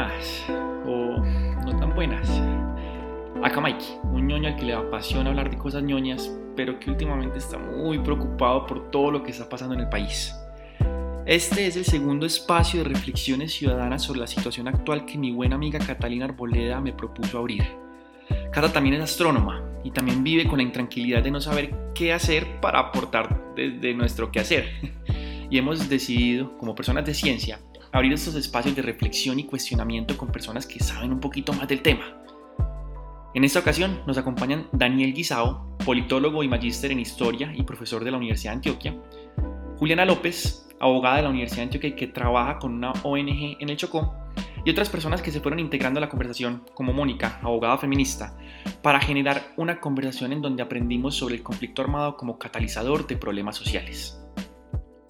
buenas o no tan buenas. Acá Mikey, un ñoño al que le apasiona hablar de cosas ñoñas, pero que últimamente está muy preocupado por todo lo que está pasando en el país. Este es el segundo espacio de reflexiones ciudadanas sobre la situación actual que mi buena amiga Catalina Arboleda me propuso abrir. Cata también es astrónoma y también vive con la intranquilidad de no saber qué hacer para aportar desde nuestro quehacer. Y hemos decidido, como personas de ciencia, abrir estos espacios de reflexión y cuestionamiento con personas que saben un poquito más del tema. En esta ocasión nos acompañan Daniel Guisao, politólogo y magíster en historia y profesor de la Universidad de Antioquia, Juliana López, abogada de la Universidad de Antioquia que trabaja con una ONG en el Chocó, y otras personas que se fueron integrando a la conversación, como Mónica, abogada feminista, para generar una conversación en donde aprendimos sobre el conflicto armado como catalizador de problemas sociales.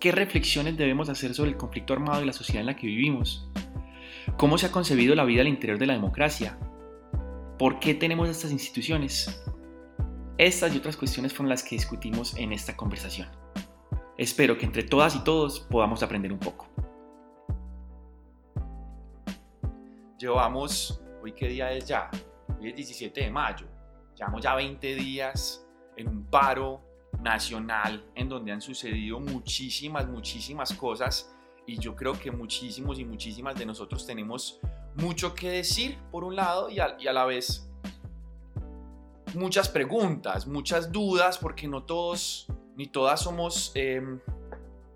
¿Qué reflexiones debemos hacer sobre el conflicto armado y la sociedad en la que vivimos? ¿Cómo se ha concebido la vida al interior de la democracia? ¿Por qué tenemos estas instituciones? Estas y otras cuestiones fueron las que discutimos en esta conversación. Espero que entre todas y todos podamos aprender un poco. Llevamos, ¿hoy qué día es ya? Hoy es 17 de mayo. Llevamos ya 20 días en un paro nacional en donde han sucedido muchísimas, muchísimas cosas y yo creo que muchísimos y muchísimas de nosotros tenemos mucho que decir por un lado y a, la vez muchas preguntas, muchas dudas porque no todos ni todas somos em,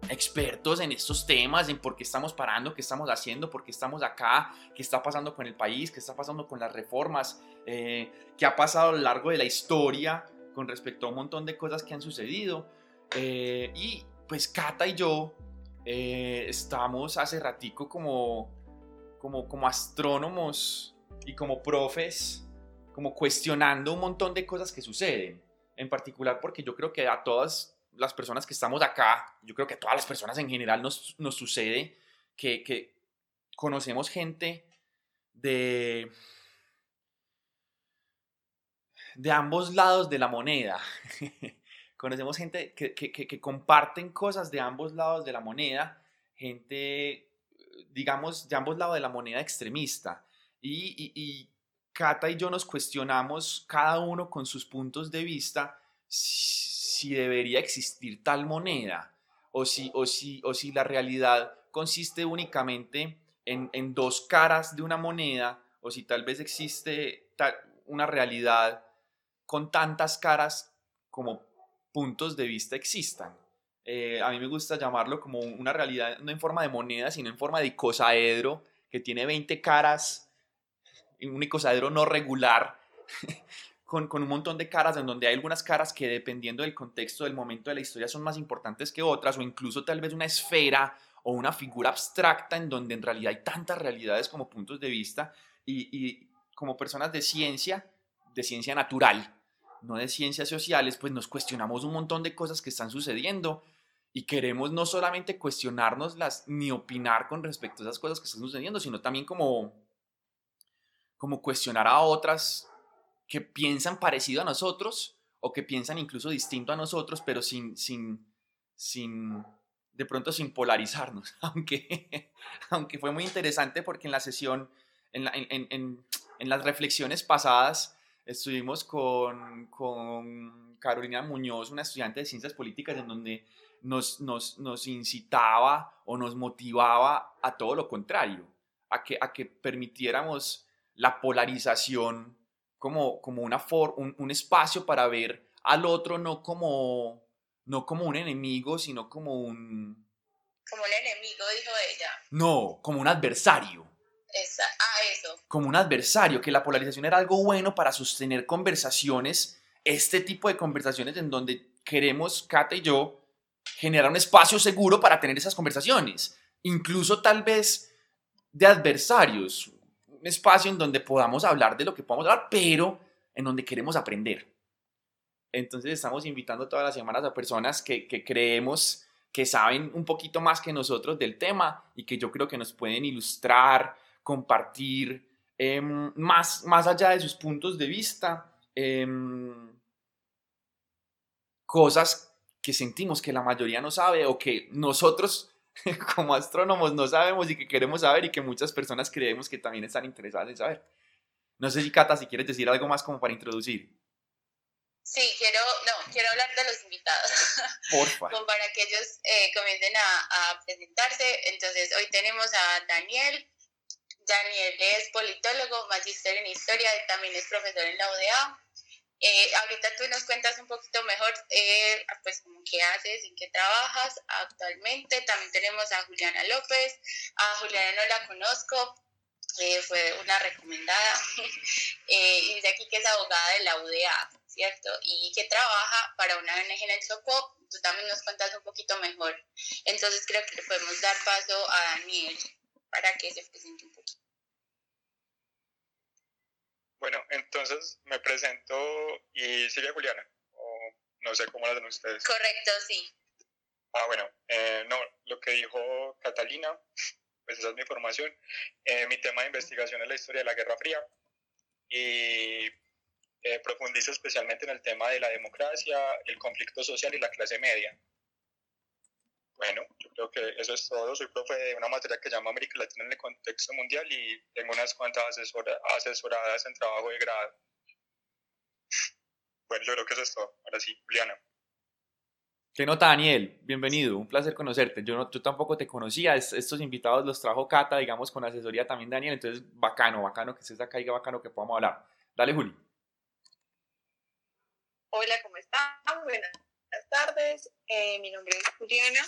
expertos en estos temas, en por qué estamos parando, qué estamos haciendo, por qué estamos acá, qué está pasando con el país, qué está pasando con las reformas, eh, qué ha pasado a lo largo de la historia con respecto a un montón de cosas que han sucedido. Eh, y pues Cata y yo eh, estamos hace ratico como, como, como astrónomos y como profes, como cuestionando un montón de cosas que suceden. En particular porque yo creo que a todas las personas que estamos acá, yo creo que a todas las personas en general nos, nos sucede que, que conocemos gente de de ambos lados de la moneda. Conocemos gente que, comparten cosas de ambos lados de la moneda, gente, digamos, de ambos lados de la moneda extremista. Y, y, Cata y yo nos cuestionamos, cada uno con sus puntos de vista, si, debería existir tal moneda o si, o si, o si la realidad consiste únicamente en, en, dos caras de una moneda o si tal vez existe una realidad con tantas caras como puntos de vista existan. Eh, a mí me gusta llamarlo como una realidad no en forma de moneda, sino en forma de icosaedro, que tiene 20 caras, un icosaedro no regular, con, con, un montón de caras, en donde hay algunas caras que dependiendo del contexto, del momento de la historia, son más importantes que otras, o incluso tal vez una esfera o una figura abstracta en donde en realidad hay tantas realidades como puntos de vista, y, y como personas de ciencia, de ciencia natural, no de ciencias sociales, pues nos cuestionamos un montón de cosas que están sucediendo y queremos no solamente cuestionárnoslas ni opinar con respecto a esas cosas que están sucediendo, sino también como, como cuestionar a otras que piensan parecido a nosotros o que piensan incluso distinto a nosotros, pero sin, sin, sin de pronto sin polarizarnos, aunque, aunque fue muy interesante porque en la sesión, en, en, en, en las reflexiones pasadas, estuvimos con, con, Carolina Muñoz, una estudiante de ciencias políticas, en donde nos, nos, nos, incitaba o nos motivaba a todo lo contrario, a que, a que permitiéramos la polarización como, como una for, un, un, espacio para ver al otro no como, no como un enemigo, sino como un... Como un enemigo, dijo ella. No, como un adversario. Ah, eso. Como un adversario, que la polarización era algo bueno para sostener conversaciones, este tipo de conversaciones en donde queremos, Kate y yo, generar un espacio seguro para tener esas conversaciones, incluso tal vez de adversarios, un espacio en donde podamos hablar de lo que podamos hablar, pero en donde queremos aprender. Entonces estamos invitando todas las semanas a personas que, que creemos que saben un poquito más que nosotros del tema y que yo creo que nos pueden ilustrar, compartir em, más, más allá de sus puntos de vista, em, cosas que sentimos que la mayoría no sabe o que nosotros como astrónomos no sabemos y que queremos saber y que muchas personas creemos que también están interesadas en saber. No sé si Cata, si quieres decir algo más como para introducir. Sí, quiero, no, quiero hablar de los invitados. Porfa. como para que ellos eh, comiencen a, a presentarse. Entonces, hoy tenemos a Daniel. Daniel es politólogo, magíster en historia también es profesor en la UDA. Eh, ahorita tú nos cuentas un poquito mejor, eh, pues, qué haces, en qué trabajas actualmente. También tenemos a Juliana López. A Juliana no la conozco, eh, fue una recomendada. y dice aquí que es abogada de la UDA, ¿cierto? Y que trabaja para una ONG en el Chocó. Tú también nos cuentas un poquito mejor. Entonces creo que le podemos dar paso a Daniel para que se presente un poquito. Bueno, entonces me presento y sigue Juliana, o no sé cómo la hacen ustedes. Correcto, sí. Ah, bueno, eh, no, lo que dijo Catalina, pues esa es mi formación. Eh, mi tema de investigación es la historia de la Guerra Fría y eh, profundizo especialmente en el tema de la democracia, el conflicto social y la clase media. Bueno, yo creo que eso es todo. Soy profe de una materia que se llama América Latina en el contexto mundial y tengo unas cuantas asesora, asesoradas en trabajo de grado. Bueno, yo creo que eso es todo. Ahora sí, Juliana. ¿Qué nota, Daniel? Bienvenido, un placer conocerte. Yo, no, yo tampoco te conocía, estos invitados los trajo Cata, digamos, con asesoría también Daniel, entonces bacano, bacano que estés acá y bacano que podamos hablar. Dale, Juli. Hola, ¿cómo están? Buenas buenas tardes. Eh, mi nombre es Juliana.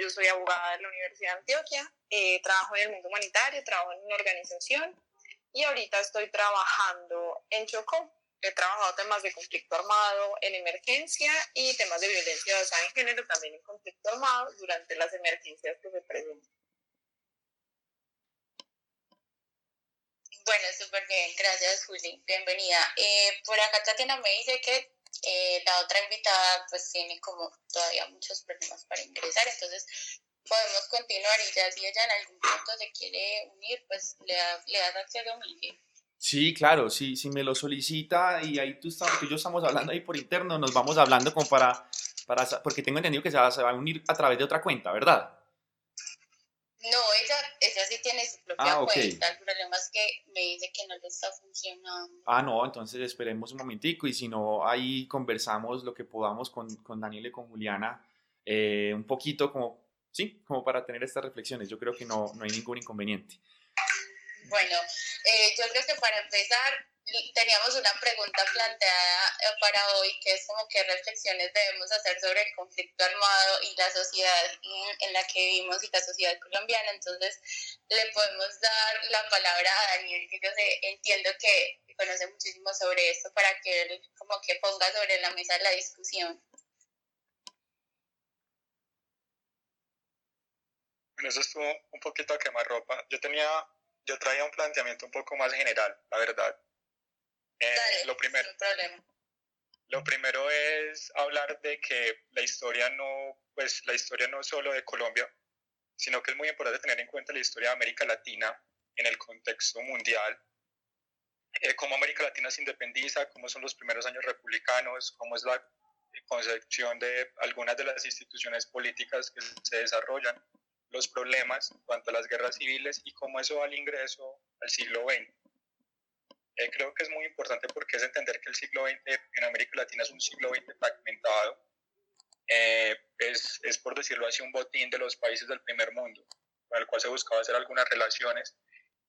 Yo soy abogada de la Universidad de Antioquia. Eh, trabajo en el mundo humanitario, trabajo en una organización y ahorita estoy trabajando en Chocó. He trabajado temas de conflicto armado en emergencia y temas de violencia basada en género también en conflicto armado durante las emergencias que se presentan. Bueno, súper bien, gracias Juli, bienvenida. Eh, por acá Tatiana me dice que eh, la otra invitada pues tiene como todavía muchos problemas para ingresar, entonces podemos continuar y ya si ella en algún punto se quiere unir, pues le, le das acceso a Miguel. Sí, claro, sí, si me lo solicita y ahí tú estás, que yo estamos hablando ahí por interno, nos vamos hablando como para, para porque tengo entendido que se va, se va a unir a través de otra cuenta, ¿verdad? No, ella, ella sí tiene su propia Ah, cuenta. El problema es que me dice que no le está funcionando. Ah, no, entonces esperemos un momentico y si no, ahí conversamos lo que podamos con, con Daniel y con Juliana, eh, un poquito como, sí, como para tener estas reflexiones. Yo creo que no, no hay ningún inconveniente. Bueno, eh, yo creo que para empezar teníamos una pregunta planteada eh, para hoy, que es como qué reflexiones debemos hacer sobre el conflicto armado y la sociedad en, en la que vivimos y la sociedad colombiana. Entonces, le podemos dar la palabra a Daniel, que yo sé, entiendo que conoce muchísimo sobre esto, para que él como que ponga sobre la mesa la discusión. Bueno, eso estuvo un poquito a quemarropa. Yo tenía, yo traía un planteamiento un poco más general, la verdad. Eh, Dale, lo primero, sin problema. Lo primero es hablar de que la historia no, pues la historia no solo de Colombia, sino que es muy importante tener en cuenta la historia de América Latina en el contexto mundial, eh, cómo América Latina se independiza, cómo son los primeros años republicanos, cómo es la concepción de algunas de las instituciones políticas que se desarrollan, los problemas en cuanto a las guerras civiles y cómo eso va al ingreso al siglo XX. Eh, creo que es muy importante porque es entender que el siglo XX en América Latina es un siglo XX fragmentado. Eh, es, es, por decirlo así, un botín de los países del primer mundo, con el cual se buscaba hacer algunas relaciones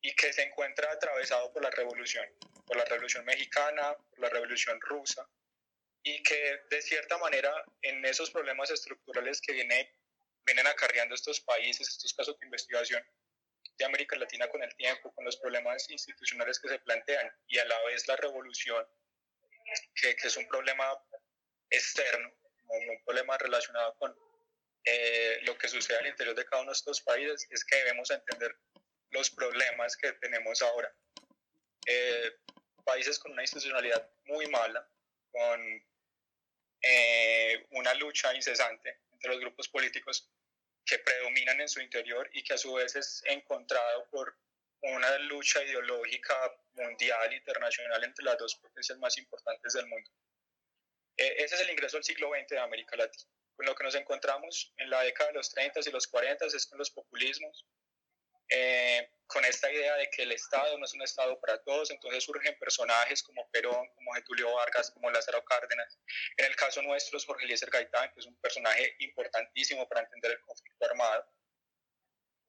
y que se encuentra atravesado por la revolución, por la revolución mexicana, por la revolución rusa, y que de cierta manera en esos problemas estructurales que viene, vienen acarreando estos países, estos casos de investigación, de América Latina con el tiempo, con los problemas institucionales que se plantean y a la vez la revolución, que, que es un problema externo, un problema relacionado con eh, lo que sucede al interior de cada uno de estos países, es que debemos entender los problemas que tenemos ahora. Eh, países con una institucionalidad muy mala, con eh, una lucha incesante entre los grupos políticos que predominan en su interior y que a su vez es encontrado por una lucha ideológica mundial, internacional, entre las dos potencias más importantes del mundo. Eh, ese es el ingreso al siglo XX de América Latina. con lo que nos encontramos en la década de los 30 y los 40 es con los populismos, eh, con esta idea de que el Estado no es un Estado para todos, entonces surgen personajes como Perón, como Getulio Vargas, como Lázaro Cárdenas. En el caso nuestro es Jorge Eliezer Gaitán, que es un personaje importantísimo para entender el conflicto armado,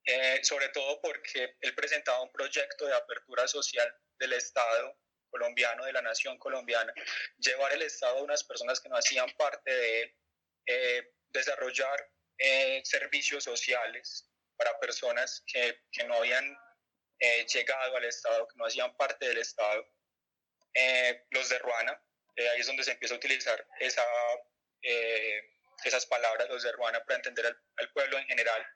eh, sobre todo porque él presentaba un proyecto de apertura social del Estado colombiano, de la nación colombiana, llevar el Estado a unas personas que no hacían parte de él, eh, desarrollar servicios sociales, para personas que, que no habían eh, llegado al Estado, que no hacían parte del Estado. Eh, los de Ruana, eh, ahí es donde se empieza a utilizar esa, esas palabras, los de Ruana, para entender al, pueblo en general,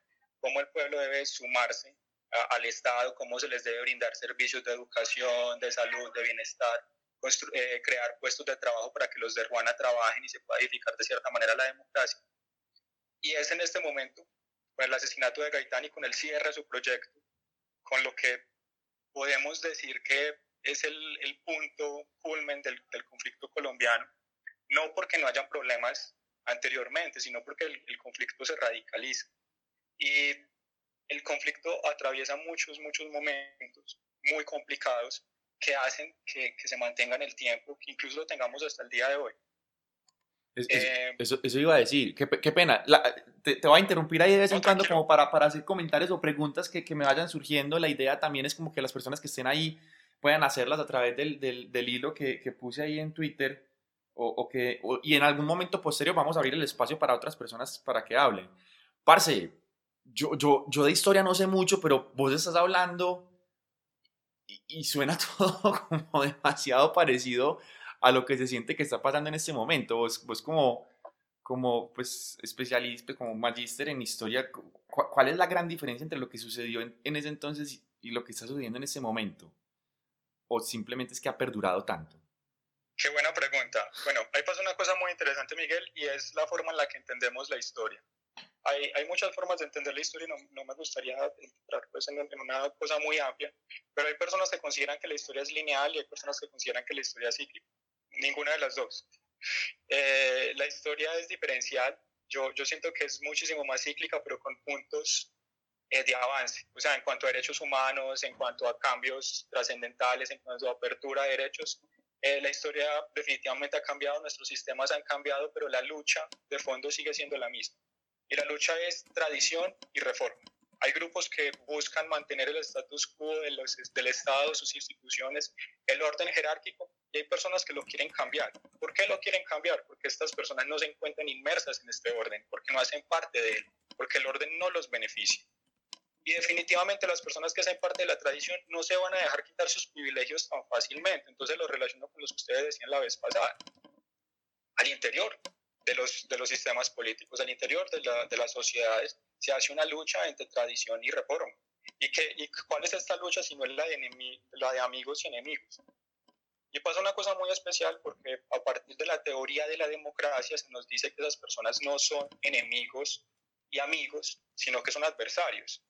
cómo el pueblo debe sumarse al Estado, cómo se les debe brindar servicios de educación, de salud, de bienestar, crear puestos de trabajo para que los de Ruana trabajen y se pueda edificar de cierta manera la democracia. Y es en este momento con el asesinato de Gaitán y con el cierre de su proyecto, con lo que podemos decir que es el, el punto culmen del, del, conflicto colombiano, no porque no hayan problemas anteriormente, sino porque el, el, conflicto se radicaliza. Y el conflicto atraviesa muchos, muchos momentos muy complicados que hacen que, que se mantenga en el tiempo, que incluso lo tengamos hasta el día de hoy. Eh, eso, eso, iba a decir, qué, qué pena. te, te, voy a interrumpir ahí de vez en cuando como para, para hacer comentarios o preguntas que, que, me vayan surgiendo. La idea también es como que las personas que estén ahí puedan hacerlas a través del, del, del hilo que, que, puse ahí en Twitter o, o que, y en algún momento posterior vamos a abrir el espacio para otras personas para que hablen. Parce, yo, yo, yo de historia no sé mucho, pero vos estás hablando y, y suena todo como demasiado parecido a lo que se siente que está pasando en este momento. Vos, vos como, como pues, especialista, como magíster en historia, ¿cuál es la gran diferencia entre lo que sucedió en, en ese entonces y lo que está sucediendo en este momento? ¿O simplemente es que ha perdurado tanto? Qué buena pregunta. Bueno, ahí pasa una cosa muy interesante, Miguel, y es la forma en la que entendemos la historia. Hay, hay muchas formas de entender la historia y no, no me gustaría entrar pues, en, en, una cosa muy amplia, pero hay personas que consideran que la historia es lineal y hay personas que consideran que la historia es cíclica ninguna de las dos. Eh, la historia es diferencial. Yo, yo siento que es muchísimo más cíclica, pero con puntos eh, de avance. O sea, en cuanto a derechos humanos, en cuanto a cambios trascendentales, en cuanto a apertura de derechos, eh, la historia definitivamente ha cambiado, nuestros sistemas han cambiado, pero la lucha de fondo sigue siendo la misma. Y la lucha es tradición y reforma. Hay grupos que buscan mantener el status quo de los, del Estado, sus instituciones, el orden jerárquico, y hay personas que lo quieren cambiar. ¿Por qué lo quieren cambiar? Porque estas personas no se encuentran inmersas en este orden, porque no hacen parte de él, porque el orden no los beneficia. Y definitivamente las personas que hacen parte de la tradición no se van a dejar quitar sus privilegios tan fácilmente. Entonces lo relaciono con los que ustedes decían la vez pasada. Al interior de los, de los sistemas políticos, al interior de, la, de las sociedades, se hace una lucha entre tradición y reforma. ¿Y, que, y cuál es esta lucha si no es la de, la de amigos y enemigos? Y pasa una cosa muy especial porque a partir de la teoría de la democracia se nos dice que esas personas no son enemigos y amigos, sino que son adversarios.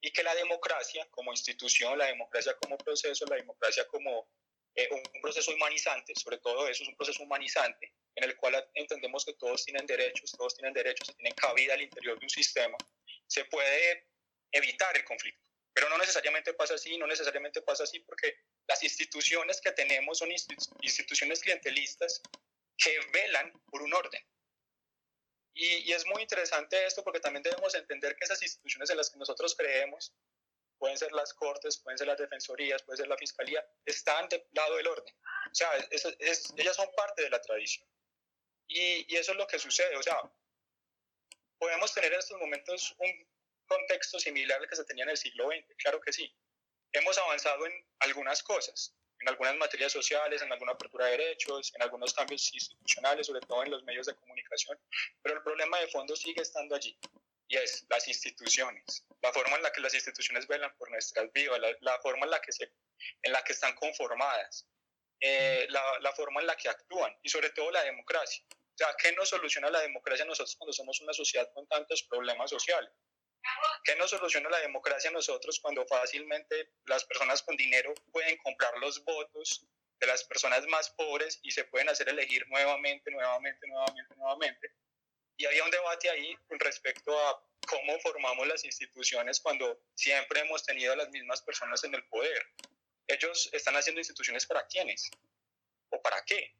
Y que la democracia como institución, la democracia como proceso, la democracia como eh, un proceso humanizante, sobre todo eso es un proceso humanizante, en el cual entendemos que todos tienen derechos, todos tienen derechos tienen cabida al interior de un sistema, se puede evitar el conflicto. Pero no necesariamente pasa así, no necesariamente pasa así porque las instituciones que tenemos son instituciones clientelistas que velan por un orden. Y, y, es muy interesante esto porque también debemos entender que esas instituciones en las que nosotros creemos, pueden ser las cortes, pueden ser las defensorías, puede ser la fiscalía, están del lado del orden. O sea, es, es, ellas son parte de la tradición. Y, y, eso es lo que sucede. O sea, podemos tener en estos momentos un contexto similar al que se tenía en el siglo XX, claro que sí. Hemos avanzado en algunas cosas, en algunas materias sociales, en alguna apertura de derechos, en algunos cambios institucionales, sobre todo en los medios de comunicación, pero el problema de fondo sigue estando allí, y es las instituciones, la forma en la que las instituciones velan por nuestras vidas, la, la forma en la, que se, en la que están conformadas, eh, la, la forma en la que actúan, y sobre todo la democracia. O sea, ¿qué nos soluciona la democracia nosotros cuando somos una sociedad con tantos problemas sociales? ¿Qué nos soluciona la democracia a nosotros cuando fácilmente las personas con dinero pueden comprar los votos de las personas más pobres y se pueden hacer elegir nuevamente, nuevamente, nuevamente, nuevamente? Y había un debate ahí respecto a cómo formamos las instituciones cuando siempre hemos tenido a las mismas personas en el poder. Ellos están haciendo instituciones para quiénes o para qué.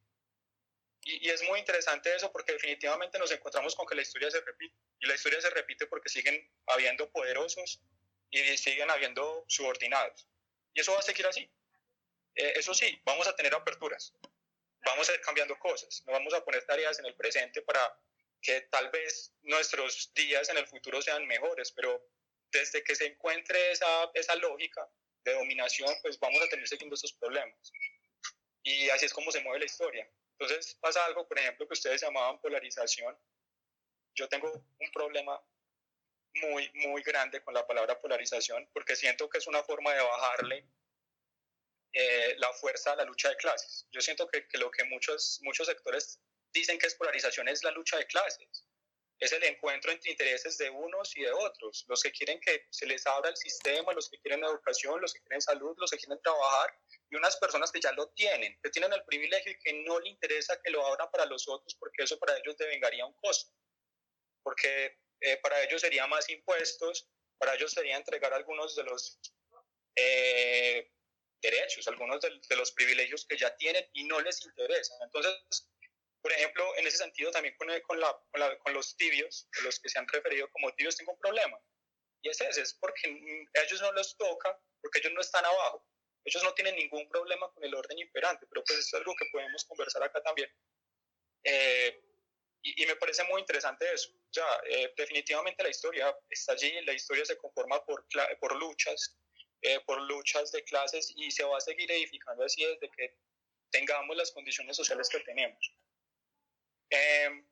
Y, y, es muy interesante eso porque definitivamente nos encontramos con que la historia se repite. Y la historia se repite porque siguen habiendo poderosos y siguen habiendo subordinados. Y eso va a seguir así. Eh, eso sí, vamos a tener aperturas, vamos a ir cambiando cosas, no vamos a poner tareas en el presente para que tal vez nuestros días en el futuro sean mejores, pero desde que se encuentre esa, esa lógica de dominación, pues vamos a tener siguiendo estos problemas. Y así es como se mueve la historia. Entonces pasa algo, por ejemplo, que ustedes llamaban polarización. Yo tengo un problema muy, muy grande con la palabra polarización porque siento que es una forma de bajarle eh, la fuerza a la lucha de clases. Yo siento que, que, lo que muchos, muchos sectores dicen que es polarización es la lucha de clases. Es el encuentro entre intereses de unos y de otros. Los que quieren que se les abra el sistema, los que quieren educación, los que quieren salud, los que quieren trabajar, y unas personas que ya lo tienen, que tienen el privilegio y que no le interesa que lo abran para los otros porque eso para ellos devengaría un costo. Porque eh, para ellos sería más impuestos, para ellos sería entregar algunos de los eh, derechos, algunos de, los privilegios que ya tienen y no les interesan. Entonces, por ejemplo, en ese sentido también con, con, la, con, los tibios, los que se han referido como tibios, tengo un problema. Y es ese, es porque a ellos no les toca, porque ellos no están abajo. Ellos no tienen ningún problema con el orden imperante, pero pues es algo que podemos conversar acá también. Eh, y, me parece muy interesante eso. Ya, eh, definitivamente la historia está allí, la historia se conforma por, por luchas, eh, por luchas de clases y se va a seguir edificando así desde que tengamos las condiciones sociales que tenemos. Em,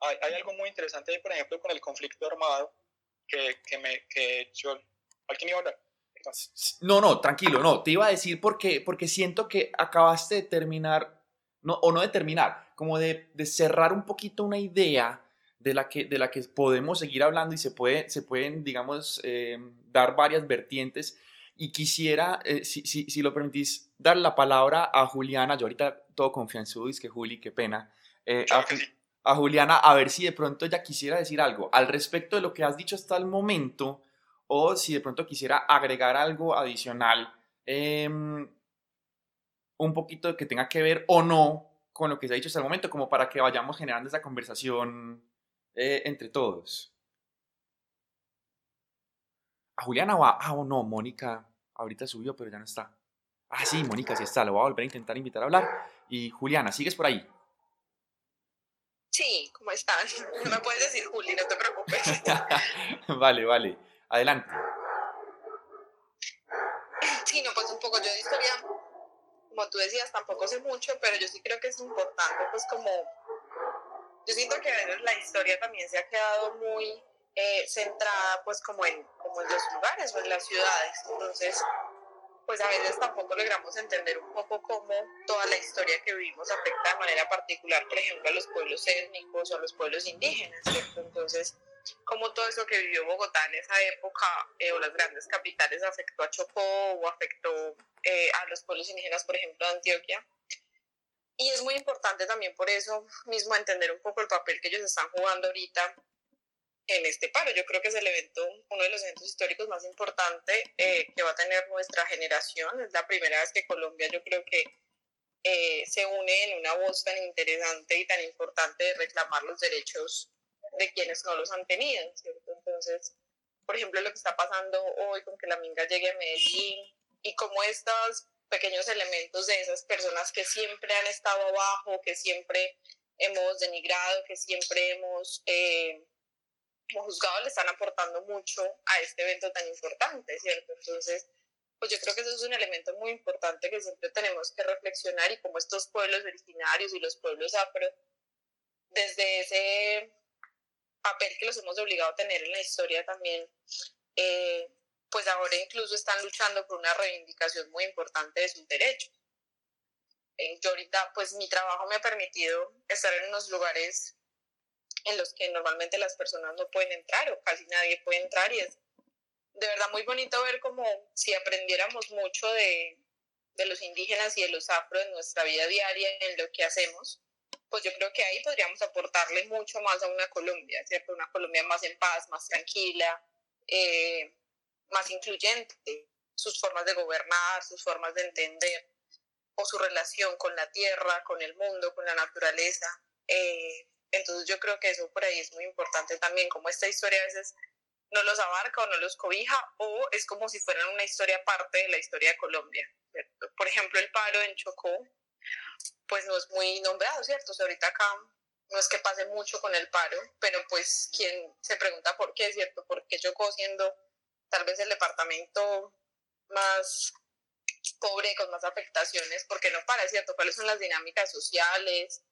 hay, hay, algo muy interesante ahí, por ejemplo, con el conflicto armado, que, que, me, que yo... ¿Alguien iba a hablar? No, no, tranquilo, no, te iba a decir porque, porque siento que acabaste de terminar, no, o no de terminar, como de, de, cerrar un poquito una idea de la que, de la que podemos seguir hablando y se, puede, se pueden, digamos, eh, dar varias vertientes. Y quisiera, eh, si, si, si, lo permitís, dar la palabra a Juliana. Yo ahorita todo confianzudo, es que Juli, qué pena. Eh, a, a, Juliana, a ver si de pronto ella quisiera decir algo al respecto de lo que has dicho hasta el momento, o si de pronto quisiera agregar algo adicional, em, un poquito que tenga que ver o no con lo que se ha dicho hasta el momento, como para que vayamos generando esa conversación eh, entre todos. A Juliana va, ah, oh, no, Mónica, ahorita subió, pero ya no está. Ah, sí, Mónica sí está, lo voy a volver a intentar invitar a hablar. Y Juliana, ¿sigues por ahí? Sí, ¿cómo están? No me puedes decir Juli, no te preocupes. vale, vale. Adelante. Sí, no, pues un poco yo de historia como tú decías, tampoco sé mucho, pero yo sí creo que es importante, pues como, yo siento que a veces la historia también se ha quedado muy eh, centrada, pues como en, como en los lugares o en las ciudades, entonces, pues a veces tampoco logramos entender un poco cómo toda la historia que vivimos afecta de manera particular, por ejemplo, a los pueblos étnicos o a los pueblos indígenas, ¿cierto? Entonces, cómo todo eso que vivió Bogotá en esa época eh, o las grandes capitales afectó a Chocó o afectó eh, a los pueblos indígenas, por ejemplo, de Antioquia. Y es muy importante también por eso mismo entender un poco el papel que ellos están jugando ahorita en este paro. Yo creo que es el evento, uno de los eventos históricos más importantes eh, que va a tener nuestra generación. Es la primera vez que Colombia yo creo que se une en una voz tan interesante y tan importante de reclamar los derechos de quienes no los han tenido, ¿cierto? Entonces, por ejemplo, lo que está pasando hoy con que la minga llegue a Medellín y como estos pequeños elementos de esas personas que siempre han estado abajo, que siempre hemos denigrado, que siempre hemos, eh, juzgado, le están aportando mucho a este evento tan importante, ¿cierto? Entonces, pues yo creo que eso es un elemento muy importante que siempre tenemos que reflexionar y como estos pueblos originarios y los pueblos afro, desde ese papel que los hemos obligado a tener en la historia también, eh, pues ahora incluso están luchando por una reivindicación muy importante de sus derechos. Eh, yo ahorita, pues mi trabajo me ha permitido estar en unos lugares en los que normalmente las personas no pueden entrar o casi nadie puede entrar y es de verdad muy bonito ver como si aprendiéramos mucho de, de los indígenas y de los afro en nuestra vida diaria, en lo que hacemos, pues yo creo que ahí podríamos aportarle mucho más a una Colombia, ¿cierto? Una Colombia más en paz, más tranquila, eh, más incluyente, sus formas de gobernar, sus formas de entender, o su relación con la tierra, con el mundo, con la naturaleza. Eh, entonces yo creo que eso por ahí es muy importante también, como esta historia a veces no los abarca o no los cobija, o es como si fueran una historia aparte de la historia de Colombia. Por ejemplo, el paro en Chocó, pues no es muy nombrado, ¿cierto? O sea, ahorita acá no es que pase mucho con el paro, pero pues quien se pregunta por qué, ¿cierto? ¿Por qué Chocó siendo tal vez el departamento más pobre, con más afectaciones, porque no para, ¿cierto? ¿Cuáles son las dinámicas sociales,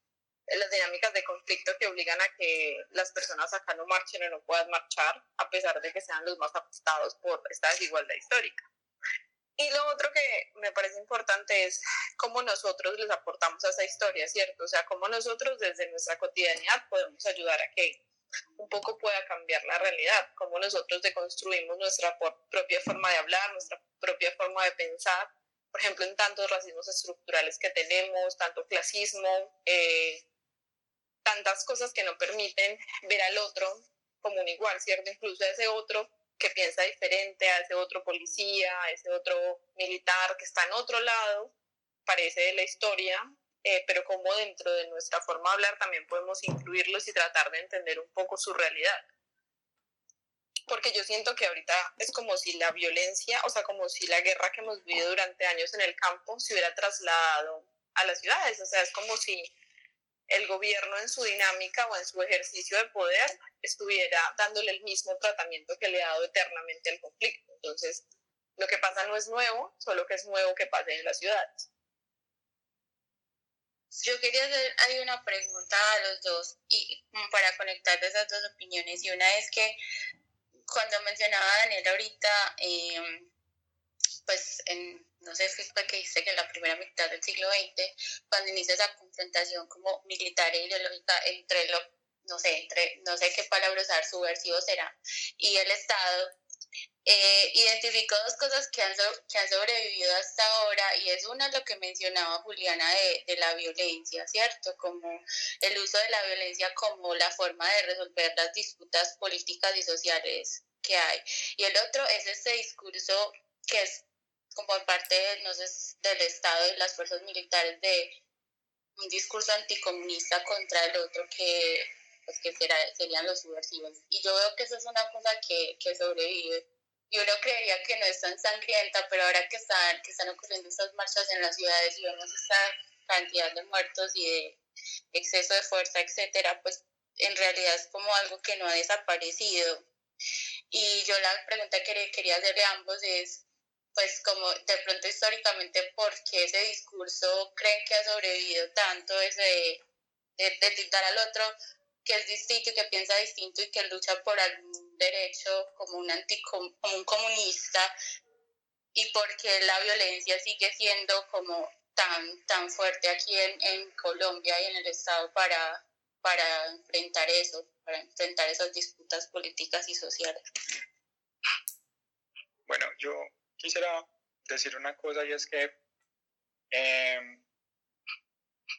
las dinámicas de conflicto que obligan a que las personas acá no marchen o no puedan marchar, a pesar de que sean los más afectados por esta desigualdad histórica? Y lo otro que me parece importante es cómo nosotros les aportamos a esa historia, ¿cierto? O sea, cómo nosotros desde nuestra cotidianidad podemos ayudar a que un poco pueda cambiar la realidad, cómo nosotros deconstruimos nuestra propia forma de hablar, nuestra propia forma de pensar, por ejemplo, en tantos racismos estructurales que tenemos, tanto clasismo, eh, tantas cosas que no permiten ver al otro como un igual, ¿cierto? Incluso a ese otro que piensa diferente, a ese otro policía, a ese otro militar que está en otro lado, parece de la historia, eh, pero como dentro de nuestra forma de hablar también podemos incluirlos y tratar de entender un poco su realidad. Porque yo siento que ahorita es como si la violencia, o sea, como si la guerra que hemos vivido durante años en el campo se hubiera trasladado a las ciudades, o sea, es como si el gobierno en su dinámica o en su ejercicio de poder estuviera dándole el mismo tratamiento que le ha dado eternamente al conflicto. Entonces, lo que pasa no es nuevo, solo que es nuevo que pase en las ciudades. Yo quería hacer hay una pregunta a los dos y para conectar esas dos opiniones y una es que cuando mencionaba Daniel ahorita, em, pues en, no sé si fue que dice que en la primera mitad del siglo XX, cuando inicia esa confrontación como militar e ideológica entre lo, no sé, entre, no sé qué palabra usar, subversivo será, y el Estado, eh, identificó dos cosas que han, que han sobrevivido hasta ahora y es una lo que mencionaba Juliana de, de, la violencia, ¿cierto? Como el uso de la violencia como la forma de resolver las disputas políticas y sociales que hay. Y el otro es ese discurso que es como parte no sé, del Estado y las fuerzas militares de un discurso anticomunista contra el otro que pues que será, serían los subversivos. Y yo veo que eso es una cosa que, que sobrevive y uno creería que no es tan sangrienta, pero ahora que están, que están ocurriendo estas marchas en las ciudades y vemos esta cantidad de muertos y de exceso de fuerza, etcétera, pues en realidad es como algo que no ha desaparecido. Y yo la pregunta que quería hacerle a ambos es, pues como de pronto históricamente, ¿por qué ese discurso creen que ha sobrevivido tanto ese de, de, de al otro que es distinto y que piensa distinto y que lucha por algún derecho, como un, anticom como un comunista, y porque la violencia sigue siendo como tan, tan fuerte aquí en, en Colombia y en el Estado para, para enfrentar eso, para enfrentar esas disputas políticas y sociales. Bueno, yo quisiera decir una cosa y es que em,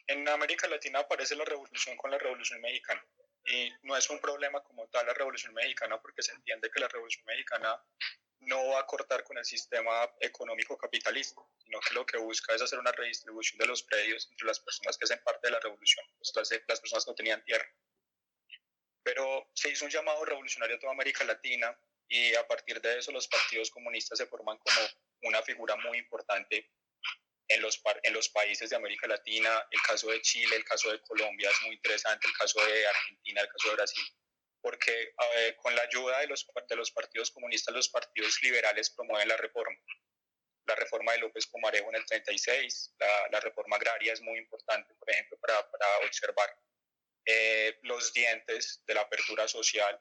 en América Latina aparece la revolución con la revolución mexicana. Y no es un problema como tal la Revolución Mexicana porque se entiende que la Revolución Mexicana no va a cortar con el sistema económico capitalista, sino que lo que busca es hacer una redistribución de los predios entre las personas que hacen parte de la revolución, pues las, las personas que no tenían tierra. Pero se hizo un llamado revolucionario a toda América Latina y a partir de eso los partidos comunistas se forman como una figura muy importante en los, en los países de América Latina, el caso de Chile, el caso de Colombia es muy interesante, el caso de Argentina, el caso de Brasil, porque con la ayuda de los, de los partidos comunistas, los partidos liberales promueven la reforma. La reforma de López Comarejo en el 36, la, la reforma agraria es muy importante, por ejemplo, para, para observar eh, los dientes de la apertura social.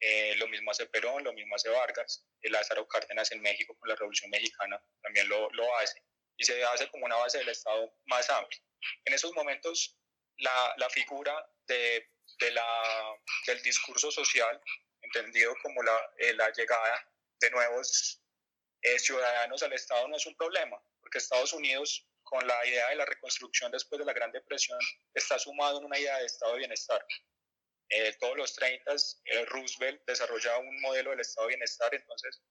Eh, lo mismo hace Perón, lo mismo hace Vargas, el Lázaro Cárdenas en México con la Revolución Mexicana también lo, lo hace y se hace como una base del Estado más amplia. En esos momentos, la, la figura de, de la, del discurso social, entendido como la, eh, la llegada de nuevos eh, ciudadanos al Estado, no es un problema, porque Estados Unidos con la idea de la reconstrucción después de la Gran Depresión está sumado en una idea de estado de bienestar. Eh, todos los 30, eh, Roosevelt desarrollaba un modelo del estado de bienestar, entonces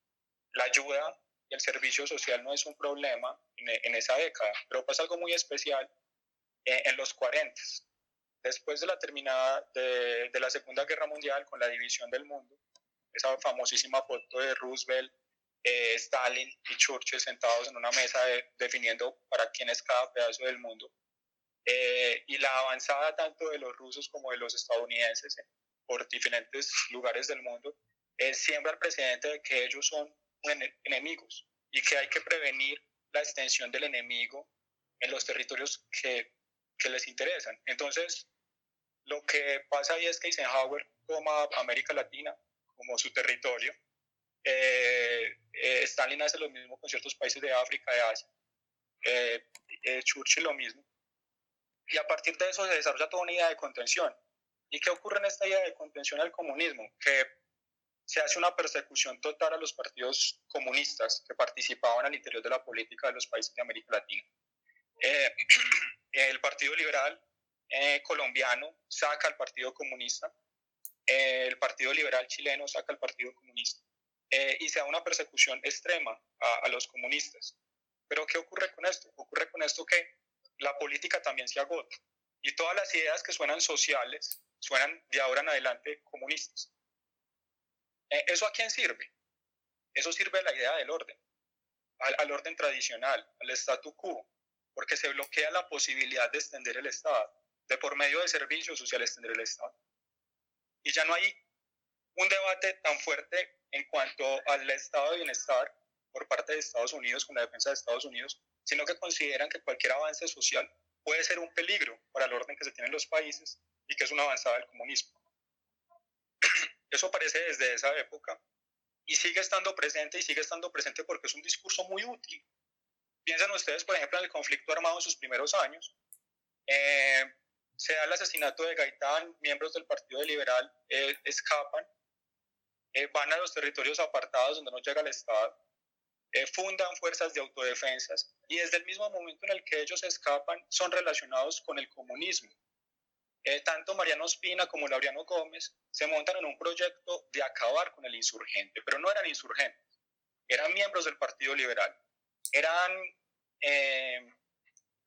la ayuda y el servicio social no es un problema en, esa década, pero pasa algo muy especial eh, en los 40. Después de la terminada de, de la Segunda Guerra Mundial con la división del mundo, esa famosísima foto de Roosevelt eh, Stalin y Churchill sentados en una mesa definiendo para quién es cada pedazo del mundo. Eh, y la avanzada tanto de los rusos como de los estadounidenses por diferentes lugares del mundo es siembra el precedente de que ellos son enemigos y que hay que prevenir la extensión del enemigo en los territorios que, que les interesan. Entonces, lo que pasa ahí es que Eisenhower toma América Latina como su territorio eh, eh, Stalin hace lo mismo con ciertos países de África, de Asia. Eh, Churchill lo mismo. Y a partir de eso se desarrolla toda una idea de contención. ¿Y qué ocurre en esta idea de contención al comunismo? Que se hace una persecución total a los partidos comunistas que participaban al interior de la política de los países de América Latina. el Partido Liberal colombiano saca al Partido Comunista, el Partido Liberal chileno saca al Partido Comunista, eh, y se da una persecución extrema a, los comunistas. Pero ¿qué ocurre con esto? Ocurre con esto que la política también se agota y todas las ideas que suenan sociales suenan de ahora en adelante comunistas. Eh, ¿Eso a quién sirve? Eso sirve a la idea del orden, al, al orden tradicional, al statu quo, porque se bloquea la posibilidad de extender el Estado, de por medio de servicios sociales extender el Estado. Y ya no hay un debate tan fuerte en cuanto al estado de bienestar por parte de Estados Unidos con la defensa de Estados Unidos, sino que consideran que cualquier avance social puede ser un peligro para el orden que se tiene en los países y que es una avanzada del comunismo. Eso aparece desde esa época y sigue estando presente y sigue estando presente porque es un discurso muy útil. Piensen ustedes, por ejemplo, en el conflicto armado en sus primeros años. Eh, se da el asesinato de Gaitán, miembros del Partido Liberal eh, escapan eh, van a los territorios apartados donde no llega el Estado, eh, fundan fuerzas de autodefensas y desde el mismo momento en el que ellos escapan son relacionados con el comunismo. Eh, tanto Mariano Espina como Laureano Gómez se montan en un proyecto de acabar con el insurgente, pero no eran insurgentes, eran miembros del Partido Liberal, eran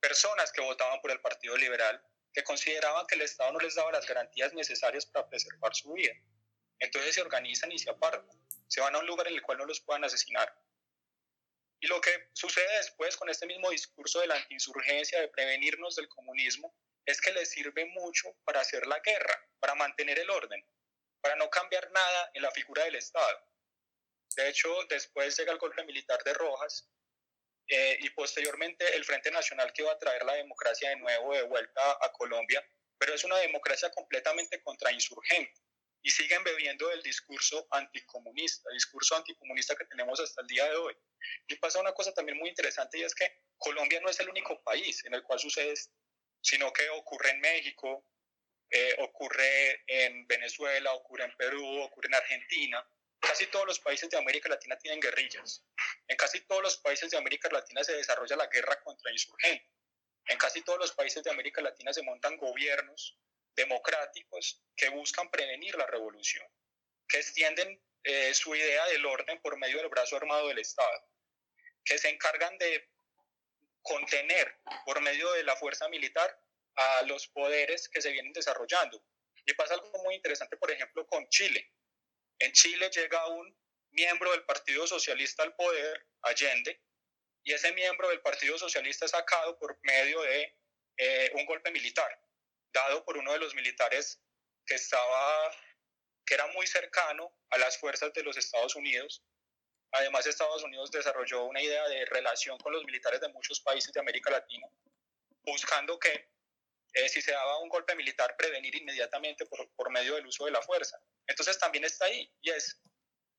personas que votaban por el Partido Liberal, que consideraban que el Estado no les daba las garantías necesarias para preservar su vida. Entonces se organizan y se apartan, se van a un lugar en el cual no los puedan asesinar. Y lo que sucede después con este mismo discurso de la antiinsurgencia, de prevenirnos del comunismo, es que les sirve mucho para hacer la guerra, para mantener el orden, para no cambiar nada en la figura del Estado. De hecho, después llega el golpe militar de Rojas eh, y posteriormente el Frente Nacional que va a traer la democracia de nuevo de vuelta a Colombia, pero es una democracia completamente contrainsurgente y siguen bebiendo el discurso anticomunista, el discurso anticomunista que tenemos hasta el día de hoy. Y pasa una cosa también muy interesante y es que Colombia no es el único país en el cual sucede esto, sino que ocurre en México, eh, ocurre en Venezuela, ocurre en Perú, ocurre en Argentina. Casi todos los países de América Latina tienen guerrillas. En casi todos los países de América Latina se desarrolla la guerra contra insurgentes. En casi todos los países de América Latina se montan gobiernos democráticos que buscan prevenir la revolución, que extienden eh, su idea del orden por medio del brazo armado del Estado, que se encargan de contener por medio de la fuerza militar a los poderes que se vienen desarrollando. Y pasa algo muy interesante, por ejemplo, con Chile. En Chile llega un miembro del Partido Socialista al poder, Allende, y ese miembro del Partido Socialista es sacado por medio de eh, un golpe militar dado por uno de los militares que estaba, que era muy cercano a las fuerzas de los Estados Unidos. Además, Estados Unidos desarrolló una idea de relación con los militares de muchos países de América Latina, buscando que eh, si se daba un golpe militar, prevenir inmediatamente por, por medio del uso de la fuerza. Entonces también está ahí, y es,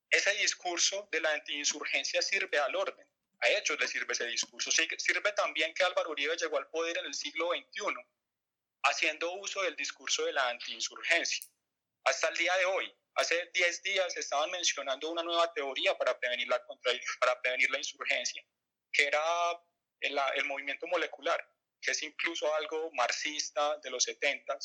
ese discurso de la antiinsurgencia sirve al orden. A ellos les sirve ese discurso. Sirve también que Álvaro Uribe llegó al poder en el siglo XXI haciendo uso del discurso de la antiinsurgencia. Hasta el día de hoy, hace 10 días estaban mencionando una nueva teoría para prevenir la, para prevenir la insurgencia, que era el, el movimiento molecular, que es incluso algo marxista de los 70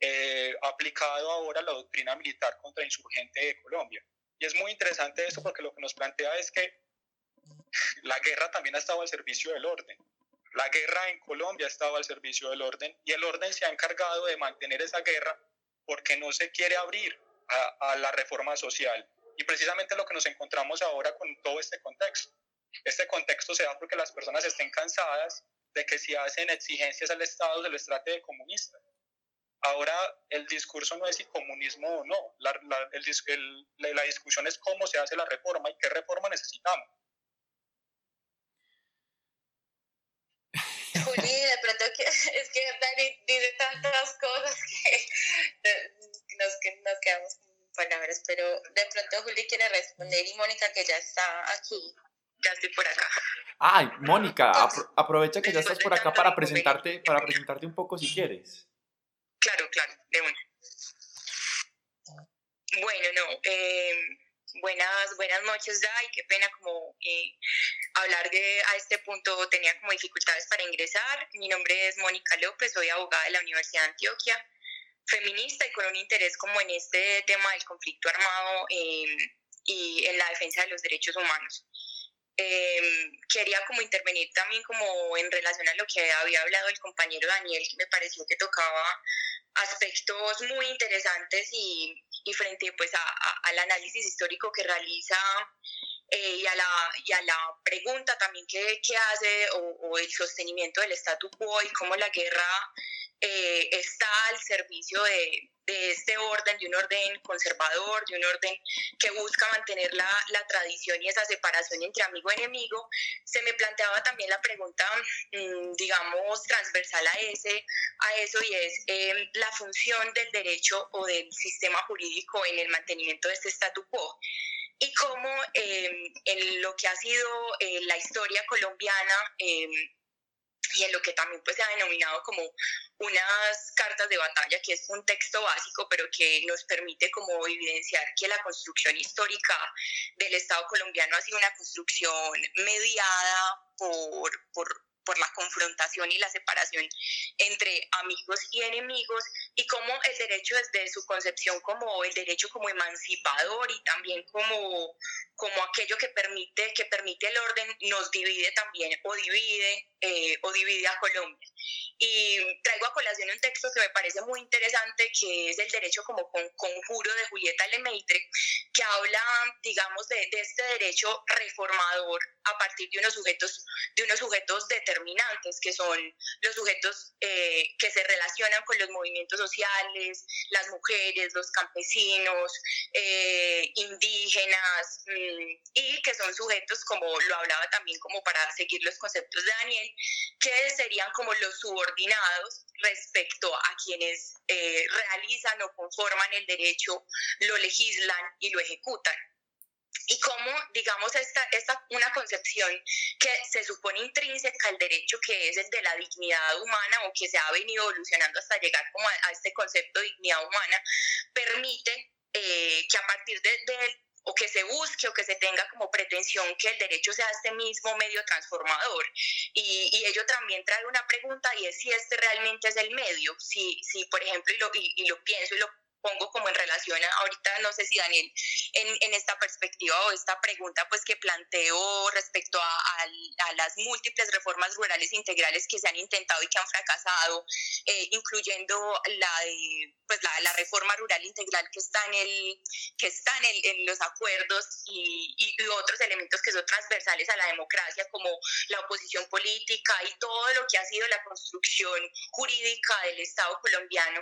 eh, aplicado ahora a la doctrina militar contra insurgente de Colombia. Y es muy interesante esto porque lo que nos plantea es que la guerra también ha estado al servicio del orden. La guerra en Colombia ha estado al servicio del orden y el orden se ha encargado de mantener esa guerra porque no se quiere abrir a, la reforma social. Y precisamente lo que nos encontramos ahora con todo este contexto. Este contexto se da porque las personas estén cansadas de que si hacen exigencias al Estado se les trate de comunista. Ahora el discurso no es si comunismo o no, la, la discusión es cómo se hace la reforma y qué reforma necesitamos. Juli, de pronto que, es que Dani dice tantas cosas que nos, que nos quedamos sin palabras, pero de pronto Juli quiere responder y Mónica que ya está aquí, ya estoy por acá. Ay, Mónica, apro aprovecha que ya estás por acá para presentarte, para presentarte un poco si quieres. Claro, claro, de una. Bueno, no, eh, buenas, buenas noches, Dai, qué pena como eh, hablar de, a este punto, tenía como dificultades para ingresar. Mi nombre es Mónica López, soy abogada de la Universidad de Antioquia, feminista y con un interés como en este tema del conflicto armado eh, y en la defensa de los derechos humanos. Eh, quería como intervenir también como en relación a lo que había hablado el compañero Daniel, que me pareció que tocaba aspectos muy interesantes y, y frente pues a, al análisis histórico que realiza eh, y, a la, y a la pregunta también que, que hace o, o, el sostenimiento del statu quo y cómo la guerra eh, está al servicio de, de, este orden, de un orden conservador, de un orden que busca mantener la, la tradición y esa separación entre amigo y enemigo, se me planteaba también la pregunta, mmm, digamos, transversal a, ese, a eso y es eh, la función del derecho o del sistema jurídico en el mantenimiento de este statu quo y cómo eh, en lo que ha sido eh, la historia colombiana eh, y en lo que también pues se ha denominado como unas cartas de batalla, que es un texto básico, pero que nos permite como evidenciar que la construcción histórica del Estado colombiano ha sido una construcción mediada por, por por la confrontación y la separación entre amigos y enemigos y cómo el derecho desde su concepción como el derecho como emancipador y también como, como aquello que permite, que permite el orden nos divide también o divide eh, o divide a Colombia. Y traigo a colación un texto que me parece muy interesante, que es el derecho como con, conjuro de Julieta Lemaitre, que habla, digamos, de, de, este derecho reformador a partir de unos sujetos, de unos sujetos determinantes, que son los sujetos eh, que se relacionan con los movimientos sociales, las mujeres, los campesinos, eh, indígenas, mmm, y que son sujetos, como lo hablaba también, como para seguir los conceptos de Daniel, que serían como los subordinados respecto a quienes eh, realizan o conforman el derecho, lo legislan y lo ejecutan. Y cómo, digamos, esta, esta una concepción que se supone intrínseca al derecho, que es el de la dignidad humana o que se ha venido evolucionando hasta llegar como a, a este concepto de dignidad humana, permite eh, que a partir de, de, o que se busque o que se tenga como pretensión que el derecho sea este mismo medio transformador. Y, y ello también trae una pregunta y es si este realmente es el medio, si, si por ejemplo, y lo, y, y lo pienso y lo pongo como en relación a, ahorita no sé si Daniel, en, en esta perspectiva o esta pregunta pues que planteo respecto a, a, a, las múltiples reformas rurales integrales que se han intentado y que han fracasado, eh, incluyendo la, de, pues la, la, reforma rural integral que está en, el, que está en, el, en los acuerdos y, y, otros elementos que son transversales a la democracia como la oposición política y todo lo que ha sido la construcción jurídica del Estado colombiano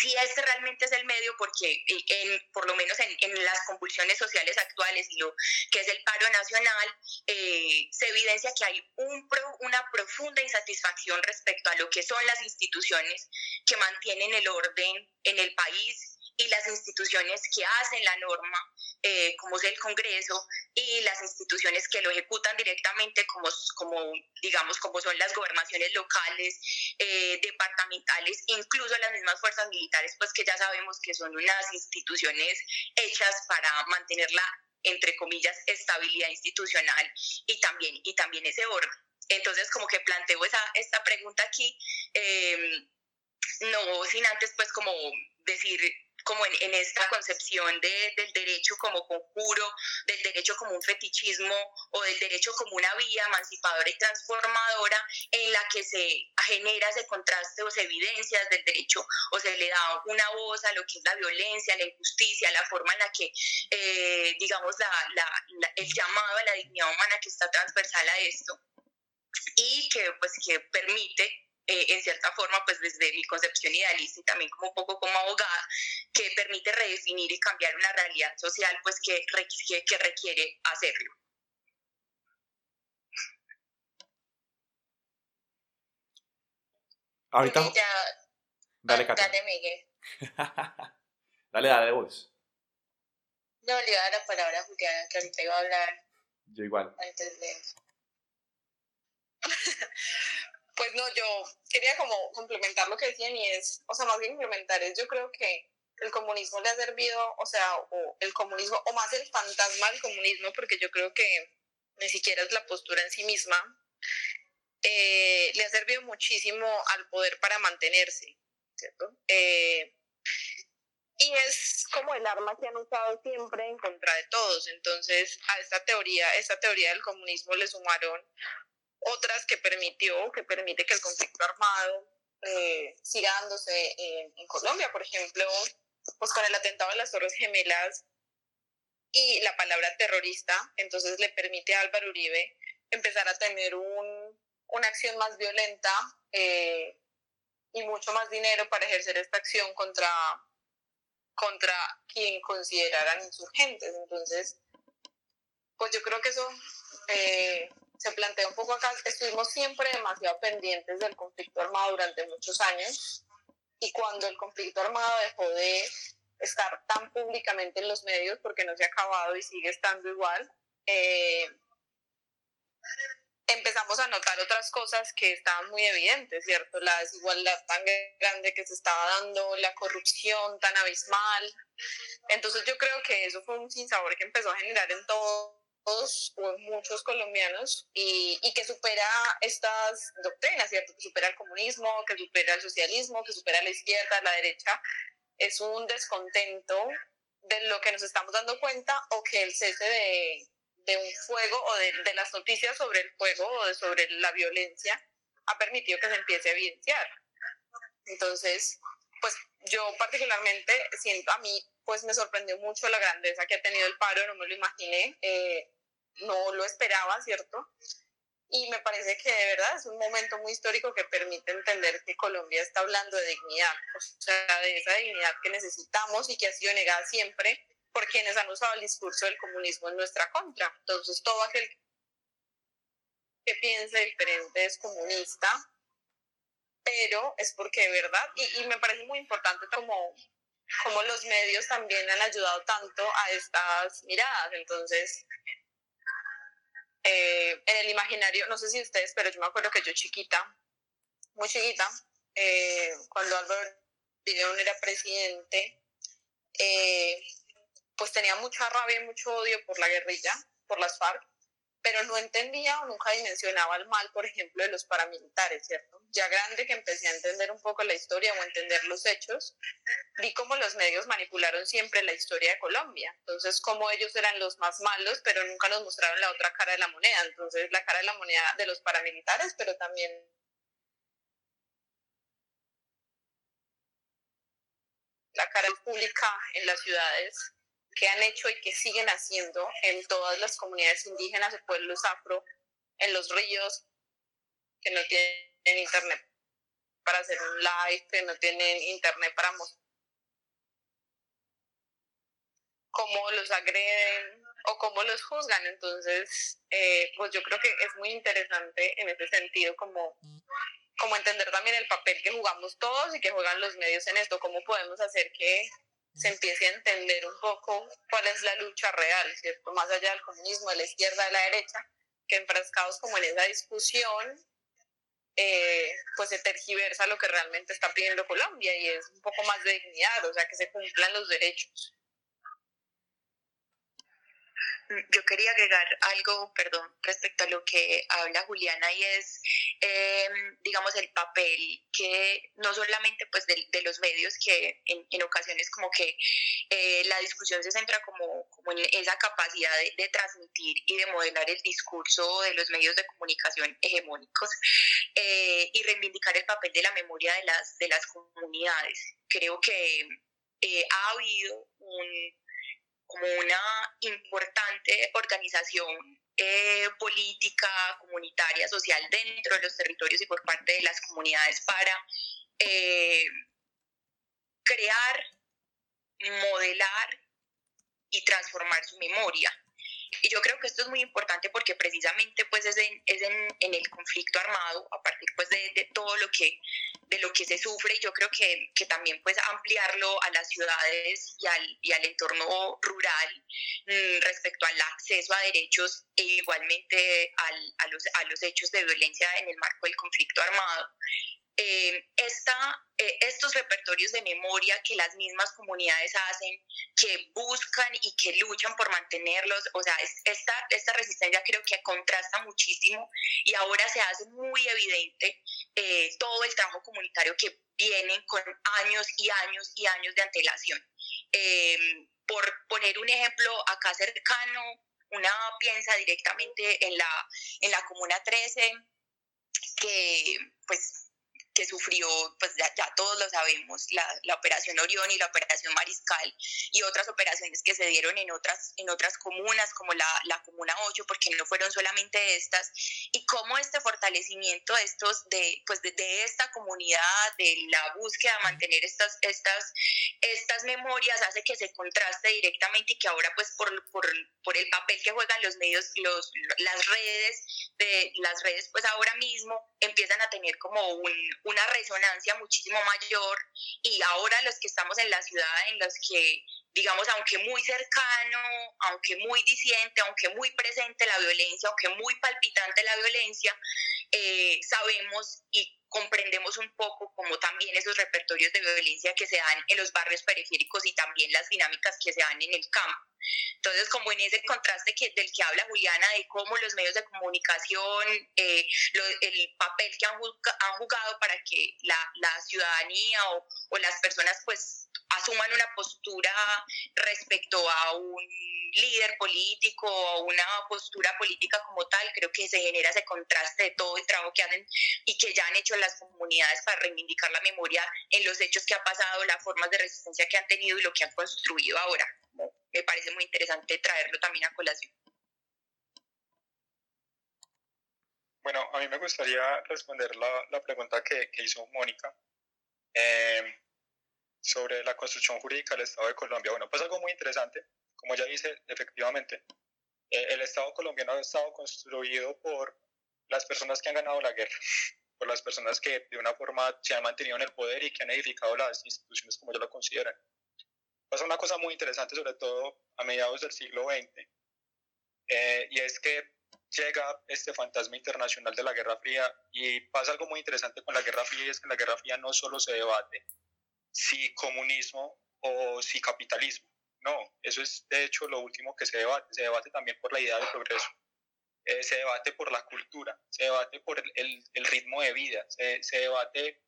si este realmente es el medio, porque en, por lo menos en, en, las convulsiones sociales actuales y lo que es el paro nacional, eh, se evidencia que hay un pro, una profunda insatisfacción respecto a lo que son las instituciones que mantienen el orden en el país y las instituciones que hacen la norma, eh, como es el Congreso, y las instituciones que lo ejecutan directamente, como, como digamos, como son las gobernaciones locales, eh, departamentales, incluso las mismas fuerzas militares, pues que ya sabemos que son unas instituciones hechas para mantener la, entre comillas, estabilidad institucional y también, y también ese orden. Entonces, como que planteo esa, esta pregunta aquí, em, no sin antes pues como decir como en, esta concepción de, del derecho como conjuro, del derecho como un fetichismo o del derecho como una vía emancipadora y transformadora en la que se genera ese contraste o se evidencias del derecho o se le da una voz a lo que es la violencia, la injusticia, la forma en la que, eh, digamos, la, el llamado a la dignidad humana que está transversal a esto y que, pues, que permite eh, en cierta forma, pues desde mi concepción idealista y también como un poco como abogada, que permite redefinir y cambiar una realidad social, pues que, requiere, que requiere hacerlo. Ahorita. dale, Dale, Miguel. dale, dale vos. No, le iba a dar la palabra a Juliana, que ahorita iba a hablar. Yo igual. Antes de. Pues no, yo quería como complementar lo que decían y es, o sea, más que complementar es, yo creo que el comunismo le ha servido, o sea, o el comunismo, o más el fantasma del comunismo, porque yo creo que ni siquiera es la postura en sí misma, eh, le ha servido muchísimo al poder para mantenerse, ¿cierto? Eh, y es como el arma que han usado siempre en contra de todos. Entonces, a esta teoría, esta teoría del comunismo le sumaron otras que permitió, que permite que el conflicto armado eh, siga dándose en, Colombia, por ejemplo, pues con el atentado de las Torres Gemelas y la palabra terrorista, entonces le permite a Álvaro Uribe empezar a tener un, una acción más violenta eh, y mucho más dinero para ejercer esta acción contra, contra quien consideraran insurgentes. Entonces, pues yo creo que eso eh, se plantea un poco acá, estuvimos siempre demasiado pendientes del conflicto armado durante muchos años y cuando el conflicto armado dejó de estar tan públicamente en los medios, porque no se ha acabado y sigue estando igual, eh, empezamos a notar otras cosas que estaban muy evidentes, ¿cierto? La desigualdad tan grande que se estaba dando, la corrupción tan abismal. Entonces yo creo que eso fue un sinsabor que empezó a generar en todo o muchos colombianos y, y, que supera estas doctrinas, ¿cierto? Que supera el comunismo, que supera el socialismo, que supera la izquierda, la derecha. Es un descontento de lo que nos estamos dando cuenta o que el cese de, de un fuego o de, de, las noticias sobre el fuego o de, sobre la violencia ha permitido que se empiece a evidenciar. Entonces, pues yo particularmente siento, a mí pues me sorprendió mucho la grandeza que ha tenido el paro, no me lo imaginé. Eh, no lo esperaba, ¿cierto? Y me parece que de verdad es un momento muy histórico que permite entender que Colombia está hablando de dignidad, o sea, de esa dignidad que necesitamos y que ha sido negada siempre por quienes han usado el discurso del comunismo en nuestra contra. Entonces, todo aquel que piense diferente es comunista, pero es porque de verdad, y, me parece muy importante como, como los medios también han ayudado tanto a estas miradas. Entonces, eh, en el imaginario, no sé si ustedes, pero yo me acuerdo que yo chiquita, muy chiquita, eh, cuando Álvaro Videón era presidente, eh, pues tenía mucha rabia y mucho odio por la guerrilla, por las FARC, pero no entendía o nunca dimensionaba el mal, por ejemplo, de los paramilitares, ¿cierto? Ya grande que empecé a entender un poco la historia o entender los hechos, vi cómo los medios manipularon siempre la historia de Colombia. Entonces, cómo ellos eran los más malos, pero nunca nos mostraron la otra cara de la moneda. Entonces, la cara de la moneda de los paramilitares, pero también la cara pública en las ciudades que han hecho y que siguen haciendo en todas las comunidades indígenas pueblos afro, en los ríos, que no tienen internet para hacer un live, que no tienen internet para mostrar cómo los agreden o cómo los juzgan. Entonces, eh, pues yo creo que es muy interesante en ese sentido como, como entender también el papel que jugamos todos y que juegan los medios en esto, cómo podemos hacer que se empiece a entender un poco cuál es la lucha real. Más allá del comunismo, de la izquierda, de la derecha, que enfrascados como en esa discusión, eh, pues se tergiversa lo que realmente está pidiendo Colombia y es un poco más de dignidad, o sea, que se cumplan los derechos. Yo quería agregar algo, perdón, respecto a lo que habla Juliana y es, em, digamos, el papel que no solamente pues de, los medios, que en, en, ocasiones como que eh, la discusión se centra como, como en esa capacidad de, transmitir y de modelar el discurso de los medios de comunicación hegemónicos eh, y reivindicar el papel de la memoria de las, de las comunidades. Creo que eh, ha habido un como una importante organización eh, política, comunitaria, social dentro de los territorios y por parte de las comunidades para eh, crear, modelar y transformar su memoria. Y yo creo que esto es muy importante porque precisamente pues es en, es en, el conflicto armado, a partir pues de, de, todo lo que, de lo que se sufre, yo creo que, que también pues ampliarlo a las ciudades y al, y al entorno rural mmm, respecto al acceso a derechos e igualmente al, a, los, a los hechos de violencia en el marco del conflicto armado eh, esta, eh, estos repertorios de memoria que las mismas comunidades hacen, que buscan y que luchan por mantenerlos, o sea, esta, esta resistencia creo que contrasta muchísimo y ahora se hace muy evidente eh, todo el trabajo comunitario que vienen con años y años y años de antelación. Eh, por poner un ejemplo acá cercano, una piensa directamente en la, en la Comuna 13, que pues que sufrió, pues ya, todos lo sabemos, la, la, operación Orión y la operación Mariscal y otras operaciones que se dieron en otras, en otras comunas como la, la Comuna 8, porque no fueron solamente estas, y cómo este fortalecimiento de, estos, de, pues de, de esta comunidad, de la búsqueda de mantener estas, estas, estas memorias hace que se contraste directamente y que ahora pues por, por, por el papel que juegan los medios, los, las redes, de las redes pues ahora mismo empiezan a tener como un, una resonancia muchísimo mayor y ahora los que estamos en la ciudad, en los que, digamos, aunque muy cercano, aunque muy disiente, aunque muy presente la violencia, aunque muy palpitante la violencia, eh, sabemos y comprendemos un poco como también esos repertorios de violencia que se dan en los barrios periféricos y también las dinámicas que se dan en el campo. Entonces, como en ese contraste que, del que habla Juliana, de cómo los medios de comunicación, eh, el papel que han, han, jugado para que la, la ciudadanía o, o, las personas pues asuman una postura respecto a un líder político o una postura política como tal, creo que se genera ese contraste de todo el trabajo que hacen y que ya han hecho las comunidades para reivindicar la memoria en los hechos que ha pasado, las formas de resistencia que han tenido y lo que han construido ahora me parece muy interesante traerlo también a colación. Bueno, a mí me gustaría responder la, pregunta que, hizo Mónica eh, sobre la construcción jurídica del Estado de Colombia. Bueno, pues algo muy interesante, como ya dice, efectivamente, eh, el Estado colombiano ha estado construido por las personas que han ganado la guerra, por las personas que de una forma se han mantenido en el poder y que han edificado las instituciones como yo lo consideran. Pasa una cosa muy interesante, sobre todo a mediados del siglo XX, eh, y es que llega este fantasma internacional de la Guerra Fría y pasa algo muy interesante con la Guerra Fría y es que en la Guerra Fría no solo se debate si comunismo o si capitalismo, no, eso es de hecho lo último que se debate, se debate también por la idea de progreso, eh, se debate por la cultura, se debate por el, el, ritmo de vida, se, se debate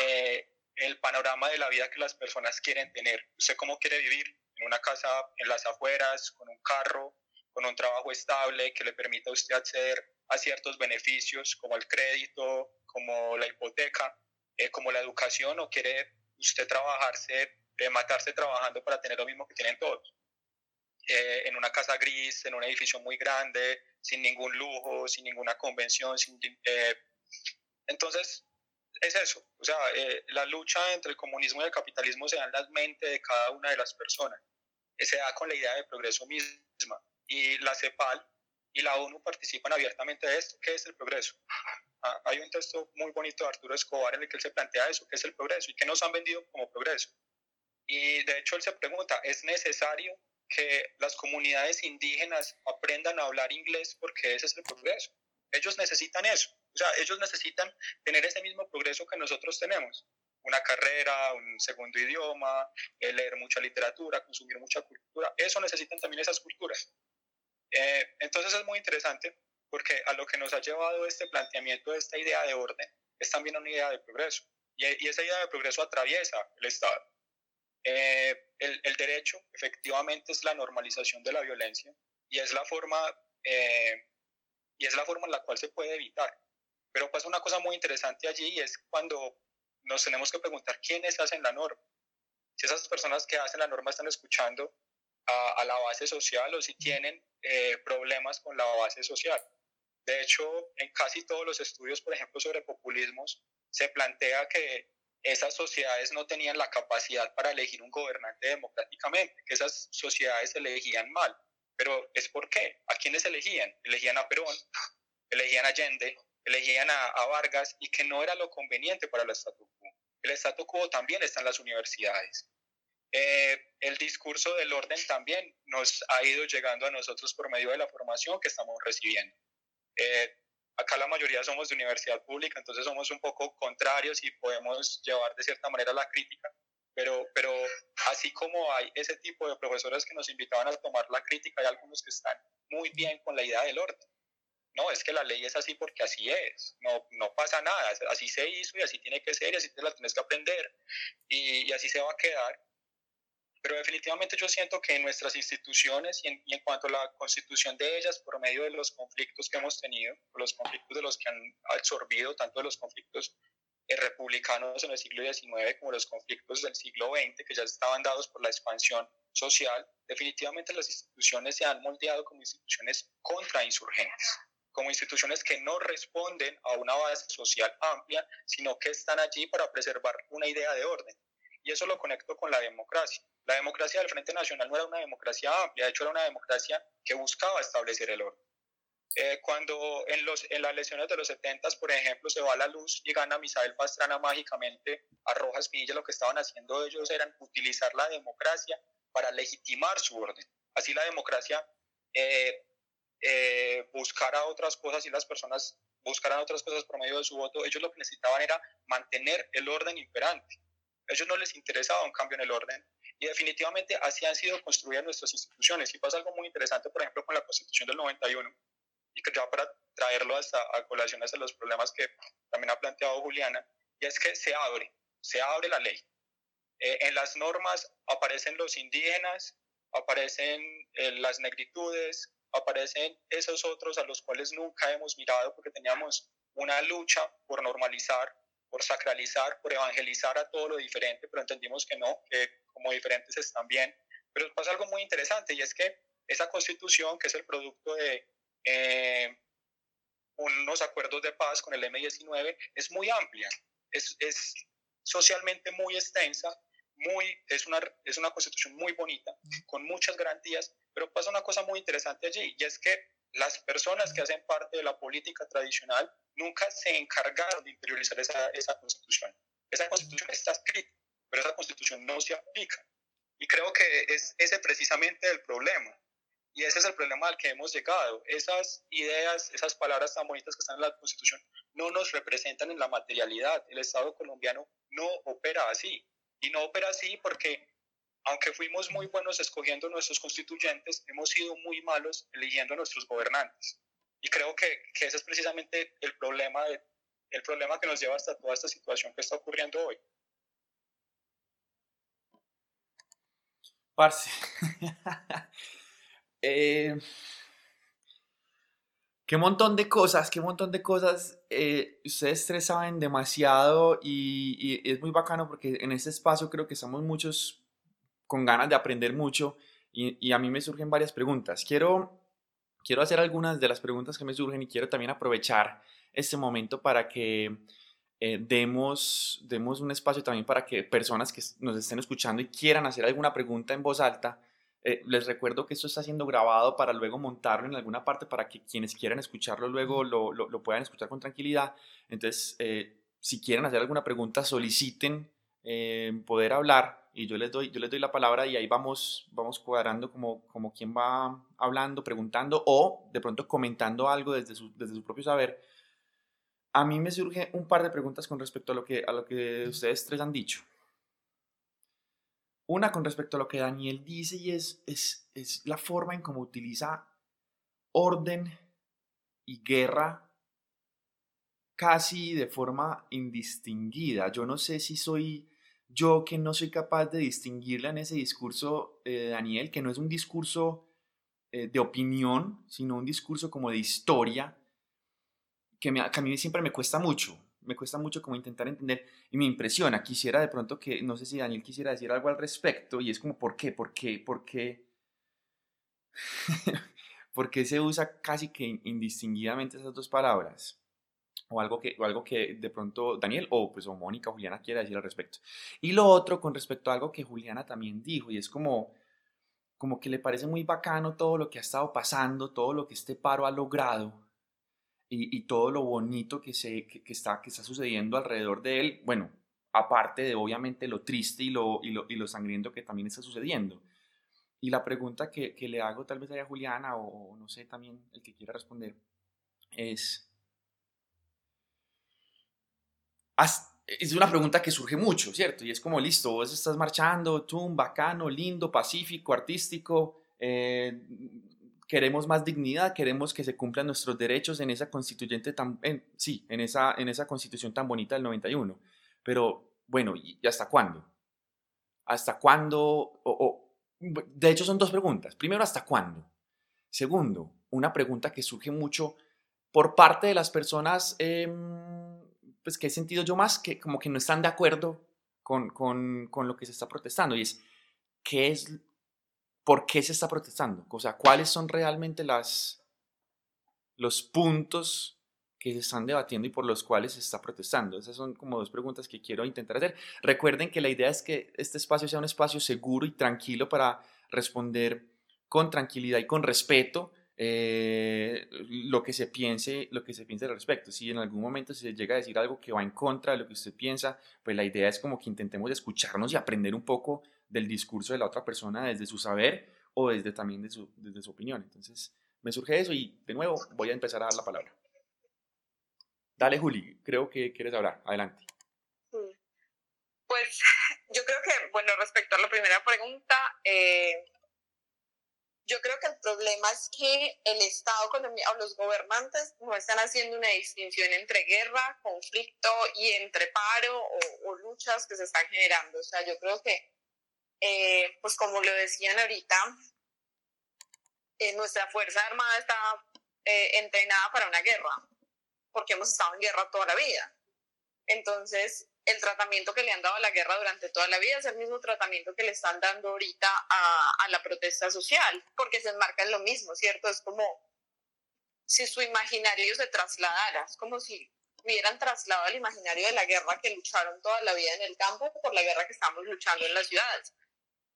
eh, el panorama de la vida que las personas quieren tener. ¿Usted cómo quiere vivir? En una casa en las afueras, con un carro, con un trabajo estable que le permita a usted acceder a ciertos beneficios como el crédito, como la hipoteca, eh, como la educación, o quiere usted trabajarse, matarse trabajando para tener lo mismo que tienen todos. Eh, en una casa gris, en un edificio muy grande, sin ningún lujo, sin ninguna convención, sin, entonces es eso, o sea, eh, la lucha entre el comunismo y el capitalismo se da en la mente de cada una de las personas, eh, se da con la idea de progreso misma, y la CEPAL y la ONU participan abiertamente de esto, ¿qué es el progreso? Ah, hay un texto muy bonito de Arturo Escobar en el que él se plantea eso, ¿qué es el progreso? ¿Y qué nos han vendido como progreso? Y de hecho él se pregunta, ¿es necesario que las comunidades indígenas aprendan a hablar inglés porque ese es el progreso? Ellos necesitan eso. O sea, ellos necesitan tener ese mismo progreso que nosotros tenemos. Una carrera, un segundo idioma, leer mucha literatura, consumir mucha cultura. Eso necesitan también esas culturas. Eh, entonces es muy interesante porque a lo que nos ha llevado este planteamiento esta idea de orden es también una idea de progreso. Y esa idea de progreso atraviesa el Estado. Eh, el, el, derecho efectivamente es la normalización de la violencia y es la forma eh, y es la forma en la cual se puede evitar. Pero pasa una cosa muy interesante allí y es cuando nos tenemos que preguntar quiénes hacen la norma. Si esas personas que hacen la norma están escuchando a, a la base social o si tienen eh, problemas con la base social. De hecho, en casi todos los estudios, por ejemplo, sobre populismos, se plantea que esas sociedades no tenían la capacidad para elegir un gobernante democráticamente, que esas sociedades elegían mal. Pero es por qué. ¿A quiénes elegían? Elegían a Perón, elegían a Allende, elegían a, Vargas y que no era lo conveniente para el statu quo. El statu quo también está en las universidades. Eh, el discurso del orden también nos ha ido llegando a nosotros por medio de la formación que estamos recibiendo. Eh, acá la mayoría somos de universidad pública, entonces somos un poco contrarios y podemos llevar de cierta manera la crítica, pero, pero así como hay ese tipo de profesores que nos invitaban a tomar la crítica, hay algunos que están muy bien con la idea del orden. No, es que la ley es así porque así es, no, no pasa nada, así se hizo y así tiene que ser y así te la tienes que aprender y, y así se va a quedar. Pero definitivamente yo siento que en nuestras instituciones y en, cuanto a la constitución de ellas, por medio de los conflictos que hemos tenido, los conflictos de los que han absorbido, tanto de los conflictos eh, republicanos en el siglo XIX como los conflictos del siglo XX, que ya estaban dados por la expansión social, definitivamente las instituciones se han moldeado como instituciones contrainsurgentes como instituciones que no responden a una base social amplia, sino que están allí para preservar una idea de orden. Y eso lo conecto con la democracia. La democracia del Frente Nacional no era una democracia amplia, de hecho era una democracia que buscaba establecer el orden. Eh, cuando en, los, en las elecciones de los 70, por ejemplo, se va la luz y gana Misael Pastrana mágicamente a Rojas Pinilla, lo que estaban haciendo ellos era utilizar la democracia para legitimar su orden. Así la democracia eh, eh, buscara otras cosas y las personas buscaran otras cosas por medio de su voto, ellos lo que necesitaban era mantener el orden imperante. Ellos no les interesaba un cambio en el orden y definitivamente así han sido construidas nuestras instituciones. Y pasa algo muy interesante, por ejemplo, con la Constitución del 91 y que ya para traerlo hasta a colación hasta los problemas que también ha planteado Juliana, y es que se abre, se abre la ley. Eh, en las normas aparecen los indígenas, aparecen eh, las negritudes, aparecen esos otros a los cuales nunca hemos mirado porque teníamos una lucha por normalizar, por sacralizar, por evangelizar a todo lo diferente, pero entendimos que no, que como diferentes están bien. Pero pasa algo muy interesante y es que esa constitución, que es el producto de eh, unos acuerdos de paz con el M19, es muy amplia, es, es socialmente muy extensa, muy, es, una, es una constitución muy bonita, con muchas garantías, pero pasa una cosa muy interesante allí, y es que las personas que hacen parte de la política tradicional nunca se encargaron de interiorizar esa, esa constitución. Esa constitución está escrita, pero esa constitución no se aplica. Y creo que es ese precisamente el problema. Y ese es el problema al que hemos llegado. Esas ideas, esas palabras tan bonitas que están en la Constitución no nos representan en la materialidad. El Estado colombiano no opera así. Y no opera así porque aunque fuimos muy buenos escogiendo nuestros constituyentes, hemos sido muy malos eligiendo a nuestros gobernantes. Y creo que, ese es precisamente el problema, el problema que nos lleva hasta toda esta situación que está ocurriendo hoy. Parce. eh, qué montón de cosas, qué montón de cosas. Eh, ustedes tres saben demasiado y, y, es muy bacano porque en este espacio creo que estamos muchos con ganas de aprender mucho y, a mí me surgen varias preguntas. Quiero, quiero hacer algunas de las preguntas que me surgen y quiero también aprovechar este momento para que eh, demos, demos un espacio también para que personas que nos estén escuchando y quieran hacer alguna pregunta en voz alta, eh, les recuerdo que esto está siendo grabado para luego montarlo en alguna parte para que quienes quieran escucharlo luego lo, lo, lo puedan escuchar con tranquilidad. Entonces, eh, si quieren hacer alguna pregunta, soliciten poder hablar y yo les doy, yo les doy la palabra y ahí vamos, vamos cuadrando como, como quien va hablando, preguntando o de pronto comentando algo desde su, desde su propio saber. A mí me surge un par de preguntas con respecto a lo que, a lo que ustedes tres han dicho. Una con respecto a lo que Daniel dice y es, es, es la forma en cómo utiliza orden y guerra casi de forma indistinguida. Yo no sé si soy yo que no soy capaz de distinguirla en ese discurso, eh, Daniel, que no es un discurso eh, de opinión, sino un discurso como de historia, que, me, a mí siempre me cuesta mucho, me cuesta mucho como intentar entender y me impresiona. Quisiera de pronto que, no sé si Daniel quisiera decir algo al respecto y es como, ¿por qué? ¿Por qué? ¿Por qué? ¿Por qué se usa casi que indistinguidamente esas dos palabras? O algo que, o algo que de pronto Daniel o pues o Mónica o Juliana quiera decir al respecto. Y lo otro con respecto a algo que Juliana también dijo y es como como que le parece muy bacano todo lo que ha estado pasando, todo lo que este paro ha logrado y, y todo lo bonito que, se, que, está, que está sucediendo alrededor de él, bueno, aparte de obviamente lo triste y lo, y lo, y lo sangriento que también está sucediendo. Y la pregunta que, que le hago tal vez a Juliana o no sé también el que quiera responder es, es una pregunta que surge mucho, ¿cierto? Y es como, listo, vos estás marchando, tum, bacano, lindo, pacífico, artístico, eh, queremos más dignidad, queremos que se cumplan nuestros derechos en esa constituyente tan, sí, en esa, en esa constitución tan bonita del 91. Pero, bueno, ¿y hasta cuándo? ¿Hasta cuándo? O, de hecho, son dos preguntas. Primero, ¿hasta cuándo? Segundo, una pregunta que surge mucho por parte de las personas em, pues que he sentido yo más que como que no están de acuerdo con, con, con lo que se está protestando y es, ¿qué es, por qué se está protestando? O sea, ¿cuáles son realmente las, los puntos que se están debatiendo y por los cuales se está protestando? Esas son como dos preguntas que quiero intentar hacer. Recuerden que la idea es que este espacio sea un espacio seguro y tranquilo para responder con tranquilidad y con respeto eh, lo que se piense, lo que se piense al respecto. Si en algún momento se llega a decir algo que va en contra de lo que usted piensa, pues la idea es como que intentemos escucharnos y aprender un poco del discurso de la otra persona desde su saber o desde también su, desde su opinión. Entonces, me surge eso y de nuevo voy a empezar a dar la palabra. Dale, Juli, creo que quieres hablar. Adelante. Pues yo creo que, bueno, respecto a la primera pregunta, eh, yo creo que el problema es que el Estado colombiano o los gobernantes no están haciendo una distinción entre guerra, conflicto y entre paro o, luchas que se están generando. O sea, yo creo que, eh, pues como lo decían ahorita, eh, nuestra Fuerza Armada está eh, entrenada para una guerra, porque hemos estado en guerra toda la vida. Entonces, el tratamiento que le han dado a la guerra durante toda la vida es el mismo tratamiento que le están dando ahorita a, la protesta social, porque se enmarca en lo mismo, ¿cierto? Es como si su imaginario se trasladara, es como si hubieran trasladado el imaginario de la guerra que lucharon toda la vida en el campo por la guerra que estamos luchando en las ciudades.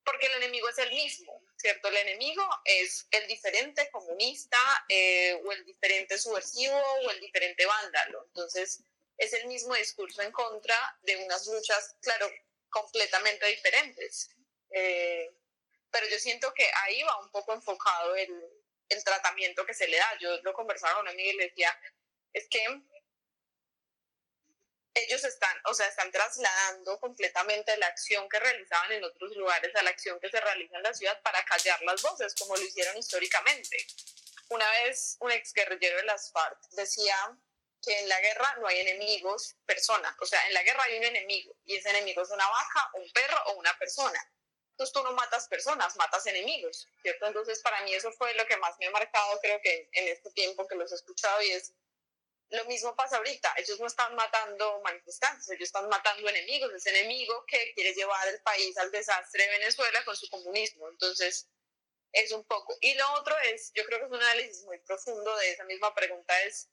Porque el enemigo es el mismo, ¿cierto? El enemigo es el diferente comunista eh, o el diferente subversivo o el diferente vándalo. Entonces, es el mismo discurso en contra de unas luchas, claro, completamente diferentes. Eh, pero yo siento que ahí va un poco enfocado el, el tratamiento que se le da. Yo lo conversaba con una amiga y le decía, es que ellos están, o sea, están trasladando completamente la acción que realizaban en otros lugares a la acción que se realiza en la ciudad para callar las voces, como lo hicieron históricamente. Una vez un ex guerrillero de las FARC decía que en la guerra no hay enemigos, personas. O sea, en la guerra hay un enemigo y ese enemigo es una vaca, un perro o una persona. Entonces tú no matas personas, matas enemigos, ¿cierto? Entonces para mí eso fue lo que más me ha marcado, creo que en, este tiempo que los he escuchado y es lo mismo pasa ahorita. Ellos no están matando manifestantes, ellos están matando enemigos, ese enemigo que quiere llevar el país al desastre de Venezuela con su comunismo. Entonces es un poco. Y lo otro es, yo creo que es un análisis muy profundo de esa misma pregunta, es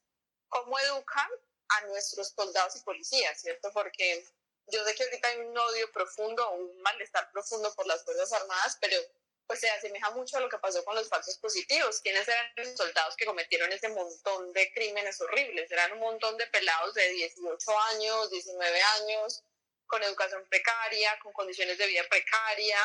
cómo educan a nuestros soldados y policías, ¿cierto? Porque yo sé que ahorita hay un odio profundo, un malestar profundo por las Fuerzas Armadas, pero pues se asemeja mucho a lo que pasó con los falsos positivos. ¿Quiénes eran los soldados que cometieron ese montón de crímenes horribles? Eran un montón de pelados de 18 años, 19 años, con educación precaria, con condiciones de vida precaria,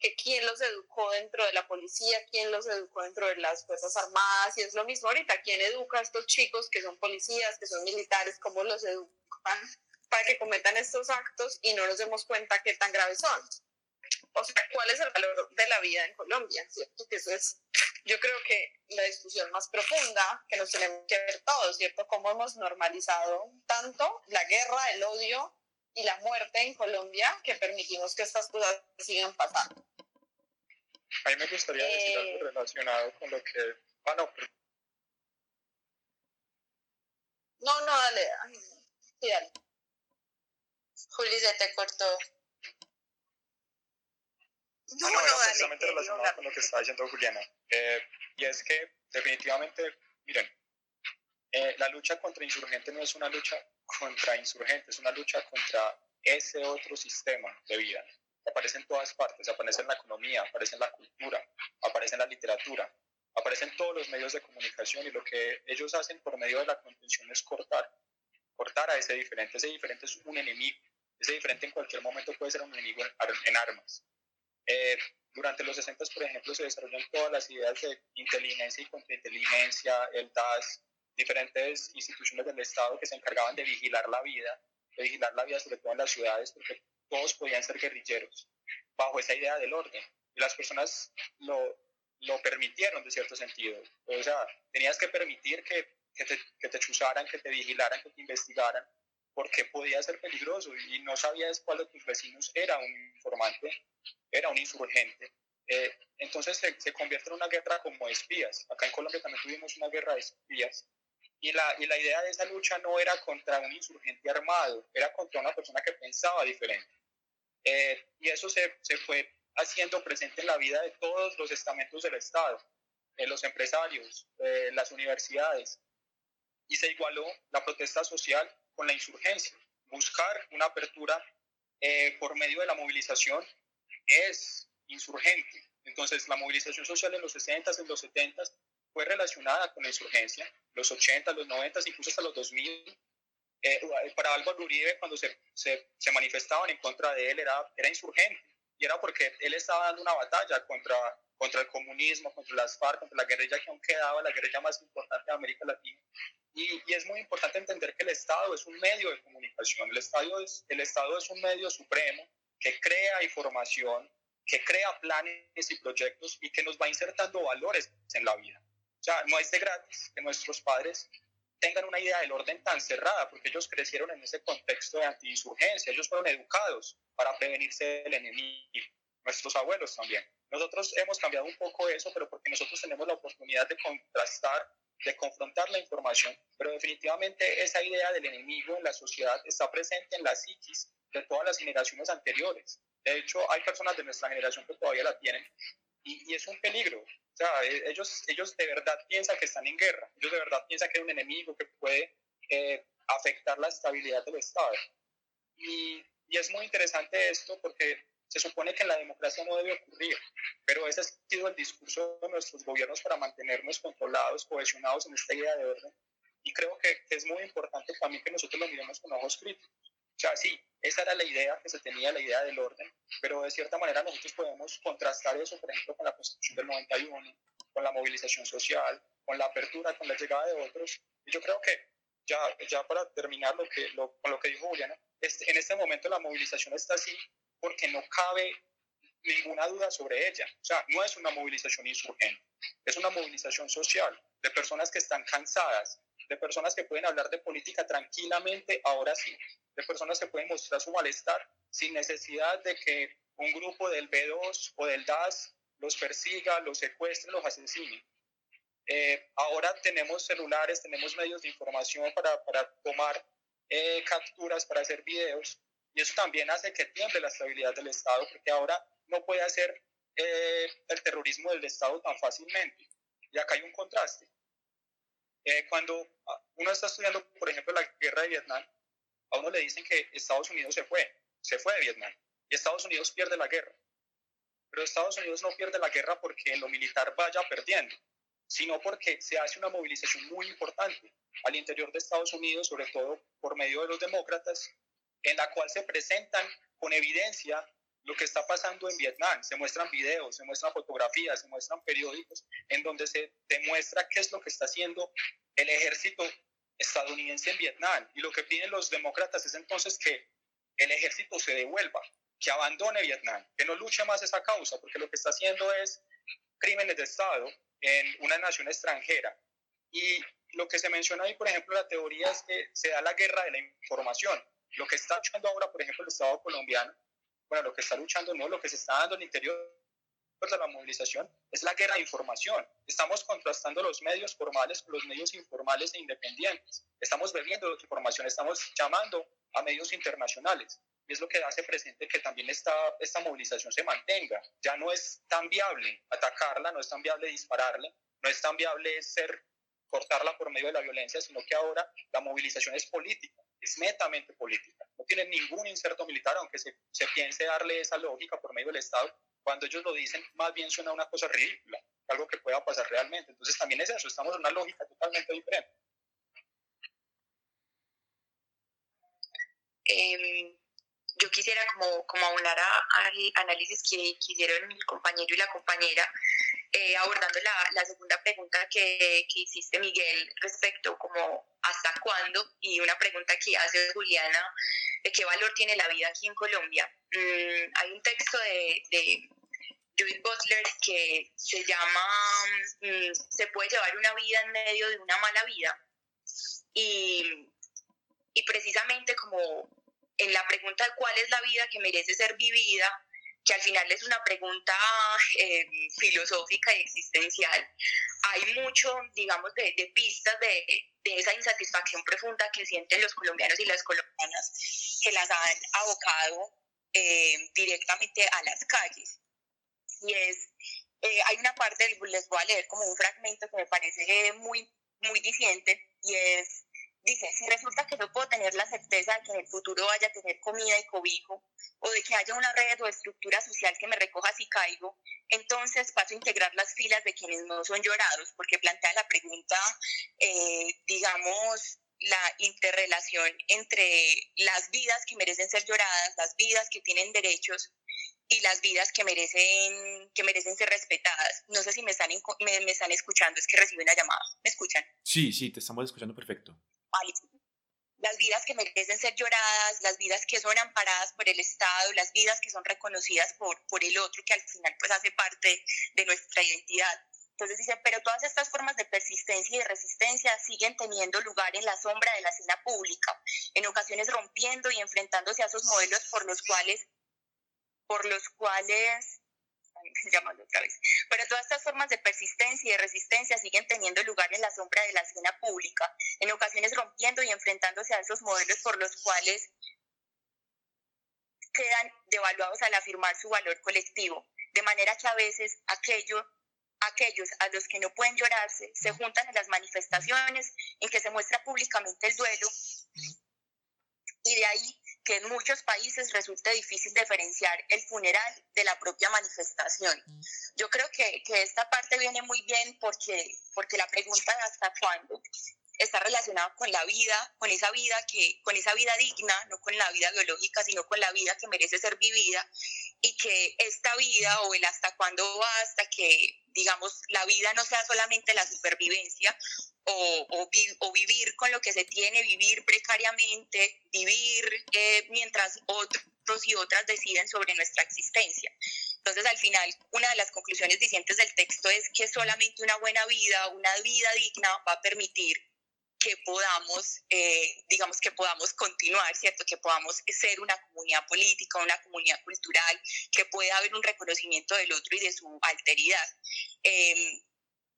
que quién los educó dentro de la policía, quién los educó dentro de las Fuerzas Armadas, y es lo mismo ahorita, quién educa a estos chicos que son policías, que son militares, cómo los educan para que cometan estos actos y no nos demos cuenta qué tan graves son. O sea, ¿cuál es el valor de la vida en Colombia? ¿Cierto? Que eso es, yo creo que la discusión más profunda que nos tenemos que ver todos, ¿cierto? Cómo hemos normalizado tanto la guerra, el odio y la muerte en Colombia que permitimos que estas cosas sigan pasando. A mí me gustaría decir algo eh, relacionado con lo que... Ah, no, No, no, dale. Sí, dale. Juli, se te cortó. No, ah, no, no, precisamente relacionado con lo que estaba diciendo Juliana. Eh, y es que definitivamente, miren, eh, la lucha contra insurgentes no es una lucha contra insurgentes, es una lucha contra ese otro sistema de vida. Aparece en todas partes, aparece en la economía, aparece en la cultura, aparece en la literatura, aparece en todos los medios de comunicación y lo que ellos hacen por medio de la contención es cortar, cortar a ese diferente. Ese diferente es un enemigo, ese diferente en cualquier momento puede ser un enemigo en armas. Eh, durante los 60, por ejemplo, se desarrollan todas las ideas de inteligencia y contrainteligencia, el DAS, diferentes instituciones del Estado que se encargaban de vigilar la vida, de vigilar la vida sobre todo en las ciudades, porque todos podían ser guerrilleros, bajo esa idea del orden. Y las personas lo, lo permitieron de cierto sentido. O sea, tenías que permitir que, que, te, que te chuzaran, que te vigilaran, que te investigaran, porque podía ser peligroso y no sabías cuál de tus vecinos era un informante, era un insurgente. Eh, entonces se, se, convierte en una guerra como espías. Acá en Colombia también tuvimos una guerra de espías. Y la, y la idea de esa lucha no era contra un insurgente armado, era contra una persona que pensaba diferente. Eh, y eso se, se fue haciendo presente en la vida de todos los estamentos del Estado, en los empresarios, las universidades. Y se igualó la protesta social con la insurgencia. Buscar una apertura eh, por medio de la movilización es insurgente. Entonces, la movilización social en los 60 en los 70 fue relacionada con la insurgencia, los 80, los 90, incluso hasta los 2000. Eh, para Álvaro Uribe, cuando se, se, se, manifestaban en contra de él, era, era insurgente y era porque él estaba dando una batalla contra, contra el comunismo, contra las FARC, contra la guerrilla que aún quedaba, la guerrilla más importante de América Latina. Y, y, es muy importante entender que el Estado es un medio de comunicación, el Estado, es, el Estado es un medio supremo que crea información, que crea planes y proyectos y que nos va insertando valores en la vida. O sea, no es de gratis que nuestros padres tengan una idea del orden tan cerrada, porque ellos crecieron en ese contexto de antiinsurgencia, ellos fueron educados para prevenirse del enemigo, nuestros abuelos también. Nosotros hemos cambiado un poco eso, pero porque nosotros tenemos la oportunidad de contrastar, de confrontar la información, pero definitivamente esa idea del enemigo en la sociedad está presente en la psiquis de todas las generaciones anteriores. De hecho, hay personas de nuestra generación que todavía la tienen y, y es un peligro, sea, e, ellos, ellos de verdad piensan que están en guerra, ellos de verdad piensan que hay un enemigo que puede eh, afectar la estabilidad del Estado. Y, y, es muy interesante esto porque se supone que en la democracia no debe ocurrir, pero ese ha sido el discurso de nuestros gobiernos para mantenernos controlados, cohesionados en esta idea de orden. Y creo que es muy importante también que nosotros lo miremos con ojos críticos. O sea, sí, esa era la idea que se tenía, la idea del orden, pero de cierta manera nosotros podemos contrastar eso, por ejemplo, con la Constitución del 91, con la movilización social, con la apertura, con la llegada de otros. Y yo creo que ya, ya para terminar lo que, lo, con lo que dijo Juliana, este, en este momento la movilización está así porque no cabe ninguna duda sobre ella. O sea, no es una movilización insurgente, es una movilización social de personas que están cansadas, de personas que pueden hablar de política tranquilamente, ahora sí, de personas que pueden mostrar su malestar sin necesidad de que un grupo del B2 o del DAS los persiga, los secuestre, los asesine. Eh, ahora tenemos celulares, tenemos medios de información para, para tomar eh, capturas, para hacer videos, y eso también hace que tiemble la estabilidad del Estado, porque ahora no puede hacer eh, el terrorismo del Estado tan fácilmente. Y acá hay un contraste. Cuando uno está estudiando, por ejemplo, la guerra de Vietnam, a uno le dicen que Estados Unidos se fue, se fue de Vietnam, y Estados Unidos pierde la guerra. Pero Estados Unidos no pierde la guerra porque lo militar vaya perdiendo, sino porque se hace una movilización muy importante al interior de Estados Unidos, sobre todo por medio de los demócratas, en la cual se presentan con evidencia lo que está pasando en Vietnam. Se muestran videos, se muestran fotografías, se muestran periódicos en donde se demuestra qué es lo que está haciendo el ejército estadounidense en Vietnam. Y lo que piden los demócratas es entonces que el ejército se devuelva, que abandone Vietnam, que no luche más esa causa, porque lo que está haciendo es crímenes de Estado en una nación extranjera. Y lo que se menciona ahí, por ejemplo, la teoría es que se da la guerra de la información. Lo que está luchando ahora, por ejemplo, el Estado colombiano, bueno, lo que está luchando, no, lo que se está dando en el interior de la movilización es la guerra de información. Estamos contrastando los medios formales con los medios informales e independientes. Estamos bebiendo información, estamos llamando a medios internacionales. Y es lo que hace presente que también esta, esta movilización se mantenga. Ya no es tan viable atacarla, no es tan viable dispararle, no es tan viable ser cortarla por medio de la violencia, sino que ahora la movilización es política, es netamente política. No tiene ningún inserto militar, aunque se, se piense darle esa lógica por medio del Estado. Cuando ellos lo dicen, más bien suena una cosa ridícula, algo que pueda pasar realmente. Entonces también es eso, estamos en una lógica totalmente diferente. Eh, yo quisiera como, como aunar al análisis que, hicieron el compañero y la compañera, eh, abordando la, la, segunda pregunta que, que, hiciste, Miguel, respecto como hasta cuándo, y una pregunta que hace Juliana, de qué valor tiene la vida aquí en Colombia. Mm, hay un texto de, de Judith Butler que se llama mm, Se puede llevar una vida en medio de una mala vida. Y, y precisamente como en la pregunta de cuál es la vida que merece ser vivida, que al final es una pregunta eh, filosófica y existencial, hay mucho, digamos, de, de pistas de, de, esa insatisfacción profunda que sienten los colombianos y las colombianas que las han abocado eh, directamente a las calles. Y es, eh, hay una parte, les voy a leer como un fragmento que me parece muy, muy diciente, y es Dice, si resulta que no puedo tener la certeza de que en el futuro vaya a tener comida y cobijo, o de que haya una red o estructura social que me recoja si caigo, entonces paso a integrar las filas de quienes no son llorados, porque plantea la pregunta, eh, digamos, la interrelación entre las vidas que merecen ser lloradas, las vidas que tienen derechos y las vidas que merecen, que merecen ser respetadas. No sé si me están, me, me están escuchando, es que reciben una llamada. ¿Me escuchan? Sí, sí, te estamos escuchando perfecto las vidas que merecen ser lloradas, las vidas que son amparadas por el Estado, las vidas que son reconocidas por, por el otro, que al final pues hace parte de nuestra identidad. Entonces dice, pero todas estas formas de persistencia y resistencia siguen teniendo lugar en la sombra de la escena pública, en ocasiones rompiendo y enfrentándose a esos modelos por los cuales, por los cuales llamarlo otra vez. Pero todas estas formas de persistencia y de resistencia siguen teniendo lugar en la sombra de la escena pública, en ocasiones rompiendo y enfrentándose a esos modelos por los cuales quedan devaluados al afirmar su valor colectivo, de manera que a veces aquello, aquellos a los que no pueden llorarse se juntan en las manifestaciones en que se muestra públicamente el duelo y de ahí que en muchos países resulta difícil diferenciar el funeral de la propia manifestación. Yo creo que, que esta parte viene muy bien porque, porque la pregunta de hasta cuándo está relacionada con la vida, con esa vida que, con esa vida digna, no con la vida biológica, sino con la vida que merece ser vivida, y que esta vida o el hasta cuándo va hasta que, digamos, la vida no sea solamente la supervivencia o, o, vivir con lo que se tiene, vivir precariamente, vivir eh, mientras otros y otras deciden sobre nuestra existencia. Entonces, al final, una de las conclusiones dicientes del texto es que solamente una buena vida, una vida digna va a permitir que podamos, eh, digamos, que podamos continuar, ¿cierto? Que podamos ser una comunidad política, una comunidad cultural, que pueda haber un reconocimiento del otro y de su alteridad. Eh,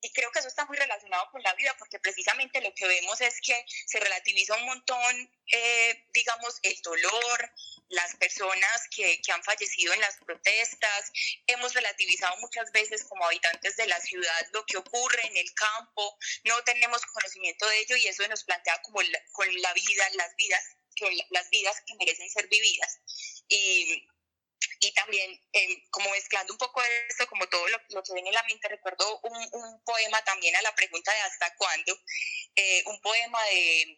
y creo que eso está muy relacionado con la vida, porque precisamente lo que vemos es que se relativiza un montón, eh, digamos, el dolor, las personas que, que, han fallecido en las protestas. Hemos relativizado muchas veces como habitantes de la ciudad lo que ocurre en el campo. No tenemos conocimiento de ello y eso nos plantea como con la vida, las vidas, las vidas que merecen ser vividas. Y y también eh, como mezclando un poco esto, como todo lo, lo, que viene en la mente, recuerdo un, un, poema también a la pregunta de hasta cuándo, eh, un poema de,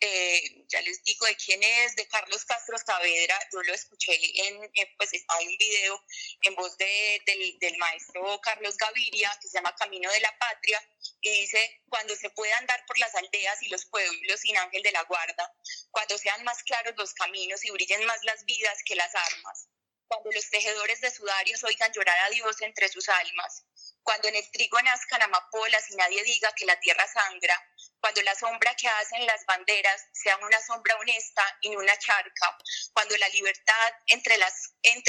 eh, ya les digo de quién es, de Carlos Castro Saavedra, yo lo escuché en, pues hay un video en voz de, del, del maestro Carlos Gaviria que se llama Camino de la Patria, y dice, cuando se pueda andar por las aldeas y los pueblos sin ángel de la guarda, cuando sean más claros los caminos y brillen más las vidas que las armas, cuando los tejedores de sudarios oigan llorar a Dios entre sus almas, cuando en el trigo nazcan amapolas y nadie diga que la tierra sangra, cuando la sombra que hacen las banderas sea una sombra honesta y no una charca, cuando la libertad entre,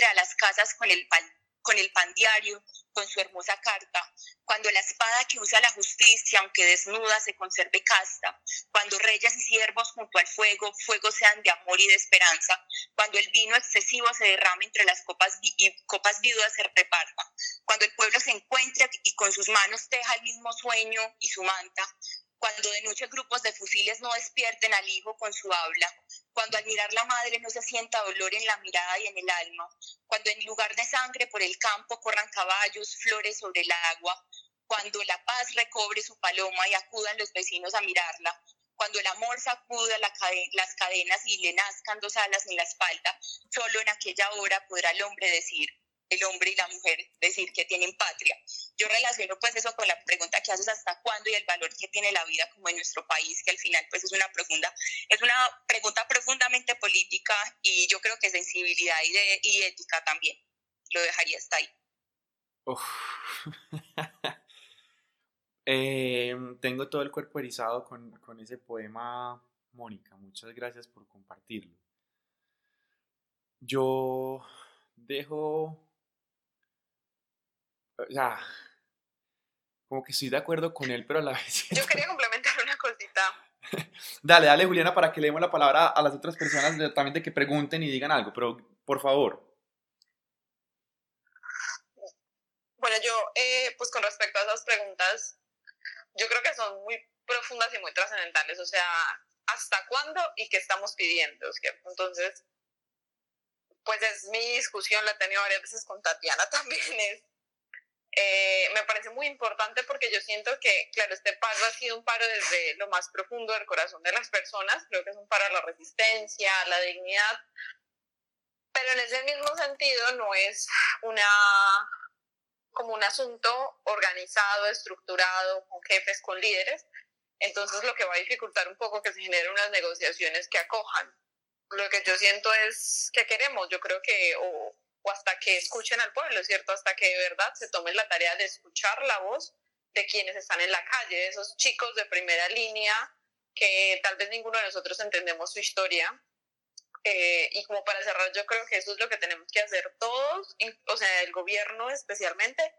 a las casas con el, con el pan diario, con su hermosa carta, cuando la espada que usa la justicia, aunque desnuda, se conserve casta, cuando reyes y siervos junto al fuego, fuego sean de amor y de esperanza, cuando el vino excesivo se derrame entre las copas y copas viudas se reparta, cuando el pueblo se encuentre y con sus manos teja el mismo sueño y su manta, cuando de noche grupos de fusiles no despierten al hijo con su habla, cuando al mirar la madre no se sienta dolor en la mirada y en el alma, cuando en lugar de sangre por el campo corran caballos, flores sobre el agua, cuando la paz recobre su paloma y acudan los vecinos a mirarla, cuando el amor sacuda las cadenas y le nazcan dos alas en la espalda, solo en aquella hora podrá el hombre decir, el hombre y la mujer decir que tienen patria. Yo relaciono pues eso con la pregunta que haces hasta cuándo y el valor que tiene la vida como en nuestro país, que al final pues es una profunda, es una pregunta profundamente política y yo creo que sensibilidad y, ética también. Lo dejaría hasta ahí. Em, tengo todo el cuerpo erizado con, con ese poema, Mónica. Muchas gracias por compartirlo. Yo dejo o sea, como que estoy de acuerdo con él, pero a la vez... Yo quería complementar una cosita. dale, dale, Juliana, para que leemos la palabra a las otras personas también de que pregunten y digan algo, pero por favor. Bueno, yo, eh, pues con respecto a esas preguntas, yo creo que son muy profundas y muy trascendentales, o sea, ¿hasta cuándo y qué estamos pidiendo? Entonces, pues es mi discusión, la he tenido varias veces con Tatiana también, es eh, me parece muy importante porque yo siento que, claro, este paro ha sido un paro desde lo más profundo del corazón de las personas, creo que es un paro a la resistencia, a la dignidad, pero en ese mismo sentido no es una como un asunto organizado, estructurado, con jefes, con líderes, entonces lo que va a dificultar un poco que se generen unas negociaciones que acojan. Lo que yo siento es que queremos, yo creo que, o, o hasta que escuchen al pueblo, ¿cierto? Hasta que de verdad se tomen la tarea de escuchar la voz de quienes están en la calle, de esos chicos de primera línea que tal vez ninguno de nosotros entendemos su historia. Eh, y como para cerrar, yo creo que eso es lo que tenemos que hacer todos, o sea, el gobierno especialmente,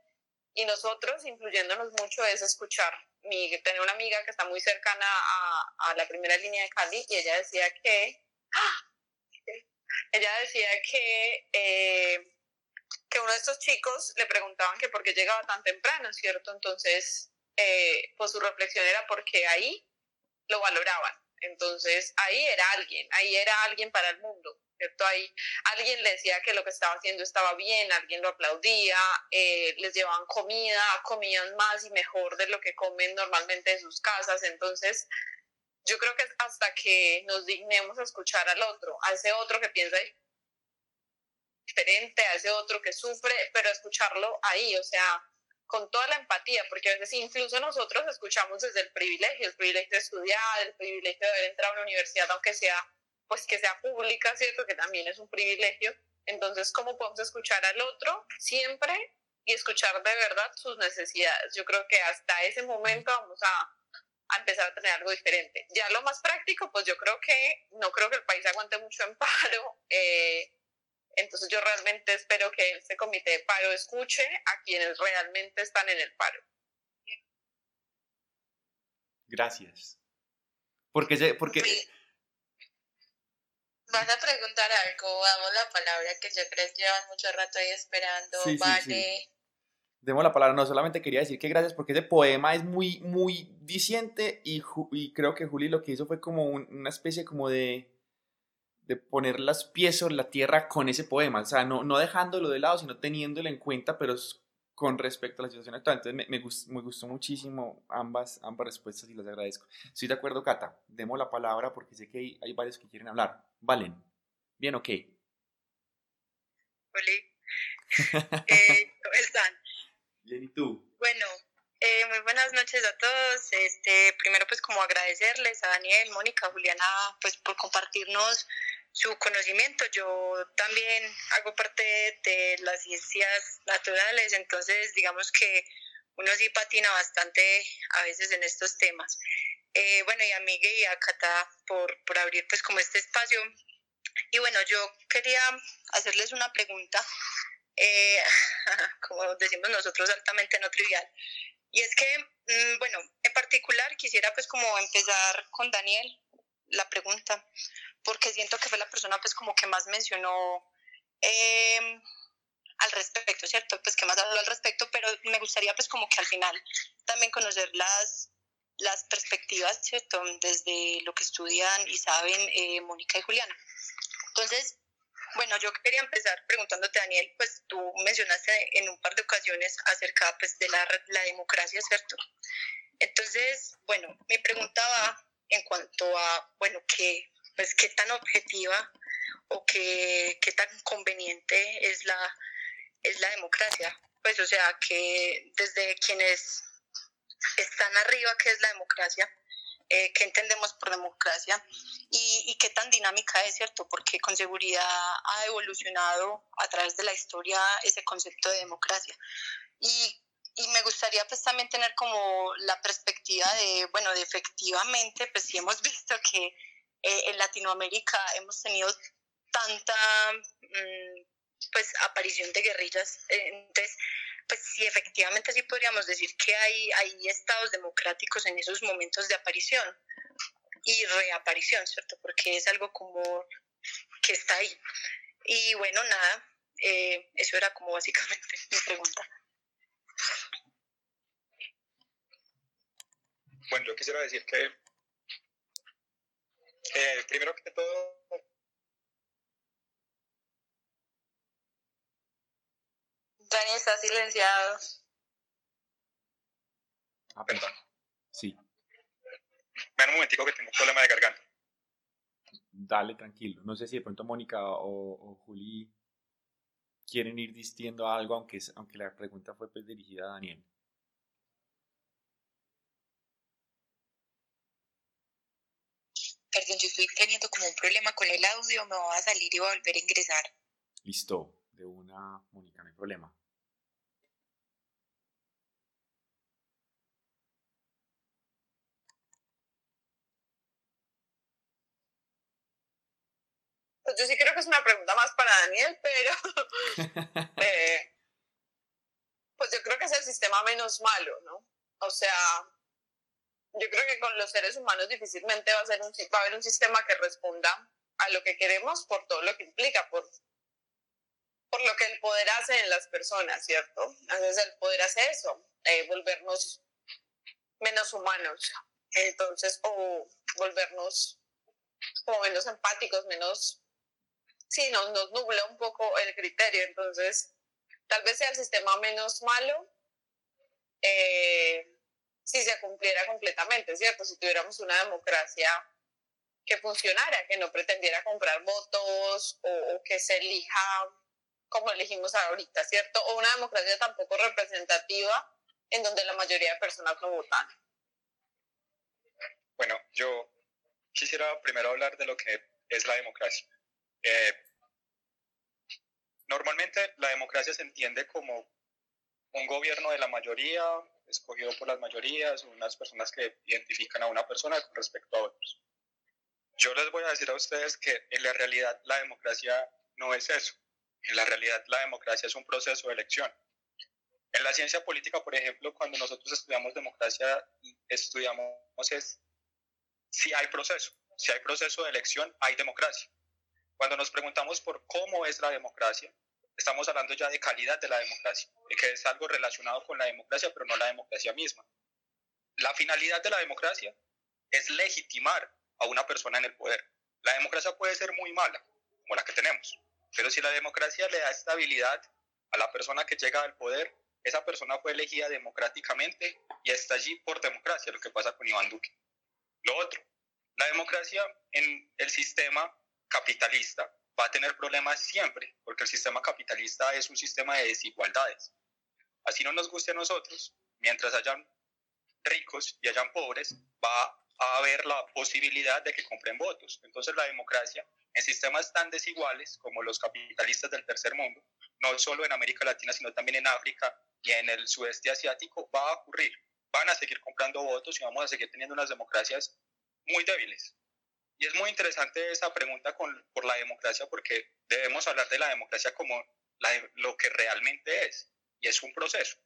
y nosotros, incluyéndonos mucho, es escuchar. Mi, tengo una amiga que está muy cercana a, a la primera línea de Cali y ella decía que ¡ah! Ella decía que, eh, que uno de estos chicos le preguntaban que por qué llegaba tan temprano, ¿cierto? Entonces, eh, pues su reflexión era porque ahí lo valoraban. Entonces, ahí era alguien, ahí era alguien para el mundo, ¿cierto? Ahí alguien le decía que lo que estaba haciendo estaba bien, alguien lo aplaudía, eh, les llevaban comida, comían más y mejor de lo que comen normalmente en sus casas. Entonces, yo creo que hasta que nos dignemos a escuchar al otro, a ese otro que piensa diferente, a ese otro que sufre, pero escucharlo ahí, o sea, con toda la empatía, porque a veces incluso nosotros escuchamos desde el privilegio, el privilegio de estudiar, el privilegio de haber entrado a una universidad, aunque sea, pues que sea pública, ¿cierto? Que también es un privilegio. Entonces, ¿cómo podemos escuchar al otro siempre y escuchar de verdad sus necesidades? Yo creo que hasta ese momento vamos a a empezar a tener algo diferente. Ya lo más práctico, pues yo creo que no creo que el país aguante mucho en paro. Eh, entonces yo realmente espero que este comité de paro escuche a quienes realmente están en el paro. Gracias. Porque, porque... Vas a preguntar algo, damos la palabra que yo creo que llevan mucho rato ahí esperando. vale demos la palabra, no solamente quería decir que gracias porque ese poema es muy, muy diciente y, y creo que Juli lo que hizo fue como una especie como de, de poner las pies sobre la tierra con ese poema, o sea, no, no dejándolo de lado, sino teniéndolo en cuenta, pero con respecto a la situación actual. Entonces me, me, gustó, me gustó muchísimo ambas, ambas respuestas y las agradezco. Estoy de acuerdo, Cata, demos la palabra porque sé que hay, hay varios que quieren hablar. Valen. Bien, ok. Hola. eh, ¿Cómo están? Bien, ¿y tú? Bueno, eh, muy buenas noches a todos. Este, primero pues como agradecerles a Daniel, Mónica, Juliana, pues por compartirnos su conocimiento. Yo también hago parte de las ciencias naturales, entonces digamos que uno sí patina bastante a veces en estos temas. Eh, bueno, y a Miguel y a Cata por, por abrir pues como este espacio. Y bueno, yo quería hacerles una pregunta, eh, como decimos nosotros, altamente no trivial. Y es que, mm, bueno, en particular quisiera pues como empezar con Daniel la pregunta, porque siento que fue la persona pues como que más mencionó eh, al respecto, ¿cierto? Pues que más habló al respecto, pero me gustaría pues como que al final también conocer las, las perspectivas, ¿cierto? Desde lo que estudian y saben eh, Mónica y Juliana. Entonces, bueno, yo quería empezar preguntándote, Daniel, pues tú mencionaste en un par de ocasiones acerca pues, de la, la democracia, ¿cierto? Entonces, bueno, mi pregunta va en cuanto a, bueno, qué, pues, qué tan objetiva o qué, qué tan conveniente es la, es la democracia. Pues, o sea, que desde quienes están arriba, ¿qué es la democracia? Eh, ¿Qué entendemos por democracia? Y, y, qué tan dinámica es, ¿cierto? Porque con seguridad ha evolucionado a través de la historia ese concepto de democracia. Y, y me gustaría pues también tener como la perspectiva de, bueno, de efectivamente, pues sí hemos visto que eh, en Latinoamérica hemos tenido tanta... Mmm, pues aparición de guerrillas. Eh, entonces, pues sí, efectivamente sí podríamos decir que hay, hay estados democráticos en esos momentos de aparición y reaparición, ¿cierto? Porque es algo como que está ahí. Y bueno, nada, eh, eso era como básicamente mi pregunta. Bueno, yo quisiera decir que, eh, primero que todo, Dani está silenciado. Ah, perdón. Sí. Ven un momentico que tengo un problema de garganta. Dale, tranquilo. No sé si de pronto Mónica o, o Juli quieren ir distinguiendo algo, aunque, aunque la pregunta fue pues, dirigida a Daniel. Perdón, yo estoy teniendo como un problema con el audio, me voy a salir y voy a volver a ingresar. Listo, de una, Mónica, no hay problema. Yo sí creo que es una pregunta más para Daniel, pero eh, pues yo creo que es el sistema menos malo, ¿no? O sea, yo creo que con los seres humanos difícilmente va a, ser un, va a haber un sistema que responda a lo que queremos por todo lo que implica, por, por lo que el poder hace en las personas, ¿cierto? Entonces el poder hace eso, eh, volvernos menos humanos, entonces, o volvernos como menos empáticos, menos sí, nos, nos nubla un poco el criterio. Entonces, tal vez sea el sistema menos malo eh, si se cumpliera completamente, ¿cierto? Si tuviéramos una democracia que funcionara, que no pretendiera comprar votos o, que se elija como elegimos ahorita, ¿cierto? O una democracia tampoco representativa en donde la mayoría de personas no votan. Bueno, yo quisiera primero hablar de lo que es la democracia. Eh, normalmente la democracia se entiende como un gobierno de la mayoría, escogido por las mayorías, unas personas que identifican a una persona con respecto a otros. Yo les voy a decir a ustedes que en la realidad la democracia no es eso. En la realidad la democracia es un proceso de elección. En la ciencia política, por ejemplo, cuando nosotros estudiamos democracia, estudiamos es si hay proceso. Si hay proceso de elección, hay democracia. Cuando nos preguntamos por cómo es la democracia, estamos hablando ya de calidad de la democracia, de que es algo relacionado con la democracia, pero no la democracia misma. La finalidad de la democracia es legitimar a una persona en el poder. La democracia puede ser muy mala, como la que tenemos, pero si la democracia le da estabilidad a la persona que llega al poder, esa persona fue elegida democráticamente y está allí por democracia, lo que pasa con Iván Duque. Lo otro, la democracia en el sistema capitalista va a tener problemas siempre, porque el sistema capitalista es un sistema de desigualdades. Así no nos guste a nosotros, mientras hayan ricos y hayan pobres, va a haber la posibilidad de que compren votos. Entonces la democracia en sistemas tan desiguales como los capitalistas del tercer mundo, no solo en América Latina, sino también en África y en el sudeste asiático, va a ocurrir. Van a seguir comprando votos y vamos a seguir teniendo unas democracias muy débiles. Y es muy interesante esa pregunta con, por la democracia porque debemos hablar de la democracia como lo que realmente es, y es un proceso.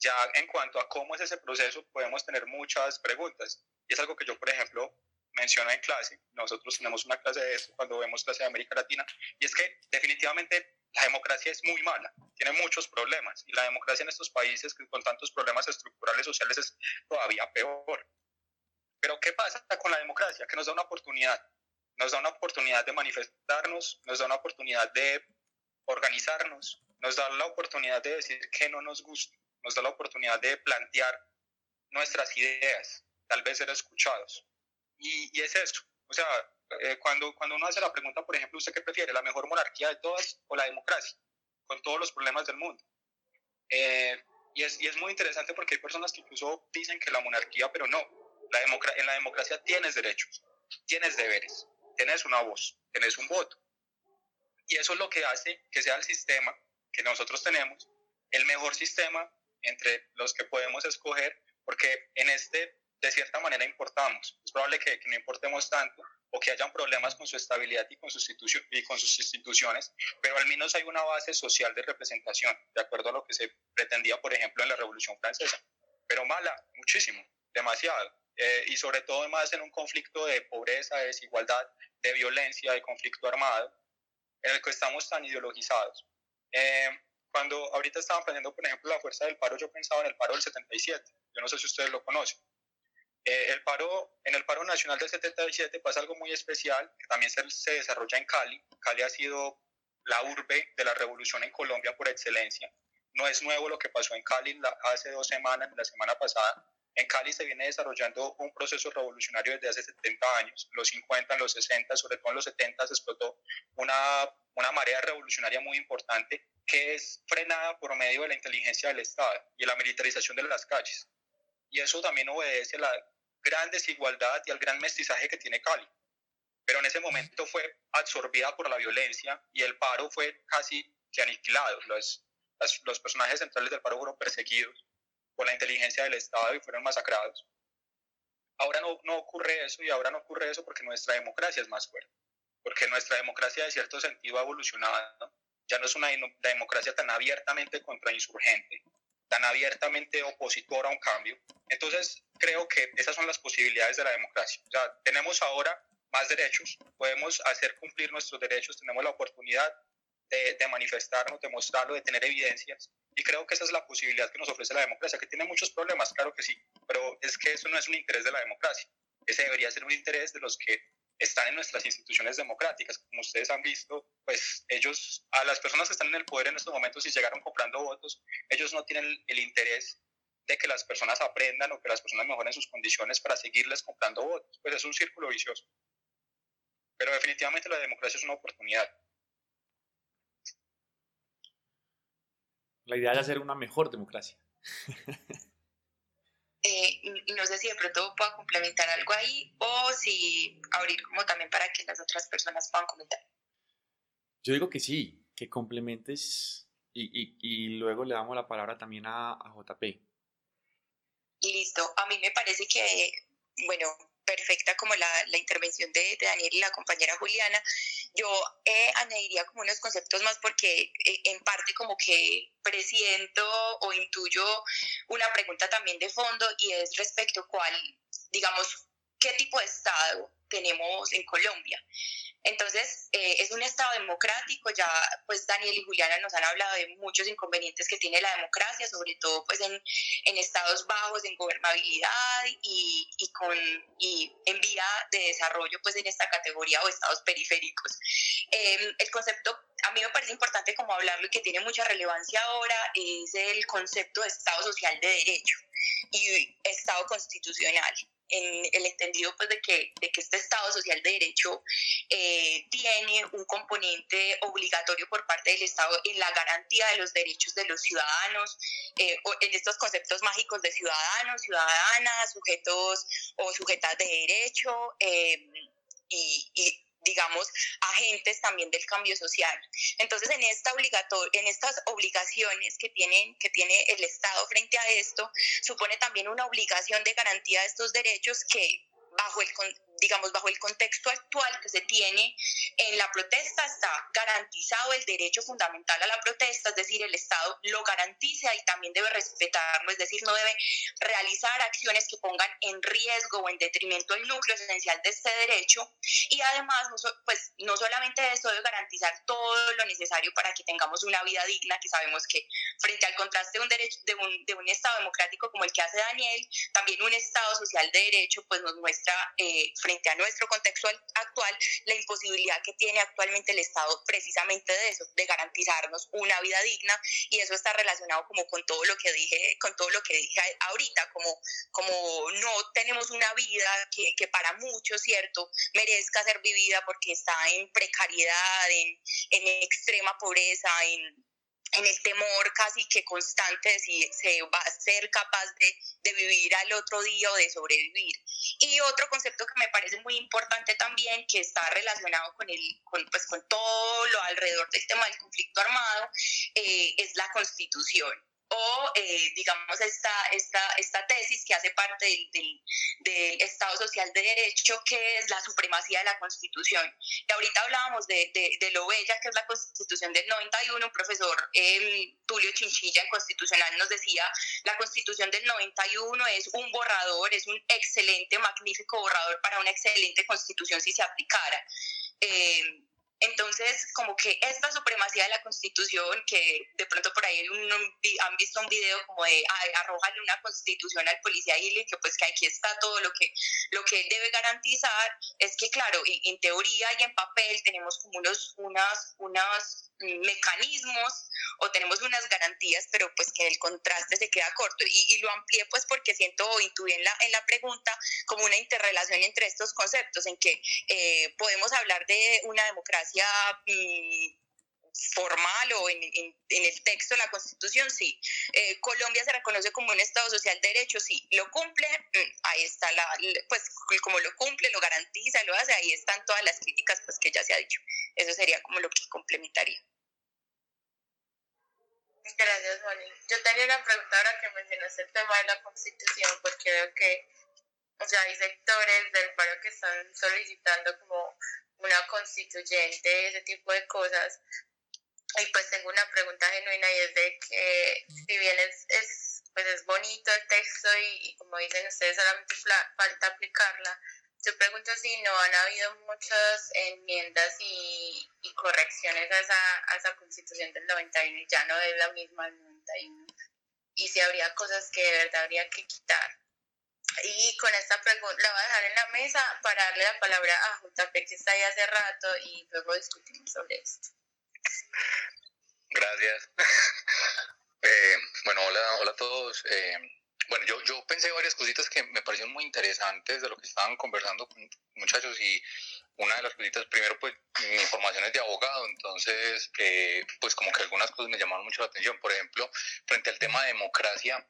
Ya en cuanto a cómo es ese proceso, podemos tener muchas preguntas. Y es algo que yo, por ejemplo, menciono en clase. Nosotros tenemos una clase de esto cuando vemos clase de América Latina. Y es que definitivamente la democracia es muy mala, tiene muchos problemas. Y la democracia en estos países con tantos problemas estructurales sociales es todavía peor. Pero ¿qué pasa con la democracia? Que nos da una oportunidad. Nos da una oportunidad de manifestarnos, nos da una oportunidad de organizarnos, nos da la oportunidad de decir que no nos gusta, nos da la oportunidad de plantear nuestras ideas, tal vez ser escuchados. Y, es eso. O sea, eh, cuando, cuando uno hace la pregunta, por ejemplo, ¿usted qué prefiere, la mejor monarquía de todas o la democracia? Con todos los problemas del mundo. Eh, y, es, y es muy interesante porque hay personas que incluso dicen que la monarquía, pero no. La en la democracia tienes derechos, tienes deberes, tienes una voz, tienes un voto. Y eso es lo que hace que sea el sistema que nosotros tenemos el mejor sistema entre los que podemos escoger, porque en este de cierta manera importamos. Es probable que, no importemos tanto o que hayan problemas con su estabilidad y con, sus y con sus instituciones, pero al menos hay una base social de representación, de acuerdo a lo que se pretendía, por ejemplo, en la Revolución Francesa. Pero mala, muchísimo, demasiado. Eh, y sobre todo más en un conflicto de pobreza, de desigualdad, de violencia, de conflicto armado, en el que estamos tan ideologizados. Eh, cuando ahorita estaban aprendiendo, por ejemplo, la fuerza del paro, yo pensaba en el paro del 77. Yo no sé si ustedes lo conocen. Eh, el paro, en el paro nacional del 77 pasa algo muy especial, que también se, se desarrolla en Cali. Cali ha sido la urbe de la revolución en Colombia por excelencia. No es nuevo lo que pasó en Cali hace dos semanas, la semana pasada. En Cali se viene desarrollando un proceso revolucionario desde hace 70 años, los 50, los 60, sobre todo en los 70 se explotó una, una marea revolucionaria muy importante que es frenada por medio de la inteligencia del Estado y la militarización de las calles. Y eso también obedece a la gran desigualdad y al gran mestizaje que tiene Cali. Pero en ese momento fue absorbida por la violencia y el paro fue casi que aniquilado. Los, los personajes centrales del paro fueron perseguidos por la inteligencia del Estado y fueron masacrados. Ahora no, no ocurre eso y ahora no ocurre eso porque nuestra democracia es más fuerte, porque nuestra democracia de cierto sentido ha evolucionado, ya no es una democracia tan abiertamente contrainsurgente, tan abiertamente opositora a un cambio. Entonces creo que esas son las posibilidades de la democracia. O sea, tenemos ahora más derechos, podemos hacer cumplir nuestros derechos, tenemos la oportunidad de, de, manifestarnos, de mostrarlo, de tener evidencias. Y creo que esa es la posibilidad que nos ofrece la democracia, que tiene muchos problemas, claro que sí, pero es que eso no es un interés de la democracia. Ese debería ser un interés de los que están en nuestras instituciones democráticas. Como ustedes han visto, pues ellos, a las personas que están en el poder en estos momentos y llegaron comprando votos, ellos no tienen el interés de que las personas aprendan o que las personas mejoren sus condiciones para seguirles comprando votos. Pues es un círculo vicioso. Pero definitivamente la democracia es una oportunidad. La idea es hacer una mejor democracia. Eh, no sé si de pronto puedo complementar algo ahí o si abrir como también para que las otras personas puedan comentar. Yo digo que sí, que complementes y, y, y luego le damos la palabra también a, a JP. Listo, a mí me parece que, bueno, perfecta como la, la intervención de, Daniel y la compañera Juliana. Yo eh, añadiría como unos conceptos más porque eh, en parte como que presiento o intuyo una pregunta también de fondo y es respecto cuál, digamos, qué tipo de Estado tenemos en Colombia. Entonces, eh, es un Estado democrático, ya pues Daniel y Juliana nos han hablado de muchos inconvenientes que tiene la democracia, sobre todo pues en, en estados bajos, en gobernabilidad y, y, con, y en vía de desarrollo pues en esta categoría o estados periféricos. Eh, el concepto, a mí me parece importante como hablarlo y que tiene mucha relevancia ahora, es el concepto de Estado social de derecho y Estado constitucional. En el entendido pues, de, que, de que este Estado social de derecho eh, tiene un componente obligatorio por parte del Estado en la garantía de los derechos de los ciudadanos, eh, en estos conceptos mágicos de ciudadanos, ciudadanas, sujetos o sujetas de derecho. Eh, y, y, digamos, agentes también del cambio social. Entonces, en, esta en estas obligaciones que, tienen, que tiene el Estado frente a esto, supone también una obligación de garantía de estos derechos que bajo el, digamos, bajo el contexto actual que se tiene en la protesta está garantizado el derecho fundamental a la protesta, es decir, el Estado lo garantiza y también debe respetarlo, es decir, no debe realizar acciones que pongan en riesgo o en detrimento el núcleo esencial de este derecho. Y además, no, pues, no solamente eso debe garantizar todo lo necesario para que tengamos una vida digna, que sabemos que frente al contraste de un, derecho, de un, de un Estado democrático como el que hace Daniel, también un Estado social de derecho pues nos muestra eh, frente a nuestro contexto actual la imposibilidad que tiene actualmente el Estado precisamente de eso, de garantizarnos una vida digna y eso está relacionado como con todo lo que dije, con todo lo que dije ahorita, como, como no tenemos una vida que, que para muchos, ¿cierto?, merezca ser vivida porque está en precariedad, en, en extrema pobreza, en en el temor casi que constante de si se va a ser capaz de, de, vivir al otro día o de sobrevivir. Y otro concepto que me parece muy importante también, que está relacionado con, el, con, pues, con todo lo alrededor del tema del conflicto armado, eh, es la constitución o eh, digamos esta, esta, esta tesis que hace parte del, del, Estado Social de Derecho, que es la supremacía de la Constitución. Y ahorita hablábamos de, de, lo bella que es la Constitución del 91, un profesor el Tulio Chinchilla en Constitucional nos decía, la Constitución del 91 es un borrador, es un excelente, magnífico borrador para una excelente Constitución si se aplicara. Eh, entonces, como que esta supremacía de la Constitución, que de pronto por ahí han visto un video como de arrojarle una Constitución al policía y que pues que aquí está todo lo que, lo que debe garantizar, es que claro, en, teoría y en papel tenemos como unos, unas, unas mecanismos o tenemos unas garantías, pero pues que el contraste se queda corto. Y, lo amplié pues porque siento o en la, en la pregunta como una interrelación entre estos conceptos, en que eh, podemos hablar de una democracia mm, formal o en, el texto de la Constitución, sí. Eh, Colombia se reconoce como un Estado social de derecho, sí. Lo cumple, mm, ahí está la, pues como lo cumple, lo garantiza, lo hace, ahí están todas las críticas pues que ya se ha dicho. Eso sería como lo que complementaría. Gracias, Moni. Yo tenía una pregunta ahora que mencionaste el tema de la Constitución, porque veo que o sea, hay sectores del paro que están solicitando como una constituyente, ese tipo de cosas. Y pues tengo una pregunta genuina y es de que si bien es, es, pues es bonito el texto y, como dicen ustedes solamente falta aplicarla, yo pregunto si no han habido muchas enmiendas y, y correcciones a esa, a esa constitución del 91 y ya no es la misma del 91 y si habría cosas que de verdad habría que quitar. Y con esta pregunta la voy a dejar en la mesa para darle la palabra a JP que está ahí hace rato y luego discutimos sobre esto. Gracias. Eh, bueno, hola, hola a todos. Eh, bueno, yo, yo pensé varias cositas que me parecieron muy interesantes de lo que estaban conversando con muchachos y una de las cositas, primero pues mi formación es de abogado, entonces eh, pues como que algunas cosas me llamaron mucho la atención. Por ejemplo, frente al tema de democracia,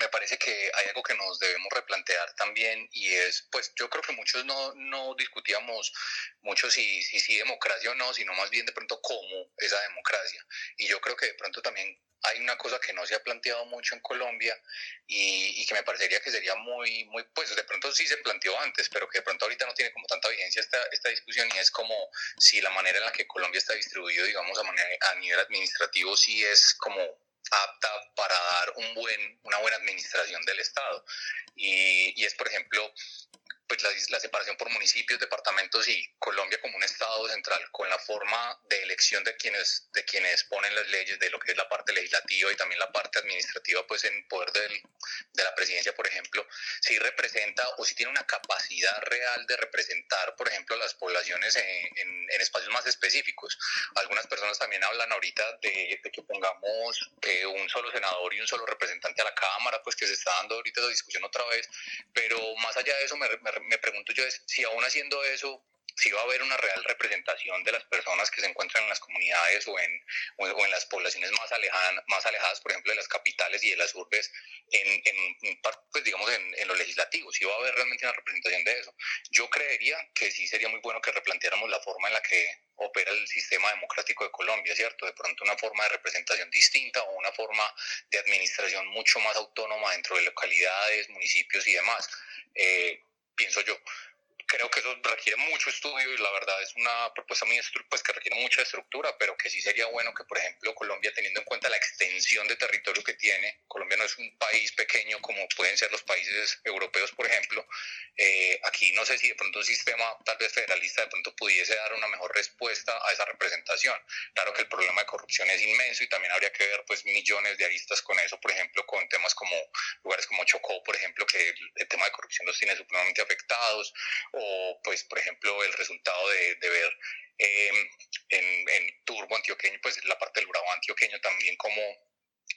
me parece que hay algo que nos debemos replantear también y es, pues yo creo que muchos no, no discutíamos mucho si, si, si democracia o no, sino más bien de pronto cómo esa democracia. Y yo creo que de pronto también hay una cosa que no se ha planteado mucho en Colombia y, y, que me parecería que sería muy, muy, pues de pronto sí se planteó antes, pero que de pronto ahorita no tiene como tanta vigencia esta, esta discusión y es como si la manera en la que Colombia está distribuido, digamos, a, manera, a nivel administrativo sí es como apta para dar un buen, una buena administración del Estado. Y, y es, por ejemplo, pues la, separación por municipios, departamentos y Colombia como un Estado central, con la forma de elección de quienes, de quienes ponen las leyes, de lo que es la parte legislativa y también la parte administrativa, pues en poder del, de la presidencia, por ejemplo, si representa o si tiene una capacidad real de representar, por ejemplo, las poblaciones en, en, espacios más específicos. Algunas personas también hablan ahorita de, que pongamos un solo senador y un solo representante a la Cámara, pues que se está dando ahorita la discusión otra vez, pero más allá de eso me, me me pregunto yo es si aún haciendo eso, si va a haber una real representación de las personas que se encuentran en las comunidades o en, o en las poblaciones más, alejadas, más alejadas, por ejemplo, de las capitales y de las urbes, en, en pues, digamos, en, en, lo legislativo, si va a haber realmente una representación de eso. Yo creería que sí sería muy bueno que replanteáramos la forma en la que opera el sistema democrático de Colombia, ¿cierto? De pronto una forma de representación distinta o una forma de administración mucho más autónoma dentro de localidades, municipios y demás. Eh, pienso yo. Creo que eso requiere mucho estudio y la verdad es una propuesta muy pues que requiere mucha estructura, pero que sí sería bueno que, por ejemplo, Colombia, teniendo en cuenta la extensión de territorio que tiene, Colombia no es un país pequeño como pueden ser los países europeos, por ejemplo, eh, aquí no sé si de pronto un sistema tal vez federalista de pronto pudiese dar una mejor respuesta a esa representación. Claro que el problema de corrupción es inmenso y también habría que ver pues millones de aristas con eso, por ejemplo, con temas como lugares como Chocó, por ejemplo, que el, tema de corrupción los tiene supremamente afectados, pues por ejemplo el resultado de, ver em, en, en Turbo antioqueño, pues la parte del Urabá antioqueño también como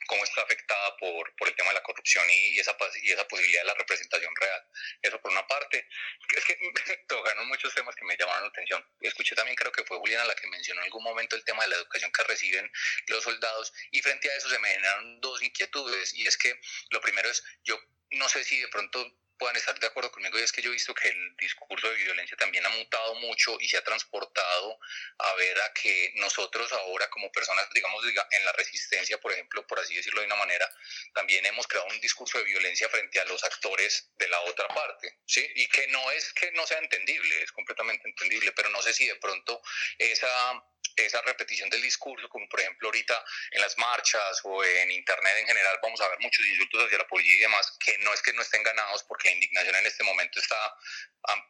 cómo está afectada por, por el tema de la corrupción y, esa, y esa posibilidad de la representación real. Eso por una parte. Es que tocaron muchos temas que me llamaron la atención. Escuché también, creo que fue Juliana la que mencionó en algún momento el tema de la educación que reciben los soldados y frente a eso se me generaron dos inquietudes y es que lo primero es, yo no sé si de pronto puedan estar de acuerdo conmigo y es que yo he visto que el discurso de violencia también ha mutado mucho y se ha transportado a ver a que nosotros ahora como personas, digamos, en la resistencia, por ejemplo, por así decirlo de una manera, también hemos creado un discurso de violencia frente a los actores de la otra parte, ¿sí? Y que no es que no sea entendible, es completamente entendible, pero no sé si de pronto esa esa repetición del discurso, como por ejemplo ahorita en las marchas o en internet en general vamos a ver muchos insultos hacia la policía y demás, que no es que no estén ganados porque la indignación en este momento está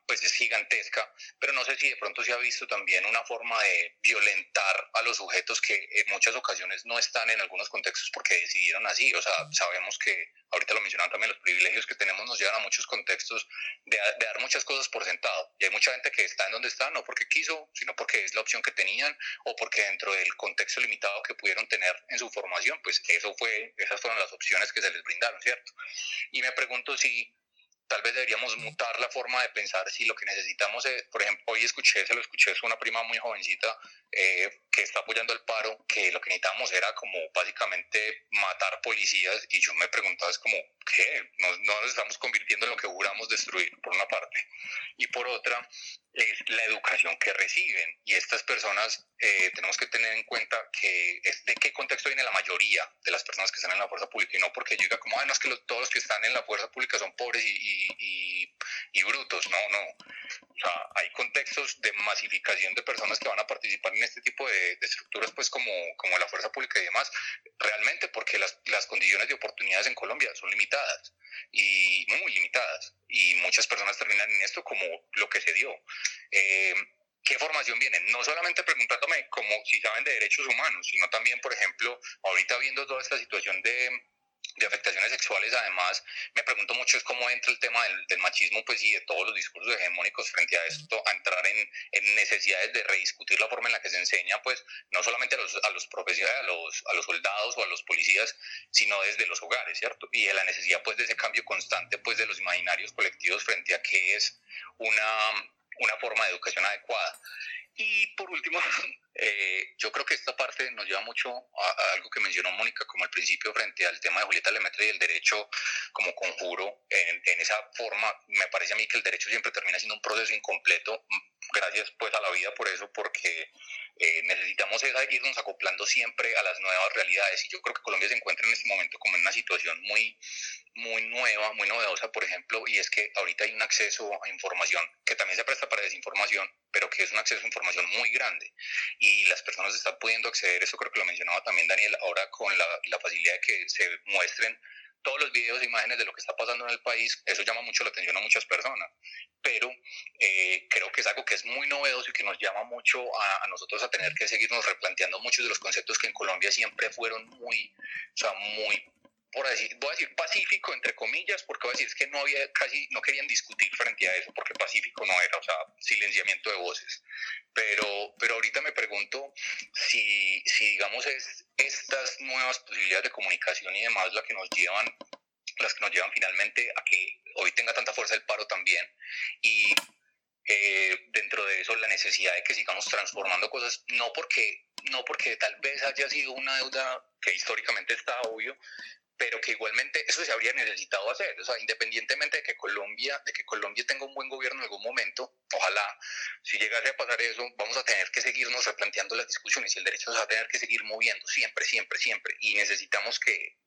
pues es gigantesca, pero no sé si de pronto se ha visto también una forma de violentar a los sujetos que en muchas ocasiones no están en algunos contextos porque decidieron así, o sea, sabemos que ahorita lo mencionaban también, los privilegios que tenemos nos llevan a muchos contextos de, de dar muchas cosas por sentado, y hay mucha gente que está en donde está, no porque quiso, sino porque es la opción que tenían o porque dentro del contexto limitado que pudieron tener en su formación, pues eso fue, esas fueron las opciones que se les brindaron, ¿cierto? Y me pregunto si tal vez deberíamos mutar la forma de pensar si lo que necesitamos es, por ejemplo, hoy escuché, se lo escuché, es una prima muy jovencita eh, que está apoyando el paro, que lo que necesitamos era como básicamente matar policías y yo me preguntaba es como, ¿qué? No, no nos estamos convirtiendo en lo que juramos destruir, por una parte. Y por otra, es la educación que reciben. Y estas personas eh, tenemos que tener en cuenta que es de qué contexto viene la mayoría de las personas que están en la fuerza pública y no porque yo diga como, ah, no, es que todos los que están en la fuerza pública son pobres y, y, y, brutos. No, no. O sea, hay contextos de masificación de personas que van a participar en este tipo de, de estructuras, pues como, como la fuerza pública y demás, realmente porque las, las condiciones de oportunidades en Colombia son limitadas y muy limitadas. Y muchas personas terminan en esto como lo que se dio. Eh, ¿Qué formación viene? No solamente preguntándome como si saben de derechos humanos, sino también, por ejemplo, ahorita viendo toda esta situación de, de afectaciones sexuales, además, me pregunto mucho es cómo entra el tema del, machismo, pues, y de todos los discursos hegemónicos frente a esto, a entrar en, en, necesidades de rediscutir la forma en la que se enseña, pues, no solamente a los, a los profesionales, a los, a los soldados o a los policías, sino desde los hogares, ¿cierto? Y de la necesidad, pues, de ese cambio constante, pues, de los imaginarios colectivos frente a qué es una, una forma de educación adecuada. Y por último, eh, yo creo que esta parte nos lleva mucho a, algo que mencionó Mónica como al principio frente al tema de Julieta Lemaitre y el derecho como conjuro. En, en, esa forma, me parece a mí que el derecho siempre termina siendo un proceso incompleto. Gracias pues a la vida por eso, porque eh, necesitamos irnos acoplando siempre a las nuevas realidades. Y yo creo que Colombia se encuentra en este momento como en una situación muy, muy nueva, muy novedosa, por ejemplo, y es que ahorita hay un acceso a información que también se presta para desinformación, pero que es un acceso a información muy grande. Y las personas están pudiendo acceder, eso creo que lo mencionaba también Daniel, ahora con la, la facilidad de que se muestren todos los videos e imágenes de lo que está pasando en el país, eso llama mucho la atención a muchas personas, pero eh, creo que es algo que es muy novedoso y que nos llama mucho a, a, nosotros a tener que seguirnos replanteando muchos de los conceptos que en Colombia siempre fueron muy, o sea, muy por decir, voy a decir pacífico entre comillas, porque voy a decir es que no había casi, no querían discutir frente a eso, porque pacífico no era, o sea, silenciamiento de voces. Pero, pero ahorita me pregunto si, si digamos es estas nuevas posibilidades de comunicación y demás las que nos llevan las que nos llevan finalmente a que hoy tenga tanta fuerza el paro también y eh, dentro de eso la necesidad de que sigamos transformando cosas, no porque, no porque tal vez haya sido una deuda que históricamente está obvio, pero que igualmente eso se habría necesitado hacer, o sea, independientemente de que Colombia, de que Colombia tenga un buen gobierno en algún momento, ojalá, si llegase a pasar eso, vamos a tener que seguirnos replanteando las discusiones y el derecho se va a tener que seguir moviendo, siempre, siempre, siempre, y necesitamos que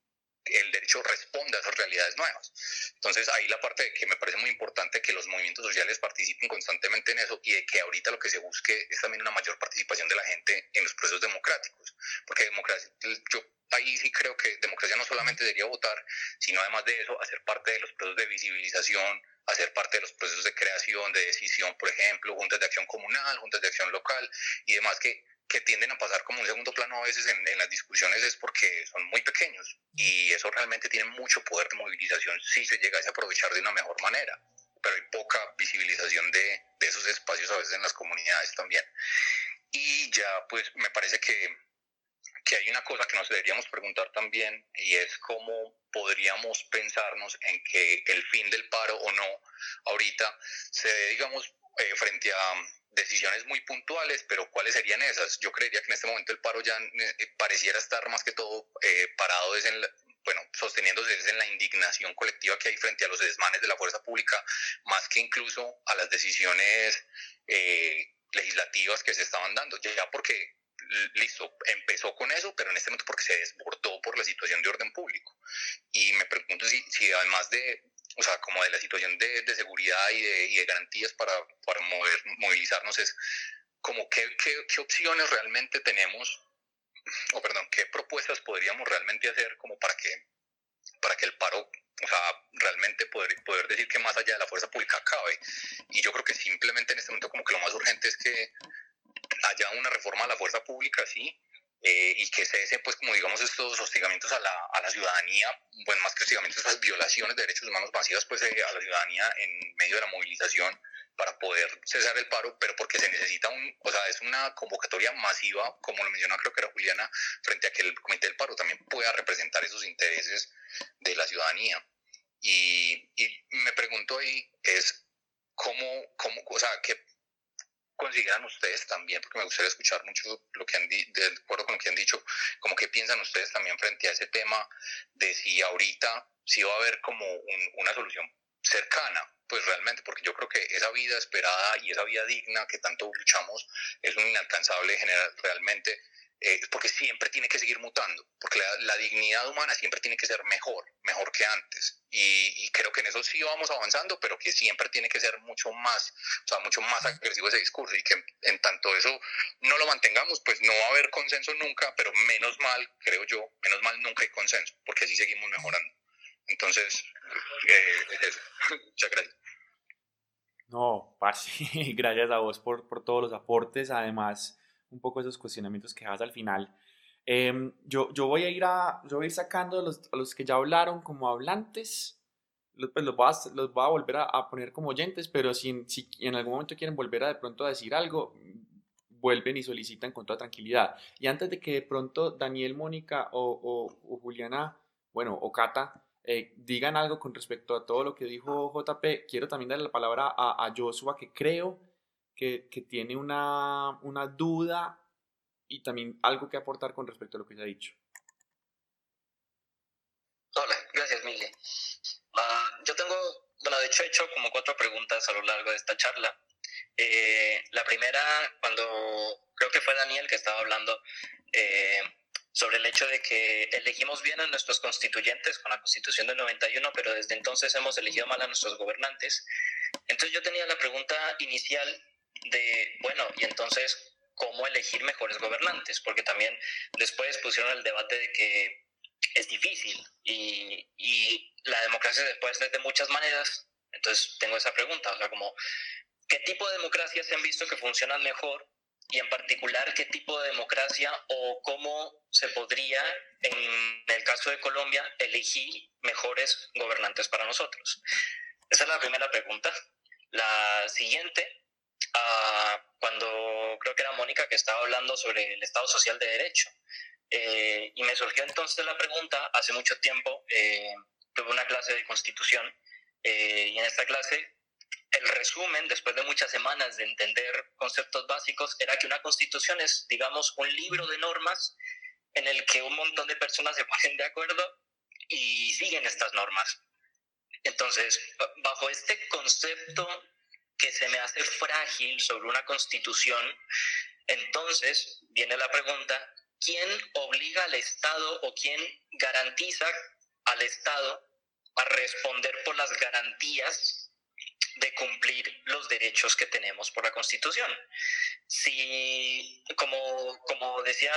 el derecho responda a esas realidades nuevas. Entonces, ahí la parte que me parece muy importante que los movimientos sociales participen constantemente en eso y de que ahorita lo que se busque es también una mayor participación de la gente en los procesos democráticos, porque democracia, yo ahí sí creo que democracia no solamente debería votar, sino además de eso, hacer parte de los procesos de visibilización, hacer parte de los procesos de creación, de decisión, por ejemplo, juntas de acción comunal, juntas de acción local y demás que, que tienden a pasar como un segundo plano a veces en, en, las discusiones es porque son muy pequeños y eso realmente tiene mucho poder de movilización si se llegase a aprovechar de una mejor manera, pero hay poca visibilización de, de esos espacios a veces en las comunidades también. Y ya pues me parece que que hay una cosa que nos deberíamos preguntar también y es cómo podríamos pensarnos en que el fin del paro o no ahorita se dé, digamos, eh, frente a decisiones muy puntuales, pero ¿cuáles serían esas? Yo creería que en este momento el paro ya eh, pareciera estar más que todo eh, parado desde el, bueno, sosteniéndose en la indignación colectiva que hay frente a los desmanes de la fuerza pública, más que incluso a las decisiones eh, legislativas que se estaban dando, ya porque listo, empezó con eso, pero en este momento porque se desbordó por la situación de orden público. Y me pregunto si, si además de, o sea, como de la situación de, de seguridad y de, y de, garantías para, para mover, movilizarnos, es como qué, qué, opciones realmente tenemos, o perdón, qué propuestas podríamos realmente hacer como para que, para que el paro o sea, realmente poder, poder decir que más allá de la fuerza pública acabe. Y yo creo que simplemente en este momento como que lo más urgente es que haya una reforma a la fuerza pública, sí, eh, y que cesen, pues, como digamos, estos hostigamientos a la, a la ciudadanía, bueno, más que hostigamientos, esas violaciones de derechos humanos masivas, pues, eh, a la ciudadanía en medio de la movilización para poder cesar el paro, pero porque se necesita un, o sea, es una convocatoria masiva, como lo mencionó creo que era Juliana, frente a que el Comité del Paro también pueda representar esos intereses de la ciudadanía. Y, y me pregunto ahí, es cómo, cómo, o sea, qué consideran ustedes también, porque me gustaría escuchar mucho lo que han de acuerdo con lo que han dicho, como que piensan ustedes también frente a ese tema de si ahorita si va a haber como un, una solución cercana, pues realmente, porque yo creo que esa vida esperada y esa vida digna que tanto luchamos es un inalcanzable general realmente eh, porque siempre tiene que seguir mutando, porque la, la, dignidad humana siempre tiene que ser mejor, mejor que antes. Y, y, creo que en eso sí vamos avanzando, pero que siempre tiene que ser mucho más, o sea, mucho más agresivo ese discurso y que en, tanto eso no lo mantengamos, pues no va a haber consenso nunca, pero menos mal, creo yo, menos mal nunca hay consenso, porque así seguimos mejorando. Entonces, eh, es eso. Muchas gracias. No, parce, gracias a vos por, por todos los aportes. Además, un poco esos cuestionamientos que das al final. Eh, yo, yo, voy a ir a, yo voy a ir sacando los, a los que ya hablaron como hablantes, los, pues los, voy a, los voy a volver a, a, poner como oyentes, pero si, si en algún momento quieren volver a de pronto a decir algo, vuelven y solicitan con toda tranquilidad. Y antes de que de pronto Daniel, Mónica o, o, o Juliana, bueno, o Cata, eh, digan algo con respecto a todo lo que dijo JP, quiero también darle la palabra a, a Joshua, que creo que, que tiene una, una, duda y también algo que aportar con respecto a lo que ya ha dicho. Hola, gracias Miguel. Uh, yo tengo, bueno, de hecho he hecho como cuatro preguntas a lo largo de esta charla. Eh, la primera, cuando creo que fue Daniel que estaba hablando eh, sobre el hecho de que elegimos bien a nuestros constituyentes con la constitución del 91, pero desde entonces hemos elegido mal a nuestros gobernantes. Entonces yo tenía la pregunta inicial de, bueno, y entonces, ¿cómo elegir mejores gobernantes? Porque también después pusieron el debate de que es difícil y, y la democracia se puede de muchas maneras. Entonces tengo esa pregunta, o sea, como, ¿qué tipo de democracias se han visto que funcionan mejor y en particular qué tipo de democracia o cómo se podría, en el caso de Colombia, elegir mejores gobernantes para nosotros? Esa es la primera pregunta. La siguiente, uh, cuando creo que era Mónica que estaba hablando sobre el Estado Social de Derecho. Eh, y me surgió entonces la pregunta, hace mucho tiempo eh, tuve una clase de constitución eh, y en esta clase el resumen, después de muchas semanas de entender conceptos básicos, era que una constitución es, digamos, un libro de normas en el que un montón de personas se ponen de acuerdo y siguen estas normas. Entonces, bajo este concepto que se me hace frágil sobre una constitución, entonces viene la pregunta, ¿quién obliga al Estado o quién garantiza al Estado a responder por las garantías de cumplir los derechos que tenemos por la Constitución. Si, como, como decía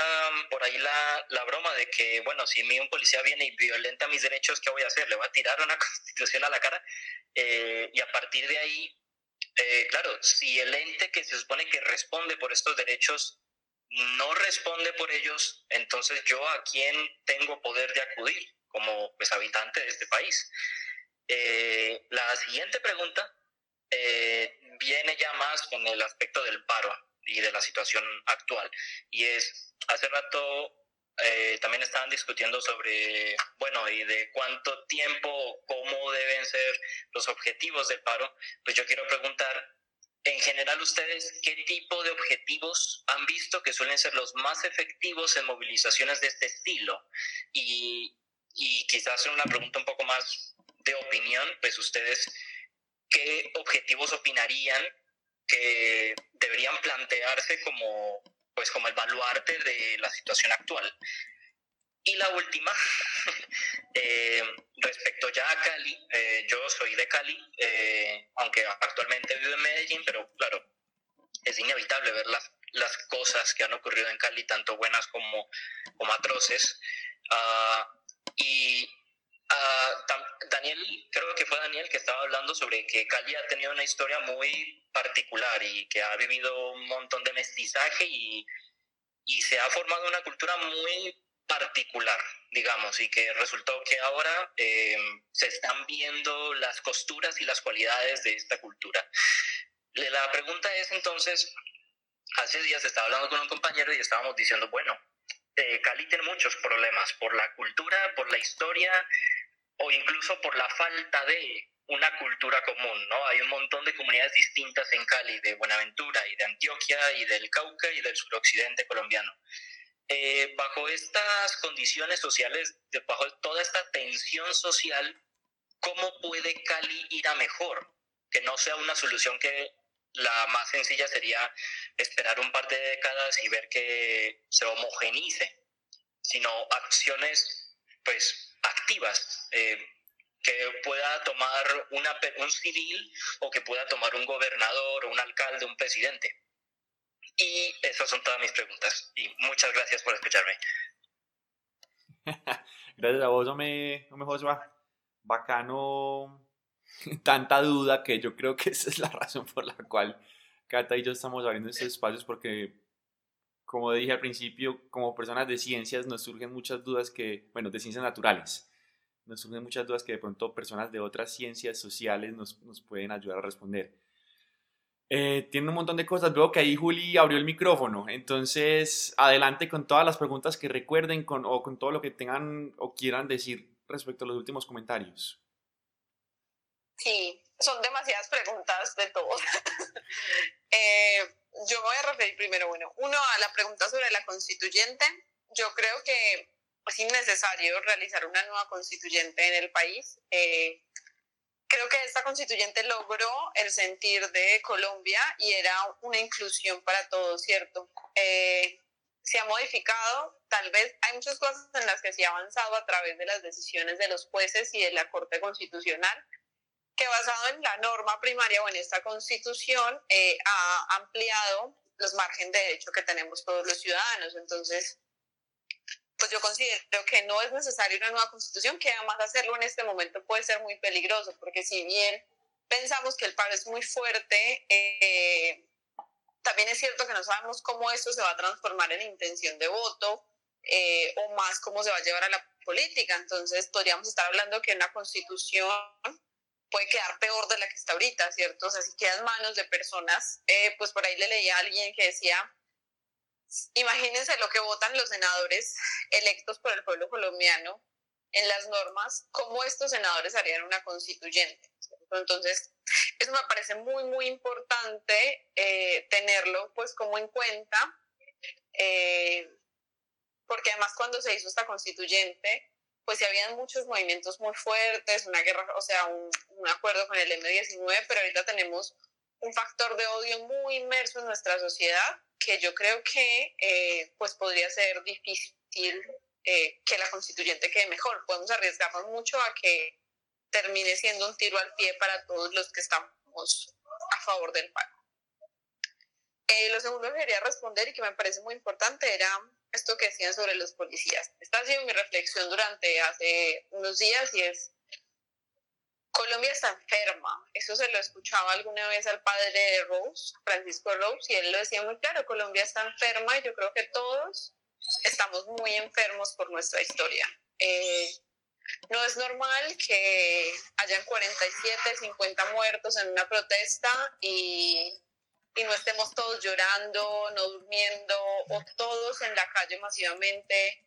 por ahí la, la broma de que, bueno, si mí un policía viene y violenta mis derechos, ¿qué voy a hacer? ¿Le voy a tirar una Constitución a la cara? Eh, y a partir de ahí, eh, claro, si el ente que se supone que responde por estos derechos no responde por ellos, entonces yo a quién tengo poder de acudir como pues, habitante de este país. Eh, la siguiente pregunta eh, viene ya más con el aspecto del paro y de la situación actual. Y es, hace rato eh, también estaban discutiendo sobre, bueno, y de cuánto tiempo, cómo deben ser los objetivos del paro. Pues yo quiero preguntar, en general, ustedes, ¿qué tipo de objetivos han visto que suelen ser los más efectivos en movilizaciones de este estilo? Y, y quizás una pregunta un poco más de opinión, pues ustedes qué objetivos opinarían que deberían plantearse como, pues, como el baluarte de la situación actual. Y la última, eh, respecto ya a Cali, eh, yo soy de Cali, eh, aunque actualmente vivo en Medellín, pero claro, es inevitable ver las, las cosas que han ocurrido en Cali, tanto buenas como, como atroces. Uh, y Uh, Daniel, creo que fue Daniel que estaba hablando sobre que Cali ha tenido una historia muy particular y que ha vivido un montón de mestizaje y, y se ha formado una cultura muy particular, digamos, y que resultó que ahora eh, se están viendo las costuras y las cualidades de esta cultura. La pregunta es entonces, hace días estaba hablando con un compañero y estábamos diciendo, bueno, eh, Cali tiene muchos problemas por la cultura, por la historia, o incluso por la falta de una cultura común, ¿no? Hay un montón de comunidades distintas en Cali, de Buenaventura y de Antioquia y del Cauca y del suroccidente colombiano. Eh, bajo estas condiciones sociales, bajo toda esta tensión social, ¿cómo puede Cali ir a mejor? Que no sea una solución que la más sencilla sería esperar un par de décadas y ver que se homogenice, sino acciones, pues, activas eh, que pueda tomar una, un civil o que pueda tomar un gobernador un alcalde, un presidente. Y esas son todas mis preguntas. Y muchas gracias por escucharme. gracias a vos, hombre, hombre. Bacano. Tanta duda que yo creo que esa es la razón por la cual Cata y yo estamos abriendo estos espacios porque como dije al principio, como personas de ciencias nos surgen muchas dudas que, bueno, de ciencias naturales, nos surgen muchas dudas que de pronto personas de otras ciencias sociales nos, nos pueden ayudar a responder. Eh, tiene un montón de cosas. Veo que ahí Juli abrió el micrófono. Entonces, adelante con todas las preguntas que recuerden con, o con todo lo que tengan o quieran decir respecto a los últimos comentarios. Sí, son demasiadas preguntas de todos. eh, yo me voy a referir primero, bueno, uno a la pregunta sobre la constituyente. Yo creo que es innecesario realizar una nueva constituyente en el país. Eh, creo que esta constituyente logró el sentir de Colombia y era una inclusión para todos, ¿cierto? Eh, se ha modificado, tal vez hay muchas cosas en las que se ha avanzado a través de las decisiones de los jueces y de la Corte Constitucional, que basado en la norma primaria o en esta constitución eh, ha ampliado los márgenes de derecho que tenemos todos los ciudadanos. Entonces, pues yo considero que no es necesaria una nueva constitución, que además hacerlo en este momento puede ser muy peligroso, porque si bien pensamos que el paro es muy fuerte, eh, también es cierto que no sabemos cómo esto se va a transformar en intención de voto eh, o más cómo se va a llevar a la política. Entonces podríamos estar hablando que una constitución puede quedar peor de la que está ahorita, ¿cierto? O sea, si queda en manos de personas, eh, pues por ahí le leía a alguien que decía, imagínense lo que votan los senadores electos por el pueblo colombiano en las normas, cómo estos senadores harían una constituyente. Entonces, eso me parece muy, muy importante eh, tenerlo pues como en cuenta, eh, porque además cuando se hizo esta constituyente, pues sí habían muchos movimientos muy fuertes, una guerra, o sea, un, un acuerdo con el M19, pero ahorita tenemos un factor de odio muy inmerso en nuestra sociedad que yo creo que eh, pues podría ser difícil eh, que la constituyente quede mejor. Podemos arriesgarnos mucho a que termine siendo un tiro al pie para todos los que estamos a favor del paro. Eh, lo segundo que quería responder y que me parece muy importante era esto que decían sobre los policías. Esta ha sido mi reflexión durante hace unos días y es Colombia está enferma. Eso se lo escuchaba alguna vez al padre de Rose, Francisco Rose, y él lo decía muy claro, Colombia está enferma y yo creo que todos estamos muy enfermos por nuestra historia. Eh, no es normal que hayan 47, 50 muertos en una protesta y, y no estemos todos llorando, no durmiendo o todos en la calle masivamente.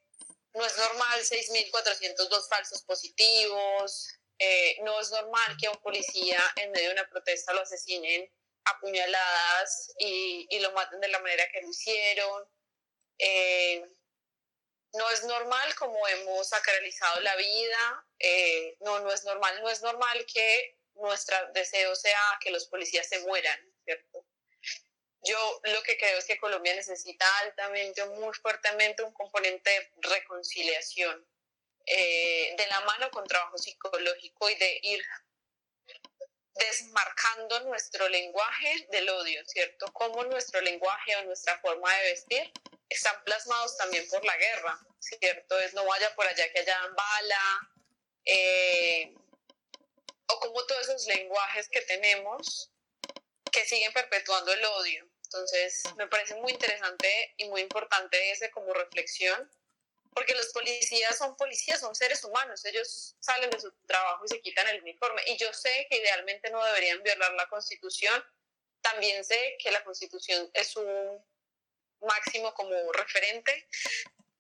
No es normal 6.402 falsos positivos, eh, no es normal que a un policía en medio de una protesta lo asesinen a puñaladas y, y lo maten de la manera que lo hicieron. Eh, no es normal como hemos sacralizado la vida. Eh, no, no es normal. No es normal que nuestro deseo sea que los policías se mueran, ¿cierto? Yo lo que creo es que Colombia necesita altamente, muy fuertemente un componente de reconciliación eh, de la mano con trabajo psicológico y de ir desmarcando nuestro lenguaje del odio, ¿cierto? Como nuestro lenguaje o nuestra forma de vestir están plasmados también por la guerra, ¿cierto? Es no vaya por allá que haya bala, eh, o como todos esos lenguajes que tenemos que siguen perpetuando el odio. Entonces, me parece muy interesante y muy importante ese como reflexión porque los policías son policías, son seres humanos, ellos salen de su trabajo y se quitan el uniforme. Y yo sé que idealmente no deberían violar la constitución, también sé que la constitución es un máximo como referente,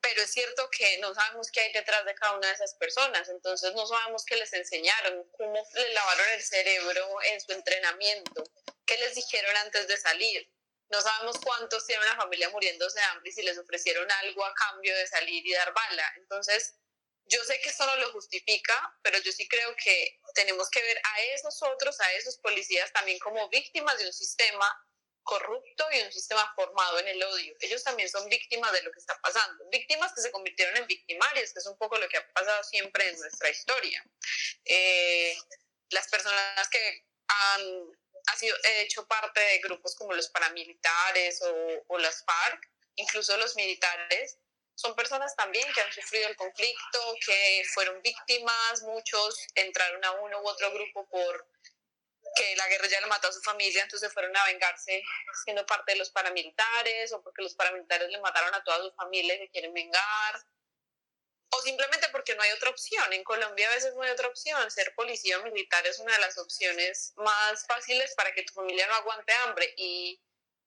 pero es cierto que no sabemos qué hay detrás de cada una de esas personas, entonces no sabemos qué les enseñaron, cómo le lavaron el cerebro en su entrenamiento, qué les dijeron antes de salir no sabemos cuántos tienen una familia muriéndose de hambre y si les ofrecieron algo a cambio de salir y dar bala. Entonces, yo sé que esto no lo justifica, pero yo sí creo que tenemos que ver a esos otros, a esos policías también como víctimas de un sistema corrupto y un sistema formado en el odio. Ellos también son víctimas de lo que está pasando, víctimas que se convirtieron en victimarios, que es un poco lo que ha pasado siempre en nuestra historia. Eh, las personas que han ha sido hecho parte de grupos como los paramilitares o, las FARC, incluso los militares, son personas también que han sufrido el conflicto, que fueron víctimas, muchos entraron a uno u otro grupo por que la guerra ya le mató a su familia, entonces fueron a vengarse siendo parte de los paramilitares o porque los paramilitares le mataron a toda su familia y se quieren vengar o simplemente porque no hay otra opción. En Colombia a veces no hay otra opción. Ser policía o militar es una de las opciones más fáciles para que tu familia no aguante hambre. Y,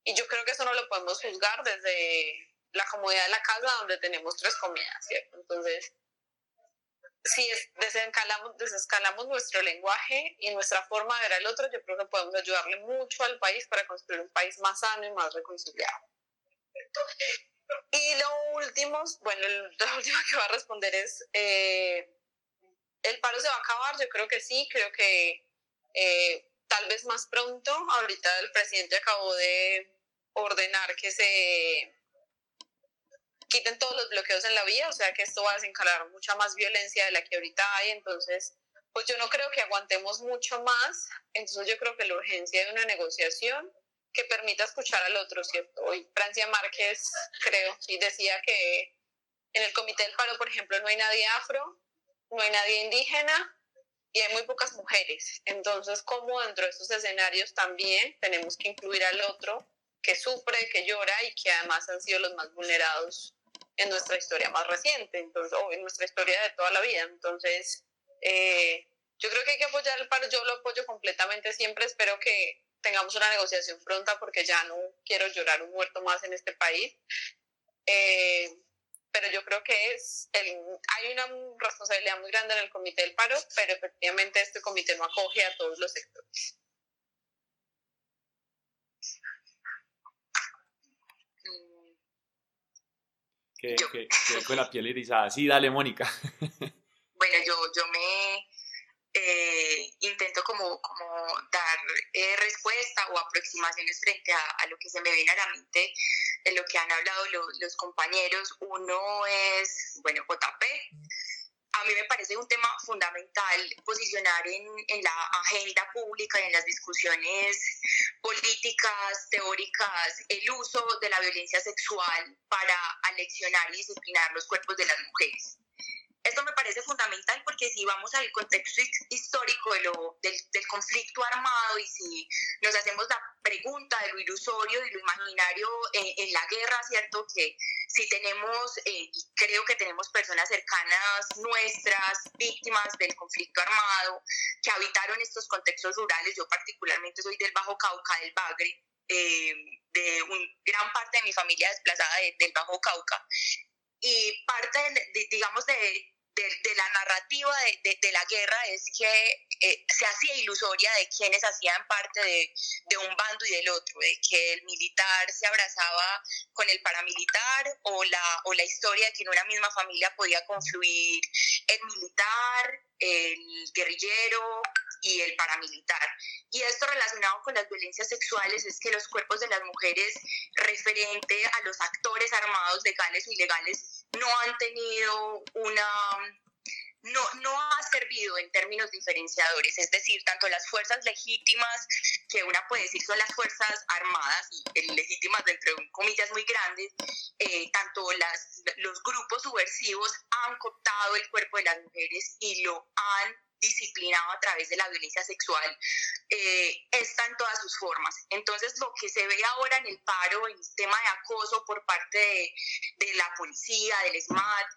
y yo creo que eso no lo podemos juzgar desde la comodidad de la casa donde tenemos tres comidas, ¿cierto? Entonces, si desescalamos, desescalamos nuestro lenguaje y nuestra forma de ver al otro, yo creo que podemos ayudarle mucho al país para construir un país más sano y más reconciliado. Y lo último, bueno, lo último que va a responder es, eh, ¿el paro se va a acabar? Yo creo que sí, creo que eh, tal vez más pronto. Ahorita el presidente acabó de ordenar que se quiten todos los bloqueos en la vía, o sea que esto va a desencadenar mucha más violencia de la que ahorita hay, entonces pues yo no creo que aguantemos mucho más, entonces yo creo que la urgencia de una negociación que permita escuchar al otro, ¿cierto? Hoy Francia Márquez, creo, y decía que En el comité del paro, por ejemplo, no hay nadie afro, no hay nadie indígena y hay muy pocas mujeres. Entonces, como dentro de estos escenarios también tenemos que incluir al otro que sufre, que llora y que además han sido los más vulnerados en nuestra historia más reciente, entonces, o en nuestra historia de toda la vida. Entonces, eh, yo creo que hay que apoyar el paro, yo lo apoyo completamente siempre, espero que tengamos una negociación pronta porque ya no quiero llorar un muerto más en este país. Eh, pero yo creo que es el, hay una responsabilidad muy grande en el comité del paro, pero efectivamente este comité no acoge a todos los sectores. Que, que, con la piel erizada. Sí, dale, Mónica. Bueno, yo, yo me eh, intento como, dar eh, respuesta o aproximaciones frente a, a, lo que se me viene a la mente de lo que han hablado los compañeros. Uno es, bueno, JP. A mí me parece un tema fundamental posicionar en, en la agenda pública y en las discusiones políticas, teóricas, el uso de la violencia sexual para aleccionar y disciplinar los cuerpos de las mujeres esto me parece fundamental porque si vamos al contexto histórico de lo, del, del, conflicto armado y si nos hacemos la pregunta de lo ilusorio y lo imaginario en, la guerra, ¿cierto? Que si tenemos, eh, y creo que tenemos personas cercanas nuestras, víctimas del conflicto armado, que habitaron estos contextos rurales, yo particularmente soy del Bajo Cauca, del Bagre, eh, de un, gran parte de mi familia desplazada de, del Bajo Cauca, y parte, de, de, digamos, de, de, la narrativa de, de, la guerra es que eh, se hacía ilusoria de quienes hacían parte de, de, un bando y del otro, de que el militar se abrazaba con el paramilitar o la, o la historia de que en una misma familia podía confluir el militar, el guerrillero y el paramilitar. Y esto relacionado con las violencias sexuales es que los cuerpos de las mujeres referente a los actores armados legales o ilegales no han tenido una no, no ha servido en términos diferenciadores, es decir, tanto las fuerzas legítimas, que una puede decir son las fuerzas armadas, y legítimas dentro de comillas muy grandes, eh, tanto las, los grupos subversivos han cooptado el cuerpo de las mujeres y lo han disciplinado a través de la violencia sexual, eh, está en todas sus formas. Entonces, lo que se ve ahora en el paro, en el tema de acoso por parte de, de la policía, del SMAT,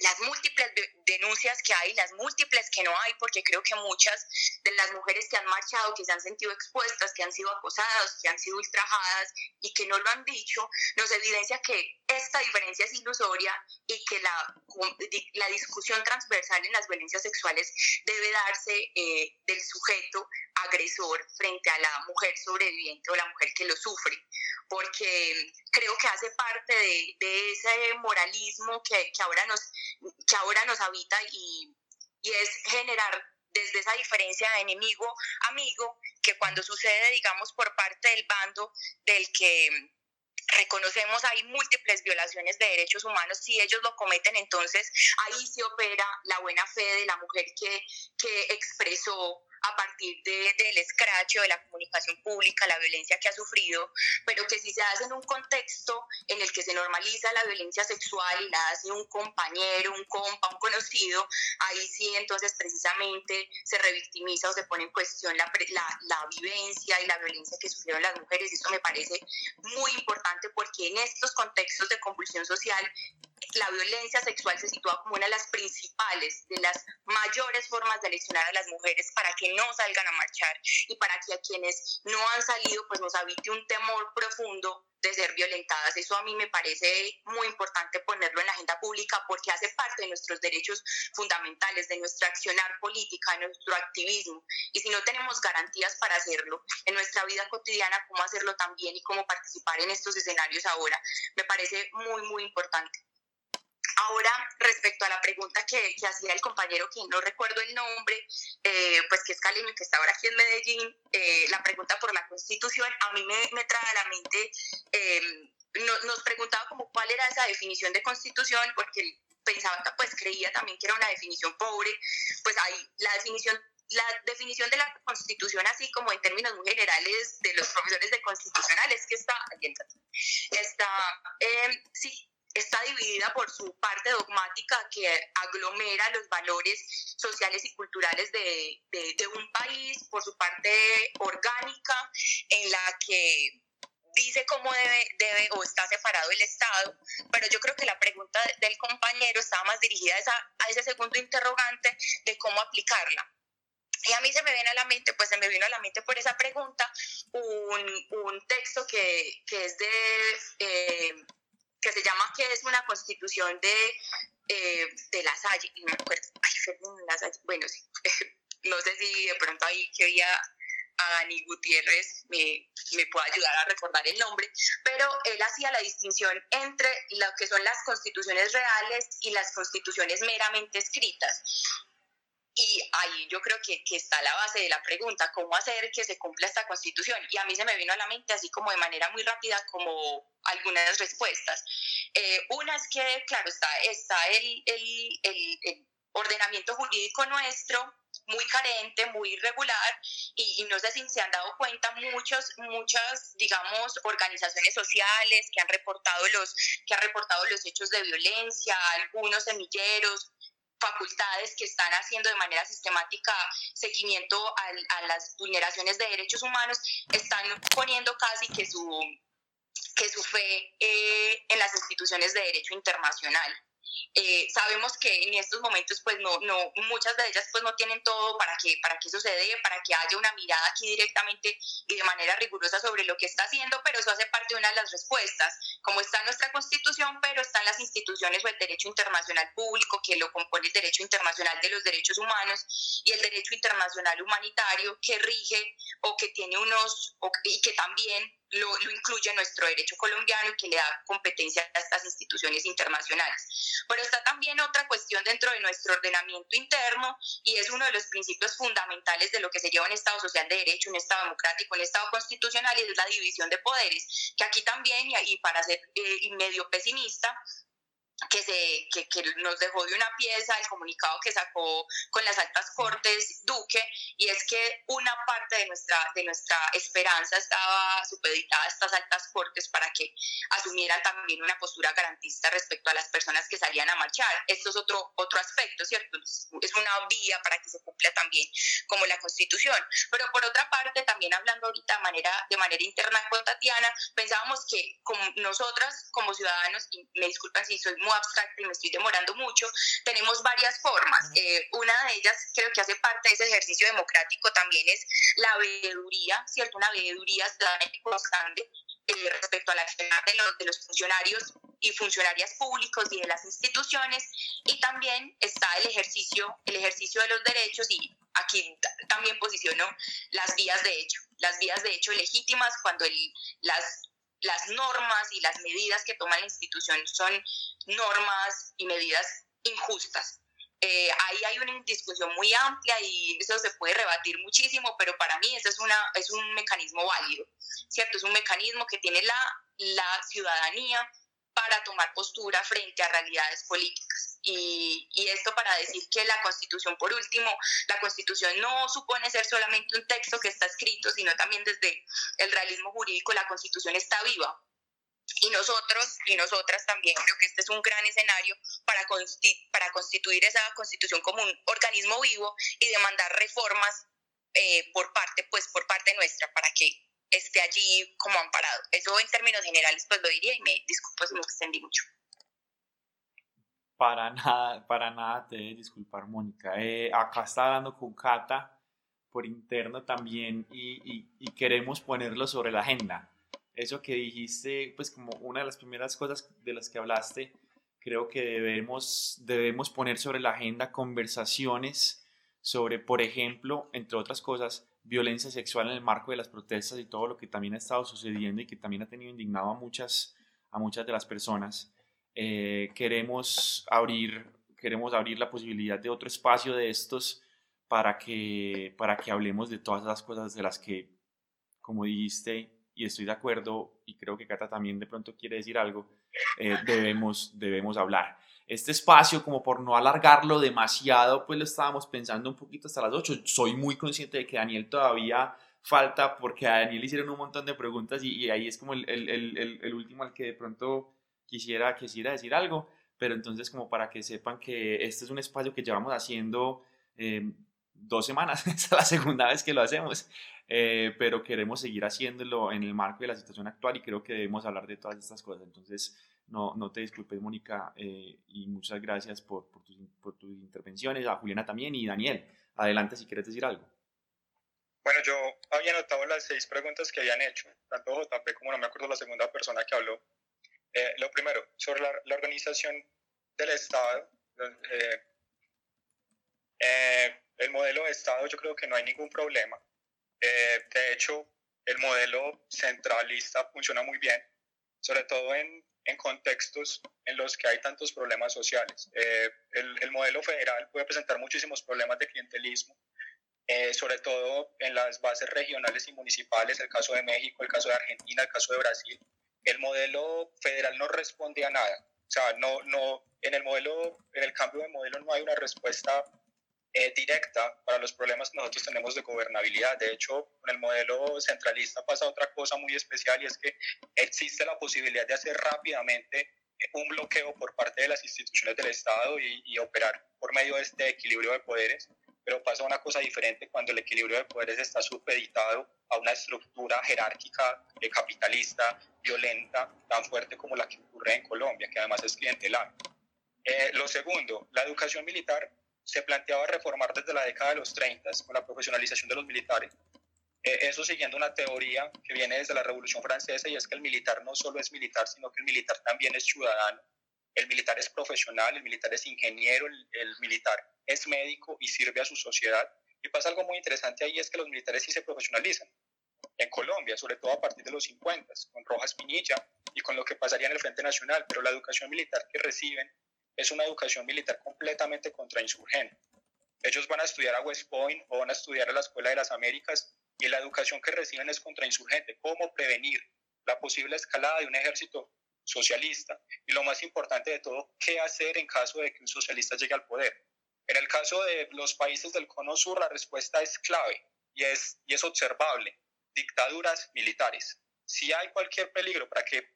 las múltiples denuncias que hay, las múltiples que no hay, porque creo que muchas de las mujeres que han marchado, que se han sentido expuestas, que han sido acosadas, que han sido ultrajadas y que no lo han dicho, nos evidencia que esta diferencia es ilusoria y que la, la discusión transversal en las violencias sexuales debe darse eh, del sujeto agresor frente a la mujer sobreviviente o la mujer que lo sufre, porque creo que hace parte de, de ese moralismo que, que, ahora nos, que ahora nos habita y, y es generar desde esa diferencia de enemigo-amigo, que cuando sucede, digamos, por parte del bando del que reconocemos hay múltiples violaciones de derechos humanos, si ellos lo cometen, entonces ahí se opera la buena fe de la mujer que, que expresó a partir de, del escracho de la comunicación pública, la violencia que ha sufrido, pero que si se hace en un contexto en el que se normaliza la violencia sexual y la hace un compañero, un compa, un conocido, ahí sí entonces precisamente se revictimiza o se pone en cuestión la, la, la vivencia y la violencia que sufrieron las mujeres. Eso me parece muy importante porque en estos contextos de convulsión social la violencia sexual se sitúa como una de las principales, de las mayores formas de lesionar a las mujeres para que no salgan a marchar y para que a quienes no han salido pues nos habite un temor profundo de ser violentadas. Eso a mí me parece muy importante ponerlo en la agenda pública porque hace parte de nuestros derechos fundamentales, de nuestra accionar política, de nuestro activismo. Y si no tenemos garantías para hacerlo en nuestra vida cotidiana, cómo hacerlo también y cómo participar en estos escenarios ahora, me parece muy, muy importante. Ahora, respecto a la pregunta que, que, hacía el compañero, que no recuerdo el nombre, eh, pues que es caleño, que está ahora aquí en Medellín, eh, la pregunta por la constitución, a mí me, me trae a la mente, no, nos preguntaba como cuál era esa definición de constitución, porque pensaba, pues creía también que era una definición pobre, pues ahí la definición la definición de la constitución, así como en términos muy generales de los profesores de constitucionales, que está, está, eh, sí, está dividida por su parte dogmática que aglomera los valores sociales y culturales de, de, un país, por su parte orgánica en la que dice cómo debe, debe o está separado el Estado, pero yo creo que la pregunta del compañero estaba más dirigida a, esa, a ese segundo interrogante de cómo aplicarla. Y a mí se me viene a la mente, pues se me vino a la mente por esa pregunta, un, un texto que, que, es de, eh, que se llama que es una constitución de, eh, de La Salle, y me acuerdo, ay, La bueno, sí, no sé si de pronto ahí que había a Dani Gutiérrez me, me puede ayudar a recordar el nombre, pero él hacía la distinción entre lo que son las constituciones reales y las constituciones meramente escritas. Y ahí yo creo que, que, está la base de la pregunta, ¿cómo hacer que se cumpla esta constitución? Y a mí se me vino a la mente así como de manera muy rápida como algunas respuestas. Eh, una es que, claro, está, está el, el, el, el ordenamiento jurídico nuestro, muy carente, muy irregular y, y, no sé si se han dado cuenta muchos, muchas, digamos, organizaciones sociales que han reportado los, que han reportado los hechos de violencia, algunos semilleros, facultades que están haciendo de manera sistemática seguimiento a, a las vulneraciones de derechos humanos, están poniendo casi que su, que su fe eh, en las instituciones de derecho internacional. Eh, sabemos que en estos momentos pues no, no, muchas de ellas pues no tienen todo para que, para que eso para que haya una mirada aquí directamente y de manera rigurosa sobre lo que está haciendo, pero eso hace parte de una de las respuestas, como está nuestra constitución, pero están las instituciones o el derecho internacional público que lo compone el derecho internacional de los derechos humanos y el derecho internacional humanitario que rige o que tiene unos, y que también lo, lo, incluye nuestro derecho colombiano y que le da competencia a estas instituciones internacionales. Pero está también otra cuestión dentro de nuestro ordenamiento interno y es uno de los principios fundamentales de lo que sería un Estado social de derecho, un Estado democrático, un Estado constitucional y es la división de poderes, que aquí también, y, para ser eh, medio pesimista, que, se, que, que, nos dejó de una pieza el comunicado que sacó con las altas cortes Duque, y es que una parte de nuestra, de nuestra esperanza estaba supeditada a estas altas cortes para que asumieran también una postura garantista respecto a las personas que salían a marchar. Esto es otro, otro aspecto, ¿cierto? Es una vía para que se cumpla también como la Constitución. Pero por otra parte, también hablando ahorita de manera, de manera interna con Tatiana, pensábamos que como nosotras como ciudadanos, y me disculpan si soy muy abstracta y me estoy demorando mucho, tenemos varias formas. Eh, una de ellas, creo que hace parte de ese ejercicio democrático, también es la veeduría, ¿cierto? Una veeduría ciudadana constante eh, respecto a la acción de los, de los funcionarios y funcionarias públicos y de las instituciones y también está el ejercicio el ejercicio de los derechos y aquí también posiciono las vías de hecho las vías de hecho legítimas cuando el, las las normas y las medidas que toma la institución son normas y medidas injustas. Eh, ahí hay una discusión muy amplia y eso se puede rebatir muchísimo, pero para mí eso es, una, es un mecanismo válido, ¿cierto? Es un mecanismo que tiene la, la ciudadanía para tomar postura frente a realidades políticas. Y, y, esto para decir que la Constitución, por último, la Constitución no supone ser solamente un texto que está escrito, sino también desde el realismo jurídico la Constitución está viva. Y nosotros y nosotras también creo que este es un gran escenario para, para constituir esa Constitución como un organismo vivo y demandar reformas eh, por parte, pues por parte nuestra, para que esté allí como amparado. Eso en términos generales pues lo diría y me disculpo si me extendí mucho. Para nada, para nada te debes disculpar, Mónica. Eh, acá está hablando con Cata por interno también y, y, y, queremos ponerlo sobre la agenda. Eso que dijiste, pues como una de las primeras cosas de las que hablaste, creo que debemos, debemos poner sobre la agenda conversaciones sobre, por ejemplo, entre otras cosas, violencia sexual en el marco de las protestas y todo lo que también ha estado sucediendo y que también ha tenido indignado a muchas, a muchas de las personas. Eh, queremos, abrir, queremos abrir la posibilidad de otro espacio de estos para que, para que hablemos de todas las cosas de las que, como dijiste, y estoy de acuerdo, y creo que Cata también de pronto quiere decir algo, eh, debemos, debemos hablar. Este espacio, como por no alargarlo demasiado, pues lo estábamos pensando un poquito hasta las 8. Soy muy consciente de que Daniel todavía falta, porque a Daniel hicieron un montón de preguntas y, y ahí es como el, el, el, el, último al que de pronto quisiera, quisiera decir algo, pero entonces como para que sepan que este es un espacio que llevamos haciendo eh, dos semanas, es la segunda vez que lo hacemos, eh, pero queremos seguir haciéndolo en el marco de la situación actual y creo que debemos hablar de todas estas cosas. Entonces, no, no te disculpes, Mónica, eh, y muchas gracias por, tus, intervenciones, a Juliana también y Daniel. Adelante si quieres decir algo. Bueno, yo había anotado las seis preguntas que habían hecho, tanto JP como no me acuerdo la segunda persona que habló. Eh, lo primero, sobre la, organización del Estado, eh, eh, el modelo de Estado yo creo que no hay ningún problema. De hecho, el modelo centralista funciona muy bien, sobre todo en, en contextos en los que hay tantos problemas sociales. Eh, el, el, modelo federal puede presentar muchísimos problemas de clientelismo, eh, sobre todo en las bases regionales y municipales, el caso de México, el caso de Argentina, el caso de Brasil. El modelo federal no responde a nada. O sea, no, no, en el modelo, en el cambio de modelo no hay una respuesta eh, directa para los problemas que nosotros tenemos de gobernabilidad. De hecho, con el modelo centralista pasa otra cosa muy especial y es que existe la posibilidad de hacer rápidamente un bloqueo por parte de las instituciones del Estado y, y operar por medio de este equilibrio de poderes. Pero pasa una cosa diferente cuando el equilibrio de poderes está supeditado a una estructura jerárquica eh, capitalista, violenta, tan fuerte como la que ocurre en Colombia, que además es clientelar. Eh, lo segundo, la educación militar se planteaba reformar desde la década de los 30 con la profesionalización de los militares. Eh, eso siguiendo una teoría que viene desde la Revolución Francesa y es que el militar no solo es militar, sino que el militar también es ciudadano. El militar es profesional, el militar es ingeniero, el, el militar es médico y sirve a su sociedad. Y pasa algo muy interesante ahí, es que los militares sí se profesionalizan. En Colombia, sobre todo a partir de los 50, con Rojas Pinilla y con lo que pasaría en el Frente Nacional, pero la educación militar que reciben es una educación militar completamente contrainsurgente. Ellos van a estudiar a West Point o van a estudiar a la Escuela de las Américas y la educación que reciben es contrainsurgente. ¿Cómo prevenir la posible escalada de un ejército socialista? Y lo más importante de todo, ¿qué hacer en caso de que un socialista llegue al poder? En el caso de los países del Cono Sur, la respuesta es clave y es, y es observable. Dictaduras militares. Si hay cualquier peligro para que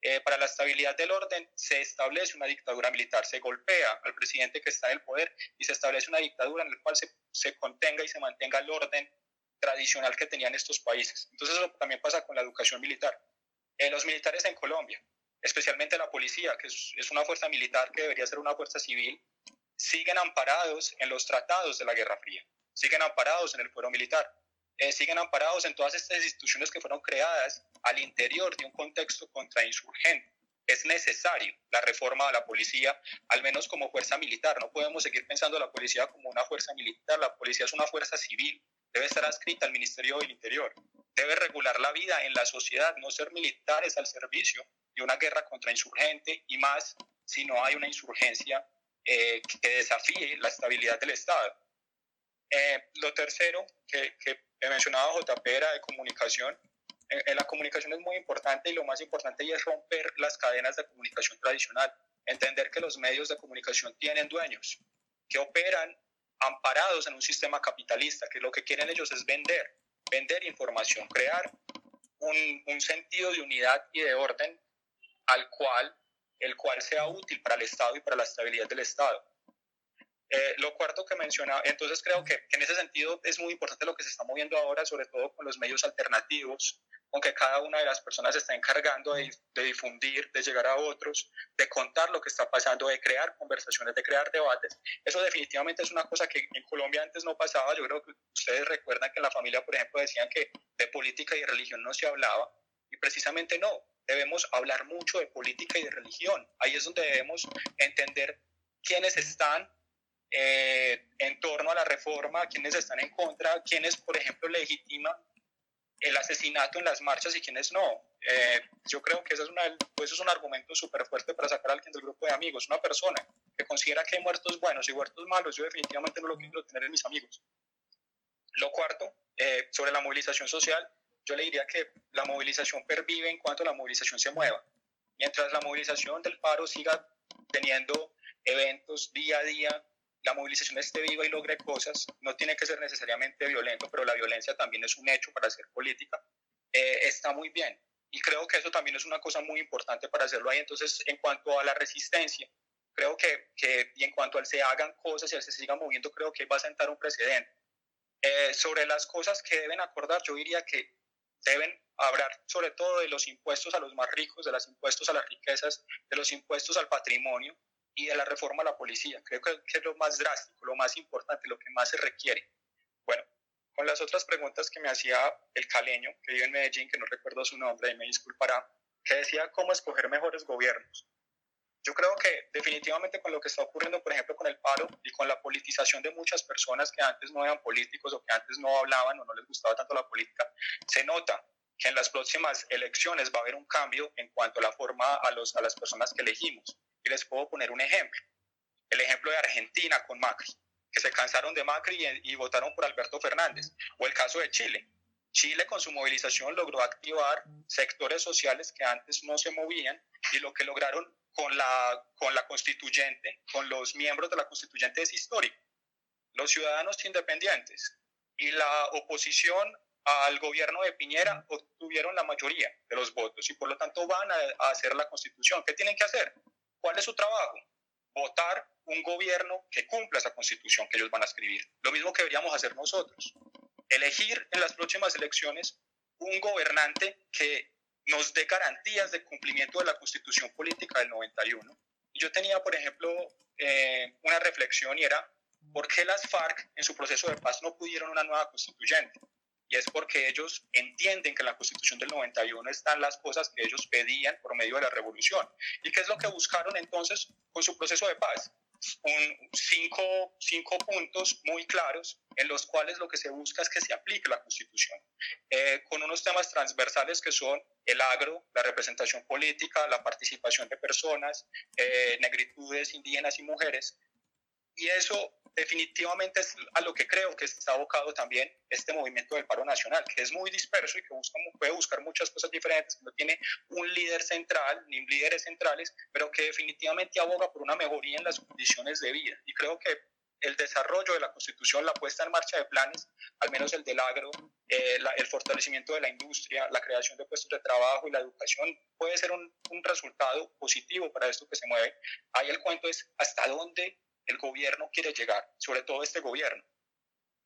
eh, para la estabilidad del orden se establece una dictadura militar, se golpea al presidente que está en el poder y se establece una dictadura en la cual se, se contenga y se mantenga el orden tradicional que tenían estos países. Entonces eso también pasa con la educación militar. Eh, los militares en Colombia, especialmente la policía, que es, es una fuerza militar que debería ser una fuerza civil, siguen amparados en los tratados de la Guerra Fría, siguen amparados en el fuero militar eh, siguen amparados en todas estas instituciones que fueron creadas al interior de un contexto contrainsurgente. Es necesario la reforma de la policía, al menos como fuerza militar. No podemos seguir pensando a la policía como una fuerza militar. La policía es una fuerza civil. Debe estar adscrita al Ministerio del Interior. Debe regular la vida en la sociedad, no ser militares al servicio de una guerra contrainsurgente y más si no hay una insurgencia eh, que desafíe la estabilidad del Estado. Eh, lo tercero que, que he mencionado JP era de comunicación. En, la comunicación es muy importante y lo más importante es romper las cadenas de comunicación tradicional. Entender que los medios de comunicación tienen dueños que operan amparados en un sistema capitalista, que lo que quieren ellos es vender, vender información, crear un, un sentido de unidad y de orden al cual, el cual sea útil para el Estado y para la estabilidad del Estado. Eh, lo cuarto que mencionaba, entonces creo que, que, en ese sentido es muy importante lo que se está moviendo ahora, sobre todo con los medios alternativos, aunque cada una de las personas se está encargando de, de, difundir, de llegar a otros, de contar lo que está pasando, de crear conversaciones, de crear debates. Eso definitivamente es una cosa que en Colombia antes no pasaba. Yo creo que ustedes recuerdan que en la familia, por ejemplo, decían que de política y religión no se hablaba, y precisamente no. Debemos hablar mucho de política y de religión. Ahí es donde debemos entender quiénes están eh, en torno a la reforma, quienes están en contra, quienes, por ejemplo, legitiman el asesinato en las marchas y quienes no. Eh, yo creo que eso es, una, es un argumento súper fuerte para sacar a alguien del grupo de amigos. Una persona que considera que hay muertos buenos y muertos malos, yo definitivamente no lo quiero tener en mis amigos. Lo cuarto, eh, sobre la movilización social, yo le diría que la movilización pervive en cuanto la movilización se mueva. Mientras la movilización del paro siga teniendo eventos día a día, la movilización esté viva y logre cosas, no tiene que ser necesariamente violento, pero la violencia también es un hecho para hacer política, eh, está muy bien. Y creo que eso también es una cosa muy importante para hacerlo ahí. Entonces, en cuanto a la resistencia, creo que, que y en cuanto al se hagan cosas y se siga moviendo, creo que va a sentar un precedente. Eh, sobre las cosas que deben acordar, yo diría que deben hablar sobre todo de los impuestos a los más ricos, de los impuestos a las riquezas, de los impuestos al patrimonio y de la reforma a la policía. Creo que, es lo más drástico, lo más importante, lo que más se requiere. Bueno, con las otras preguntas que me hacía el caleño, que vive en Medellín, que no recuerdo su nombre y me disculpará, que decía cómo escoger mejores gobiernos. Yo creo que definitivamente con lo que está ocurriendo, por ejemplo, con el paro y con la politización de muchas personas que antes no eran políticos o que antes no hablaban o no les gustaba tanto la política, se nota que en las próximas elecciones va a haber un cambio en cuanto a la forma a, los, a las personas que elegimos. Y les puedo poner un ejemplo. El ejemplo de Argentina con Macri, que se cansaron de Macri y, y votaron por Alberto Fernández. O el caso de Chile. Chile con su movilización logró activar sectores sociales que antes no se movían y lo que lograron con la, con la constituyente, con los miembros de la constituyente es histórico. Los ciudadanos independientes y la oposición al gobierno de Piñera obtuvieron la mayoría de los votos y por lo tanto van a, a, hacer la constitución. ¿Qué tienen que hacer? ¿Cuál es su trabajo? Votar un gobierno que cumpla esa constitución que ellos van a escribir. Lo mismo que deberíamos hacer nosotros. Elegir en las próximas elecciones un gobernante que nos dé garantías de cumplimiento de la constitución política del 91. Yo tenía, por ejemplo, eh, una reflexión y era, ¿por qué las FARC en su proceso de paz no pudieron una nueva constituyente? Y es porque ellos entienden que en la constitución del 91 están las cosas que ellos pedían por medio de la revolución. ¿Y qué es lo que buscaron entonces con su proceso de paz? Un, cinco, cinco puntos muy claros en los cuales lo que se busca es que se aplique la constitución, eh, con unos temas transversales que son el agro, la representación política, la participación de personas, eh, negritudes, indígenas y mujeres. Y eso definitivamente es a lo que creo que está abocado también este movimiento del paro nacional, que es muy disperso y que busca, puede buscar muchas cosas diferentes, no tiene un líder central ni líderes centrales, pero que definitivamente aboga por una mejoría en las condiciones de vida. Y creo que el desarrollo de la Constitución, la puesta en marcha de planes, al menos el del agro, eh, el fortalecimiento de la industria, la creación de puestos de trabajo y la educación, puede ser un, un resultado positivo para esto que se mueve. Ahí el cuento es hasta dónde el gobierno quiere llegar, sobre todo este gobierno.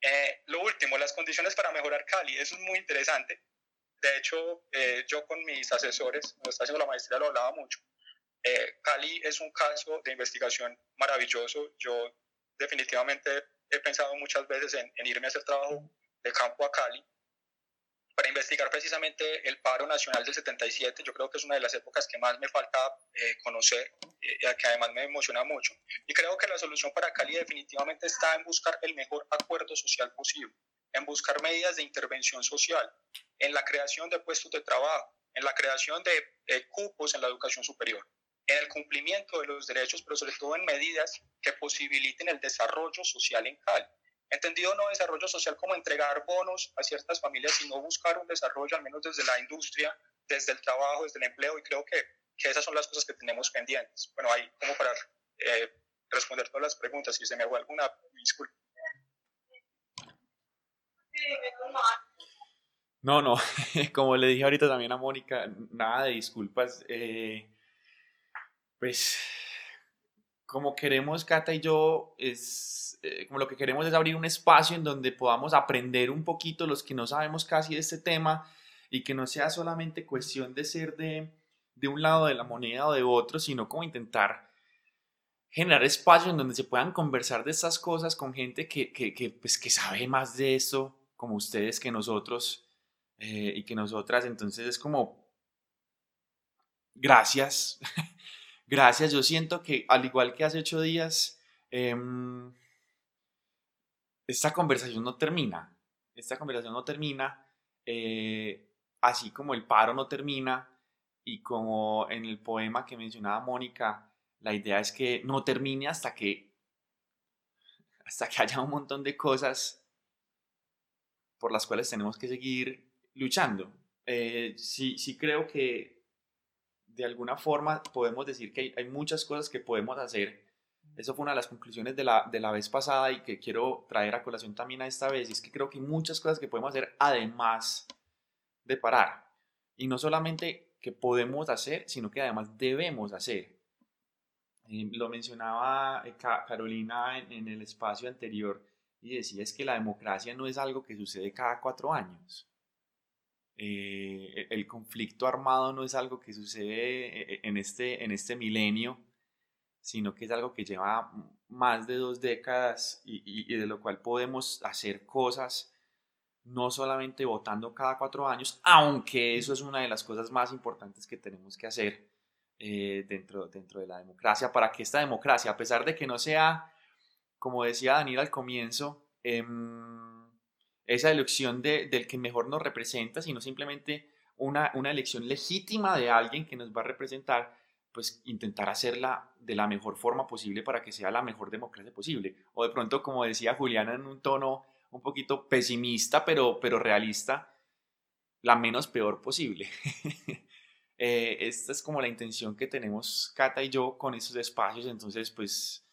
Eh, lo último, las condiciones para mejorar Cali, eso es muy interesante. De hecho, eh, yo con mis asesores, cuando estaba haciendo la maestría, lo hablaba mucho. Eh, Cali es un caso de investigación maravilloso. Yo definitivamente he pensado muchas veces en, en irme a hacer trabajo de campo a Cali para investigar precisamente el paro nacional del 77. Yo creo que es una de las épocas que más me falta eh, conocer eh, y que además me emociona mucho. Y creo que la solución para Cali definitivamente está en buscar el mejor acuerdo social posible, en buscar medidas de intervención social, en la creación de puestos de trabajo, en la creación de eh, cupos en la educación superior, en el cumplimiento de los derechos, pero sobre todo en medidas que posibiliten el desarrollo social en Cali Entendido no desarrollo social como entregar bonos a ciertas familias, sino buscar un desarrollo, al menos desde la industria, desde el trabajo, desde el empleo, y creo que, que esas son las cosas que tenemos pendientes. Bueno, ahí como para eh, responder todas las preguntas, si se me hago alguna, disculpe. No, no, como le dije ahorita también a Mónica, nada de disculpas. Eh, pues como queremos Cata y yo, es eh, como lo que queremos es abrir un espacio en donde podamos aprender un poquito los que no sabemos casi de este tema y que no sea solamente cuestión de ser de, de un lado de la moneda o de otro, sino como intentar generar espacios en donde se puedan conversar de estas cosas con gente que, que, que pues, que sabe más de esto, como ustedes, que nosotros eh, y que nosotras. Entonces es como, gracias. Gracias, yo siento que al igual que hace ocho días, eh, esta conversación no termina. Esta conversación no termina, eh, así como el paro no termina y como en el poema que mencionaba Mónica, la idea es que no termine hasta que hasta que haya un montón de cosas por las cuales tenemos que seguir luchando. Eh, sí, sí creo que de alguna forma podemos decir que hay, hay, muchas cosas que podemos hacer. Eso fue una de las conclusiones de la, de la vez pasada y que quiero traer a colación también a esta vez. Es que creo que hay muchas cosas que podemos hacer además de parar. y no solamente que podemos hacer, sino que además debemos hacer. Eh, lo mencionaba eh, Carolina en, el espacio anterior y decía es que la democracia no es algo que sucede cada cuatro años. Eh, el conflicto armado no es algo que sucede en este, en este milenio, sino que es algo que lleva más de dos décadas y, de lo cual podemos hacer cosas no solamente votando cada cuatro años, aunque eso es una de las cosas más importantes que tenemos que hacer eh, dentro, dentro de la democracia, para que esta democracia, a pesar de que no sea, como decía Daniel al comienzo, em, esa elección de, del que mejor nos representa, sino simplemente una, una elección legítima de alguien que nos va a representar, pues intentar hacerla de la mejor forma posible para que sea la mejor democracia posible. O de pronto, como decía Juliana en un tono un poquito pesimista, pero, pero realista, la menos peor posible. Eh, esta es como la intención que tenemos Cata y yo con estos espacios, entonces pues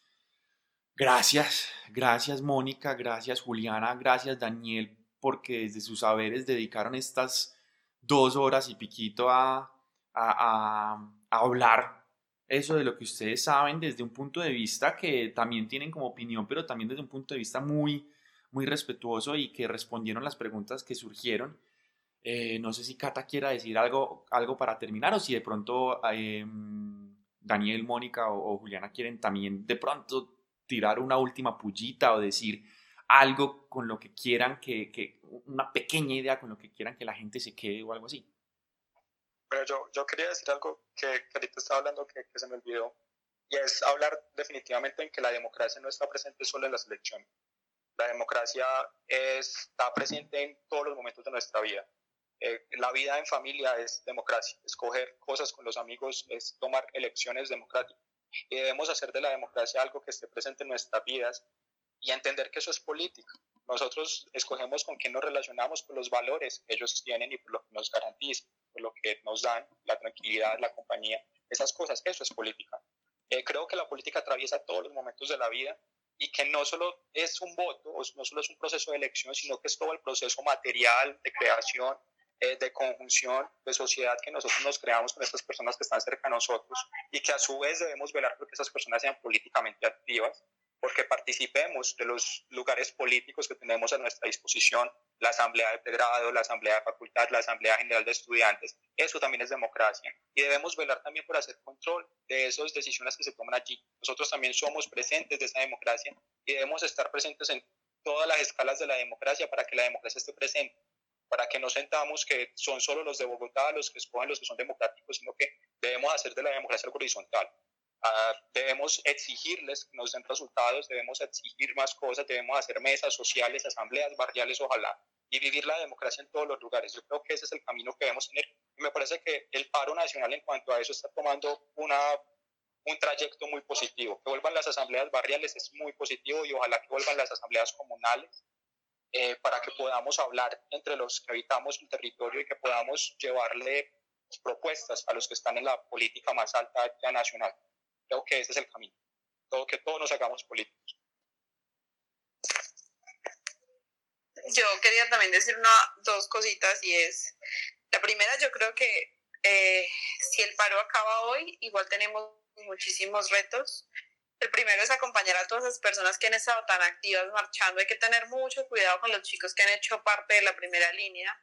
gracias, gracias Mónica, gracias Juliana, gracias Daniel, porque desde sus saberes dedicaron estas dos horas y piquito a, a, a hablar eso de lo que ustedes saben desde un punto de vista que también tienen como opinión, pero también desde un punto de vista muy, muy respetuoso y que respondieron las preguntas que surgieron. Eh, no sé si Cata quiera decir algo, algo para terminar o si de pronto em, Daniel, Mónica o, Juliana quieren también de pronto tirar una última pullita o decir algo con lo que quieran que, que, una pequeña idea con lo que quieran que la gente se quede o algo así. Bueno, yo, yo quería decir algo que, que ahorita estaba hablando que, que se me olvidó y es hablar definitivamente en que la democracia no está presente solo en las elecciones. La democracia está presente en todos los momentos de nuestra vida. Eh, la vida en familia es democracia. Escoger cosas con los amigos es tomar elecciones democráticas. Y debemos hacer de la democracia algo que esté presente en nuestras vidas y entender que eso es política. Nosotros escogemos con quién nos relacionamos por los valores que ellos tienen y por lo que nos garantizan, por lo que nos dan, la tranquilidad, la compañía, esas cosas, eso es política. Eh, creo que la política atraviesa todos los momentos de la vida y que no solo es un voto, no solo es un proceso de elección, sino que es todo el proceso material de creación, eh, de conjunción, de sociedad que nosotros nos creamos con estas personas que están cerca de nosotros y que a su vez debemos velar porque esas personas sean políticamente activas porque participemos de los lugares políticos que tenemos a nuestra disposición, la asamblea de pregrado, la asamblea de facultad, la asamblea general de estudiantes. Eso también es democracia. Y debemos velar también por hacer control de esas decisiones que se toman allí. Nosotros también somos presentes de esa democracia y debemos estar presentes en todas las escalas de la democracia para que la democracia esté presente para que no sentamos que son solo los de Bogotá los que escogen los que son democráticos, sino que debemos hacer de la democracia algo horizontal. Ah, debemos exigirles que nos den resultados, debemos exigir más cosas, debemos hacer mesas sociales, asambleas barriales, ojalá, y vivir la democracia en todos los lugares. Yo creo que ese es el camino que debemos tener. Y me parece que el paro nacional en cuanto a eso está tomando una, un trayecto muy positivo. Que vuelvan las asambleas barriales es muy positivo y ojalá que vuelvan las asambleas comunales eh, para que podamos hablar entre los que habitamos el territorio y que podamos llevarle propuestas a los que están en la política más alta ya nacional. Creo que ese es el camino. Todo, que todos nos hagamos políticos. Yo quería también decir una, dos cositas y es, la primera yo creo que eh, si el paro acaba hoy, igual tenemos muchísimos retos. El primero es acompañar a todas las personas que han estado tan activas marchando. Hay que tener mucho cuidado con los chicos que han hecho parte de la primera línea.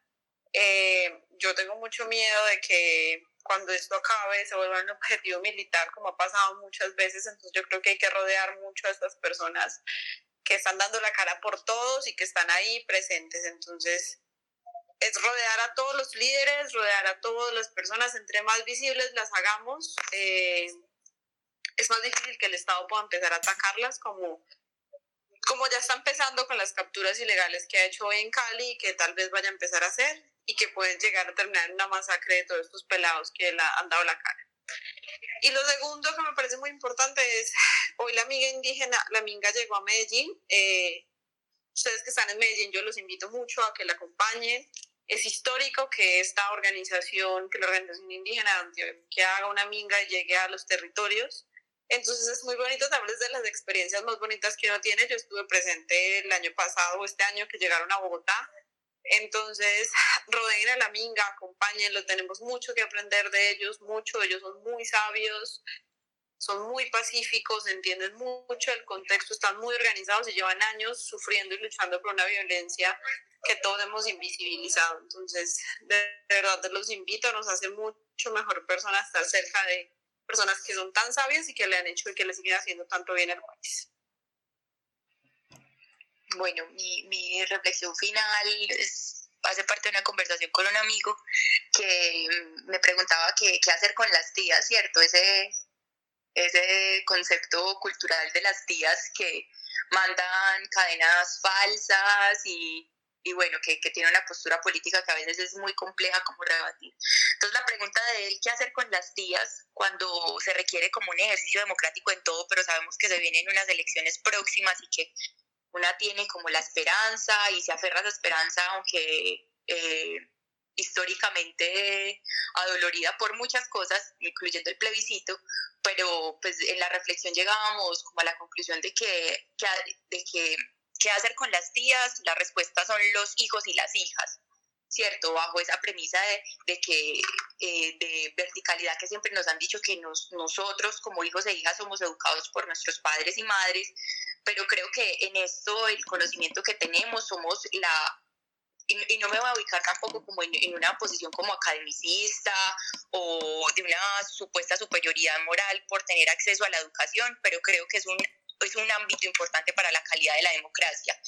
Eh, yo tengo mucho miedo de que cuando esto acabe se vuelva un objetivo militar, como ha pasado muchas veces. Entonces yo creo que hay que rodear mucho a estas personas que están dando la cara por todos y que están ahí presentes. Entonces es rodear a todos los líderes, rodear a todas las personas, entre más visibles las hagamos, eh, es más difícil que el Estado pueda empezar a atacarlas como como ya está empezando con las capturas ilegales que ha hecho en Cali y que tal vez vaya a empezar a hacer y que pueden llegar a terminar en una masacre de todos estos pelados que la, han dado la cara. Y lo segundo que me parece muy importante es, hoy la amiga indígena, la minga llegó a Medellín. Eh, ustedes que están en Medellín, yo los invito mucho a que la acompañen. Es histórico que esta organización, que la organización indígena que haga una minga y llegue a los territorios. Entonces es muy bonito también de las experiencias más bonitas que uno tiene. Yo estuve presente el año pasado o este año que llegaron a Bogotá Entonces, rodeen a la minga, acompáñenlo, tenemos mucho que aprender de ellos, mucho, ellos son muy sabios, son muy pacíficos, entienden mucho el contexto, están muy organizados y llevan años sufriendo y luchando por una violencia que todos hemos invisibilizado. Entonces, de verdad, los invito, nos hace mucho mejor persona estar cerca de personas que son tan sabias y que le han hecho y que le siguen haciendo tanto bien al país. Bueno, mi, reflexión final es, hace parte de una conversación con un amigo que me preguntaba qué, qué hacer con las tías, ¿cierto? Ese, ese concepto cultural de las tías que mandan cadenas falsas y, y bueno, que, que, tiene una postura política que a veces es muy compleja como rebatir. Entonces la pregunta de él, ¿qué hacer con las tías cuando se requiere como un ejercicio democrático en todo, pero sabemos que se vienen unas elecciones próximas y que una tiene como la esperanza y se aferra a esa esperanza, aunque eh, históricamente adolorida por muchas cosas, incluyendo el plebiscito, pero pues en la reflexión llegábamos como a la conclusión de que, que de que qué hacer con las tías, la respuesta son los hijos y las hijas. ¿cierto? Bajo esa premisa de, de que, eh, de verticalidad que siempre nos han dicho que nos, nosotros como hijos e hijas somos educados por nuestros padres y madres, pero creo que en esto el conocimiento que tenemos somos la y, no me voy a ubicar tampoco como en, una posición como academicista o de una supuesta superioridad moral por tener acceso a la educación, pero creo que es un, es un ámbito importante para la calidad de la democracia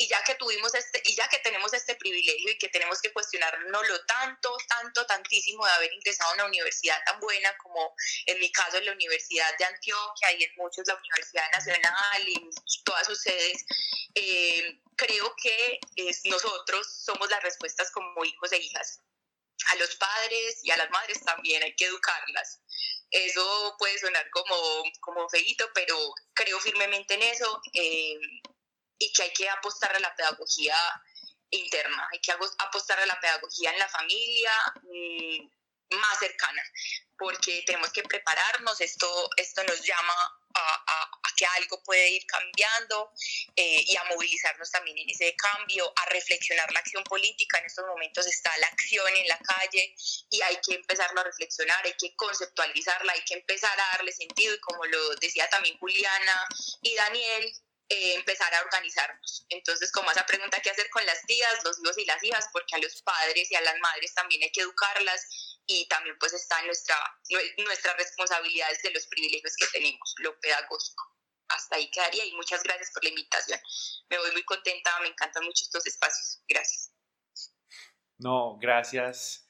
y ya que tuvimos este y ya que tenemos este privilegio y que tenemos que cuestionarnos lo tanto tanto tantísimo de haber ingresado a una universidad tan buena como en mi caso la Universidad de Antioquia y en muchos la Universidad Nacional y todas sus sedes eh, creo que es, nosotros somos las respuestas como hijos e hijas a los padres y a las madres también hay que educarlas. Eso puede sonar como, como feito, pero creo firmemente en eso. Eh, y que hay que apostar a la pedagogía interna, hay que apostar a la pedagogía en la familia mm, más cercana, porque tenemos que prepararnos, esto, esto nos llama a, que algo puede ir cambiando eh, y a movilizarnos también en ese cambio, a reflexionar la acción política. En estos momentos está la acción en la calle y hay que empezarlo a reflexionar, hay que conceptualizarla, hay que empezar a darle sentido y como lo decía también Juliana y Daniel, eh, empezar a organizarnos. Entonces, como esa pregunta, ¿qué hacer con las tías, los hijos y las hijas? Porque a los padres y a las madres también hay que educarlas y también pues está en nuestra, nuestras responsabilidades de los privilegios que tenemos, lo pedagógico. Hasta ahí quedaría y muchas gracias por la invitación. Me voy muy contenta, me encantan mucho estos espacios. Gracias. No, gracias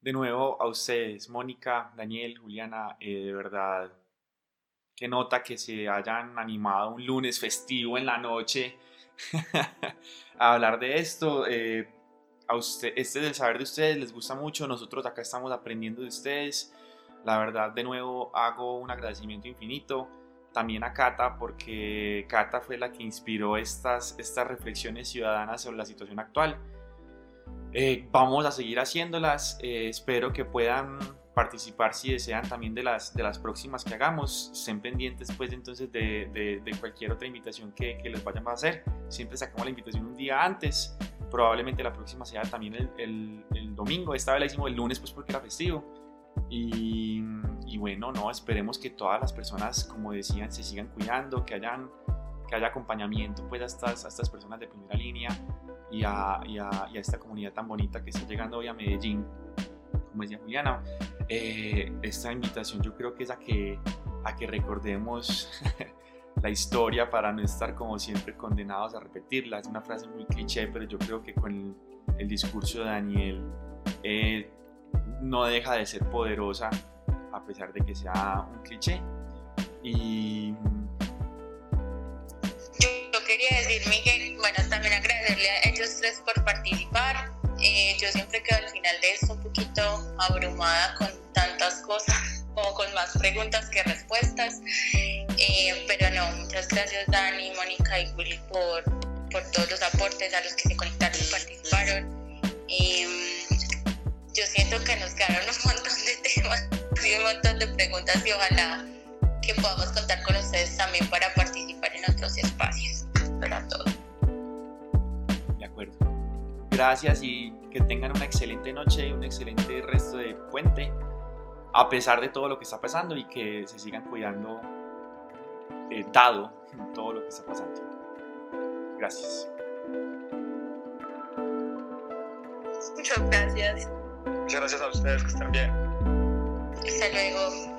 de nuevo a ustedes, Mónica, Daniel, Juliana, eh, de verdad que nota que se hayan animado un lunes festivo en la noche a hablar de esto. Eh, a usted, este es el saber de ustedes, les gusta mucho, nosotros acá estamos aprendiendo de ustedes. La verdad, de nuevo, hago un agradecimiento infinito. También a Cata, porque Cata fue la que inspiró estas, estas reflexiones ciudadanas sobre la situación actual. Eh, vamos a seguir haciéndolas. Eh, espero que puedan participar si desean también de las, de las próximas que hagamos. Estén pendientes pues entonces de, de, cualquier otra invitación que, que, les vayan a hacer. Siempre sacamos la invitación un día antes. Probablemente la próxima sea también el, el, domingo. Esta vez la hicimos el lunes pues porque era festivo. Y, y, bueno, no, esperemos que todas las personas, como decían, se sigan cuidando, que, hayan, que haya acompañamiento pues a estas, a estas personas de primera línea y y a, y a esta comunidad tan bonita que está llegando hoy a Medellín como decía Juliana, eh, esta invitación yo creo que es a que, a que recordemos la historia para no estar como siempre condenados a repetirla. Es una frase muy cliché, pero yo creo que con el, discurso de Daniel eh, no deja de ser poderosa a pesar de que sea un cliché. Y yo quería decir, Miguel, bueno, también agradecerle a ellos tres por participar. Eh, yo siempre quedo al final de esto un poquito abrumada con tantas cosas, como con más preguntas que respuestas. Eh, pero no, muchas gracias Dani, Mónica y Juli por, por todos los aportes a los que se conectaron y participaron. yo siento que nos quedaron un montón de temas y un montón de preguntas y ojalá que podamos contar con ustedes también para participar en otros espacios. Para todo. Gracias y que tengan una excelente noche, un excelente resto de puente, a pesar de todo lo que está pasando y que se sigan cuidando, eh, dado todo lo que está pasando. Gracias. Muchas gracias. Muchas gracias a ustedes, que estén bien. Hasta luego.